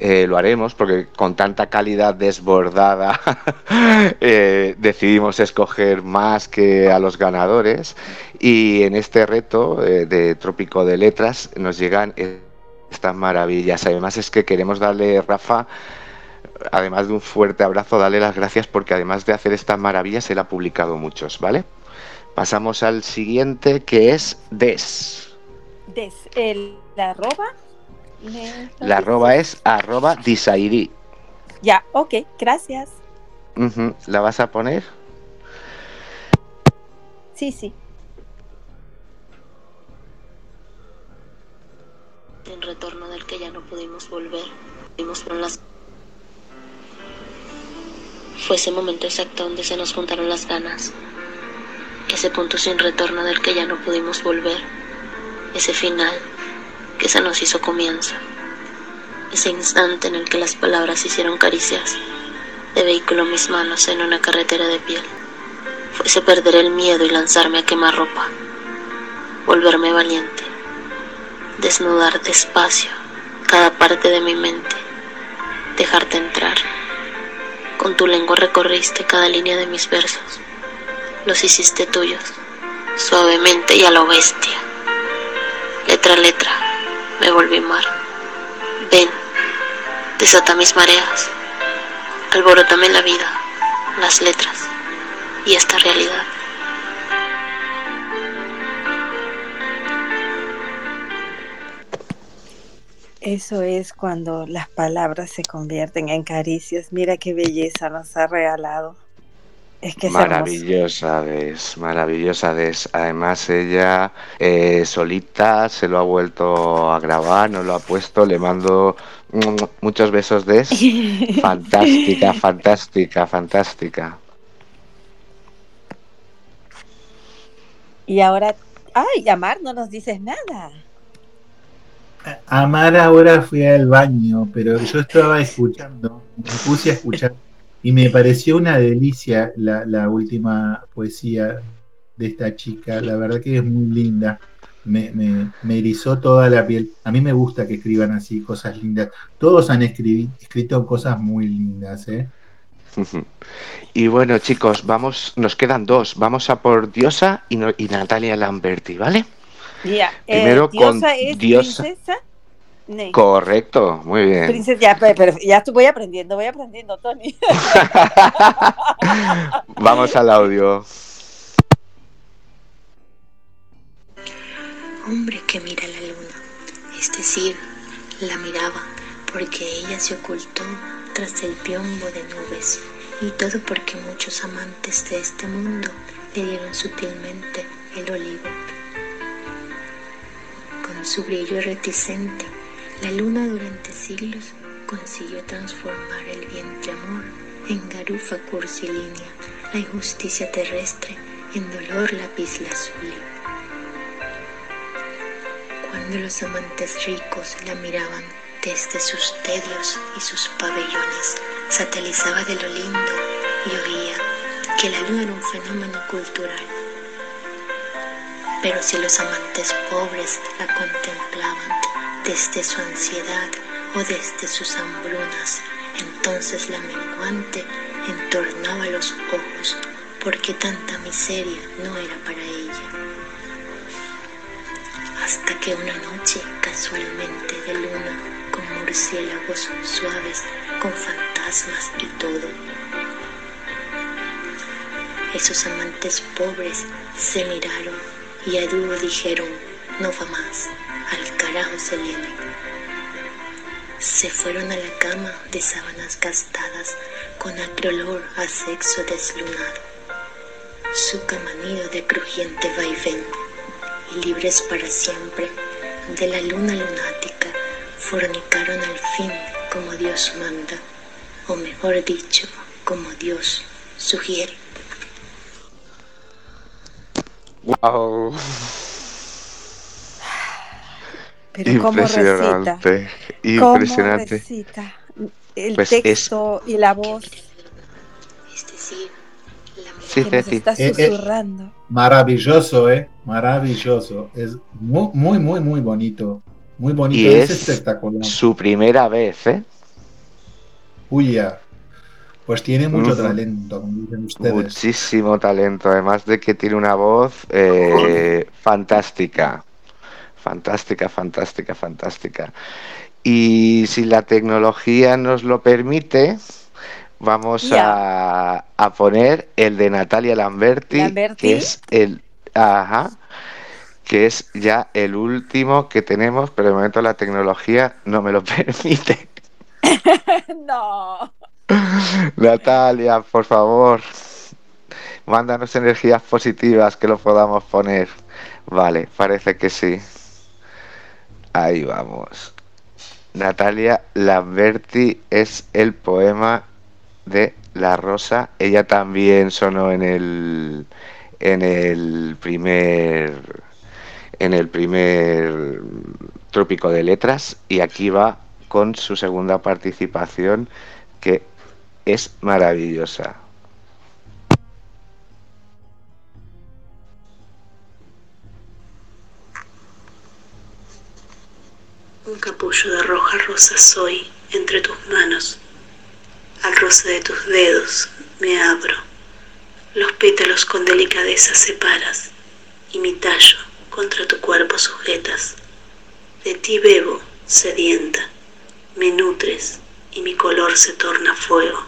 Eh, lo haremos porque con tanta calidad desbordada eh, decidimos escoger más que a los ganadores y en este reto eh, de Trópico de Letras nos llegan estas maravillas. Además es que queremos darle, Rafa, además de un fuerte abrazo, darle las gracias porque además de hacer estas maravillas, él ha publicado muchos, ¿vale? Pasamos al siguiente que es Des. Des, el, arroba. La arroba es arroba disairi. Ya, ok, gracias. ¿La vas a poner? Sí, sí. Un retorno del que ya no pudimos volver. Vimos con las... Fue ese momento exacto donde se nos juntaron las ganas. Ese punto sin retorno del que ya no pudimos volver. Ese final que se nos hizo comienzo. Ese instante en el que las palabras hicieron caricias de vehículo mis manos en una carretera de piel. fuese perder el miedo y lanzarme a quemar ropa, volverme valiente, desnudar despacio cada parte de mi mente, dejarte entrar. Con tu lengua recorriste cada línea de mis versos, los hiciste tuyos, suavemente y a lo bestia. Letra a letra, me volví mar. Ven, desata mis mareas, alborotame la vida, las letras y esta realidad. Eso es cuando las palabras se convierten en caricias. Mira qué belleza nos ha regalado. Es que es maravillosa es maravillosa es. Además ella eh, solita se lo ha vuelto a grabar, nos lo ha puesto, le mando muchos besos de fantástica, fantástica, fantástica. Y ahora, ay, Amar, no nos dices nada. Amar ahora fui al baño, pero yo estaba escuchando, me puse a escuchar y me pareció una delicia la, última poesía de esta chica, la verdad que es muy linda, me, me, erizó toda la piel. A mí me gusta que escriban así cosas lindas. Todos han escrito cosas muy lindas, ¿eh? Y bueno, chicos, vamos, nos quedan dos. Vamos a por Diosa y, y Natalia Lamberti, ¿vale? Eh, Primero con es Diosa. Princesa. Correcto, muy bien. Princesa, pero, ya voy aprendiendo, voy aprendiendo, Tony. Vamos al audio. Hombre que mira la luna, es decir, la miraba porque ella se ocultó tras el piombo de nubes y todo porque muchos amantes de este mundo le dieron sutilmente el olivo su brillo reticente, la luna durante siglos consiguió transformar el vientre amor en garufa cursilínea, la injusticia terrestre en dolor azul. Cuando los amantes ricos la miraban desde sus tedios y sus pabellones, satelizaba de lo lindo y oía que la luna era un fenómeno cultural pero si los amantes pobres la contemplaban desde su ansiedad o desde sus hambrunas, entonces la menguante entornaba los ojos porque tanta miseria no era para ella. Hasta que una noche, casualmente de luna, con murciélagos suaves, con fantasmas y todo, esos amantes pobres se miraron y a dúo dijeron, no va más, al carajo se viene. Se fueron a la cama de sábanas gastadas con acre a sexo deslunado, su camanido de crujiente vaivén, y libres para siempre de la luna lunática, fornicaron al fin como Dios manda, o mejor dicho, como Dios sugiere. Wow. Pero impresionante, cómo impresionante. El pues texto y la voz. Es decir, la que nos está eh, eh, susurrando. maravilloso, eh, maravilloso. Es muy, muy, muy, muy bonito. Muy bonito, y es, espectacular. Su primera vez, ¿eh? Uy, ya. Pues tiene mucho talento, como dicen ustedes. Muchísimo talento, además de que tiene una voz eh, fantástica. Fantástica, fantástica, fantástica. Y si la tecnología nos lo permite, vamos a, poner el de Natalia Lamberti, que es el. Ajá, que es ya el último que tenemos, pero de momento la tecnología no me lo permite. no. Natalia, por favor, mándanos energías positivas que lo podamos poner. Vale, parece que sí. Ahí vamos. Natalia Lamberti es el poema de La Rosa. Ella también sonó en el en el primer en el primer Trópico de Letras y aquí va con su segunda participación que es maravillosa. Capullo de roja rosa soy entre tus manos. Al roce de tus dedos me abro. Los pétalos con delicadeza separas y mi tallo contra tu cuerpo sujetas. De ti bebo, sedienta, me nutres y mi color se torna fuego.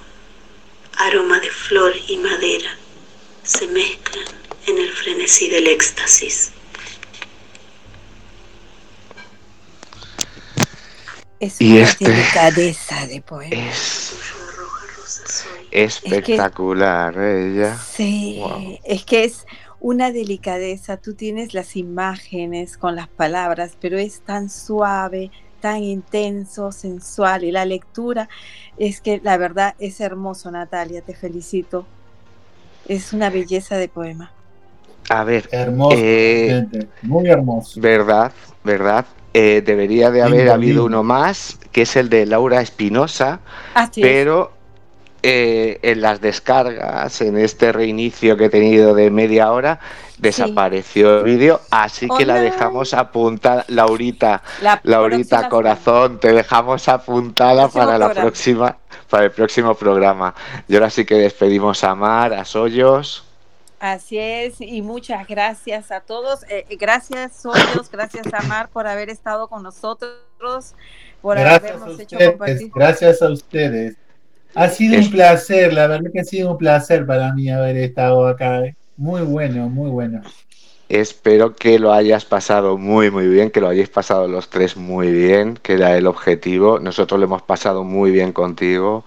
Aroma de flor y madera se mezclan en el frenesí del éxtasis. Es Y una este delicadeza de poema. Es espectacular, ella. Sí, Wow. es que es una delicadeza. Tú tienes las imágenes con las palabras, pero es tan suave, tan intenso, sensual. Y la lectura es que la verdad es hermoso, Natalia. Te felicito. Es una belleza de poema. A ver, Hermoso, eh, gente, muy hermoso. verdad, verdad. Eh, debería de haber habido uno más, que es el de Laura Espinosa, pero eh, en las descargas, en este reinicio que he tenido de media hora, desapareció el vídeo, así que la dejamos apuntada, Laurita, La Laurita Corazón, te dejamos apuntada para la programa. próxima, para el próximo programa. Y ahora sí que despedimos a Mar, a Soyos. Así es, y muchas gracias a todos. Eh, eh, gracias, Soyos, gracias a Mar por haber estado con nosotros, por Gracias a habernos hecho ustedes, compartir. gracias a ustedes. Ha sido un placer, la verdad que ha sido un placer para mí haber estado acá. Muy bueno, muy bueno. Espero que lo hayas pasado muy, muy bien, que lo hayáis pasado los tres muy bien, que era el objetivo. Nosotros lo hemos pasado muy bien contigo.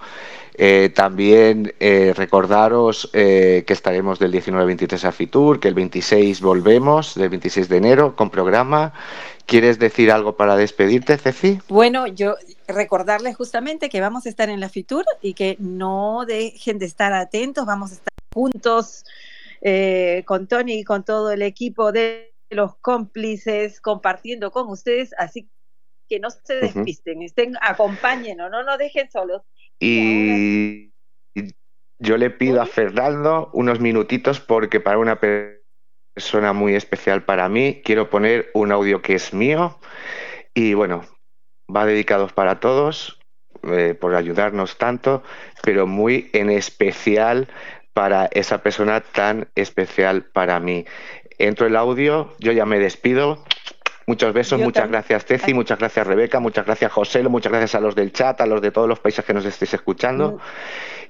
Eh, también eh, recordaros eh, que estaremos del 19 al 23 a Fitur, que el 26 volvemos, del 26 de enero, con programa. ¿Quieres decir algo para despedirte, Ceci? Bueno, yo recordarles justamente que vamos a estar en la Fitur y que no dejen de estar atentos, vamos a estar juntos eh, con Tony y con todo el equipo de los cómplices compartiendo con ustedes, así que no se despisten, estén, acompáñenos, no nos dejen solos. Y yo le pido a Fernando unos minutitos porque para una per- persona muy especial para mí quiero poner un audio que es mío y bueno, va dedicado para todos eh, por ayudarnos tanto, pero muy en especial para esa persona tan especial para mí. Entro el audio, yo ya me despido. Muchos besos, Yo muchas también. gracias Ceci, muchas gracias Rebeca, muchas gracias José, muchas gracias a los del chat, a los de todos los países que nos estéis escuchando.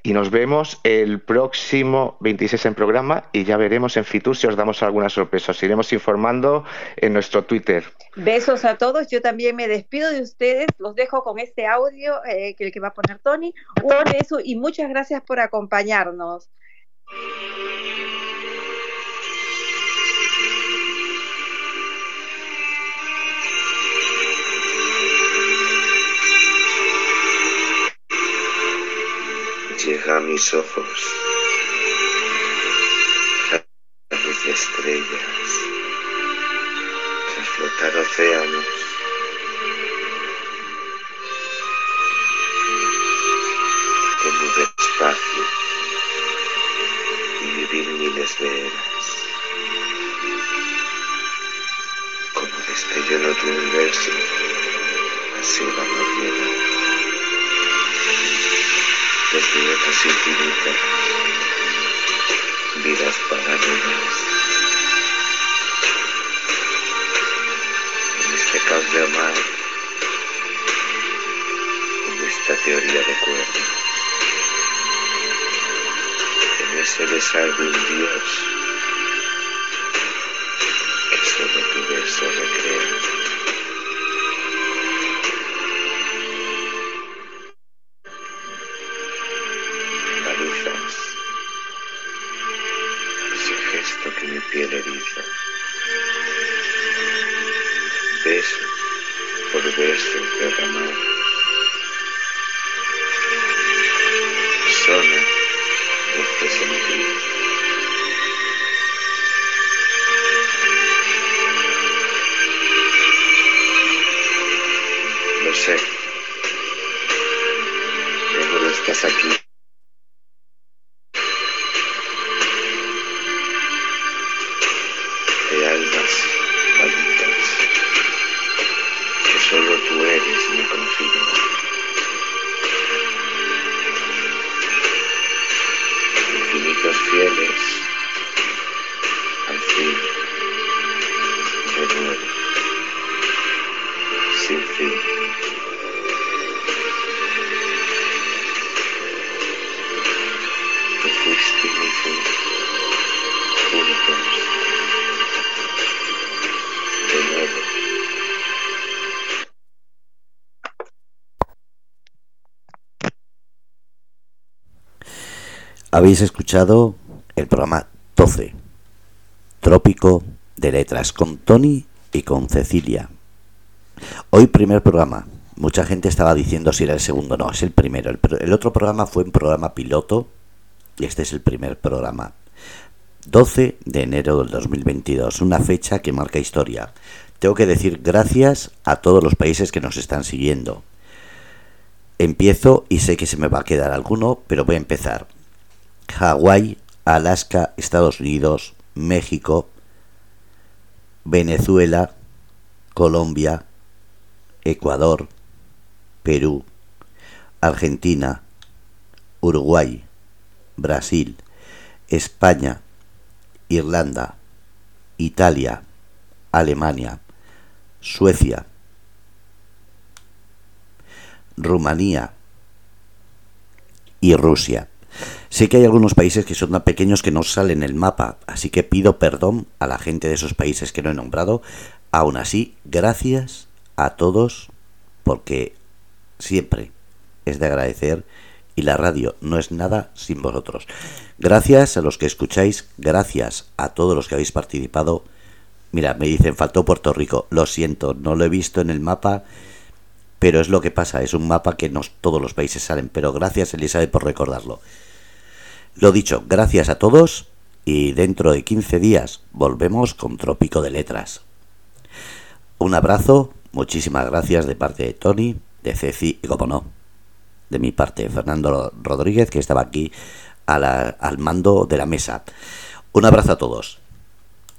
Y nos vemos el próximo 26 en programa y ya veremos en Fitur si os damos alguna sorpresa. Os iremos informando en nuestro Twitter. Besos a todos, yo también me despido de ustedes, los dejo con este audio eh, que el que va a poner Tony. Un beso y muchas gracias por acompañarnos. Llega a mis ojos la luz de estrellas, tras flotar océanos. Que mude espacio y vivir miles de eras. Como destello en otro universo, así va la vida otras infinitas vidas paralelas. En este caos de amar, en esta teoría de cuerdas, en ese besar de un dios que solo tu beso recrea. Mi Habéis escuchado el programa 12, Trópico de Letras, con Tony y con Cecilia. Hoy primer programa. Mucha gente estaba diciendo si era el segundo. No, es el primero. El, otro programa fue un programa piloto y este es el primer programa. 12 de enero del 2022, una fecha que marca historia. Tengo que decir gracias a todos los países que nos están siguiendo. Empiezo y sé que se me va a quedar alguno, pero voy a empezar. Hawái, Alaska, Estados Unidos, México, Venezuela, Colombia, Ecuador, Perú, Argentina, Uruguay, Brasil, España, Irlanda, Italia, Alemania, Suecia, Rumanía y Rusia. Sé que hay algunos países que son tan pequeños que no salen en el mapa, así que pido perdón a la gente de esos países que no he nombrado. Aún así, gracias a todos porque siempre es de agradecer y la radio no es nada sin vosotros. Gracias a los que escucháis, gracias a todos los que habéis participado. Mira, me dicen, faltó Puerto Rico. Lo siento, no lo he visto en el mapa, pero es lo que pasa. Es un mapa que no todos los países salen. Pero gracias, Elizabeth, por recordarlo. Lo dicho, gracias a todos y dentro de 15 días volvemos con Trópico de Letras. Un abrazo, muchísimas gracias de parte de Tony, de Ceci y como no, de mi parte Fernando Rodríguez que estaba aquí al mando de la mesa. Un abrazo a todos.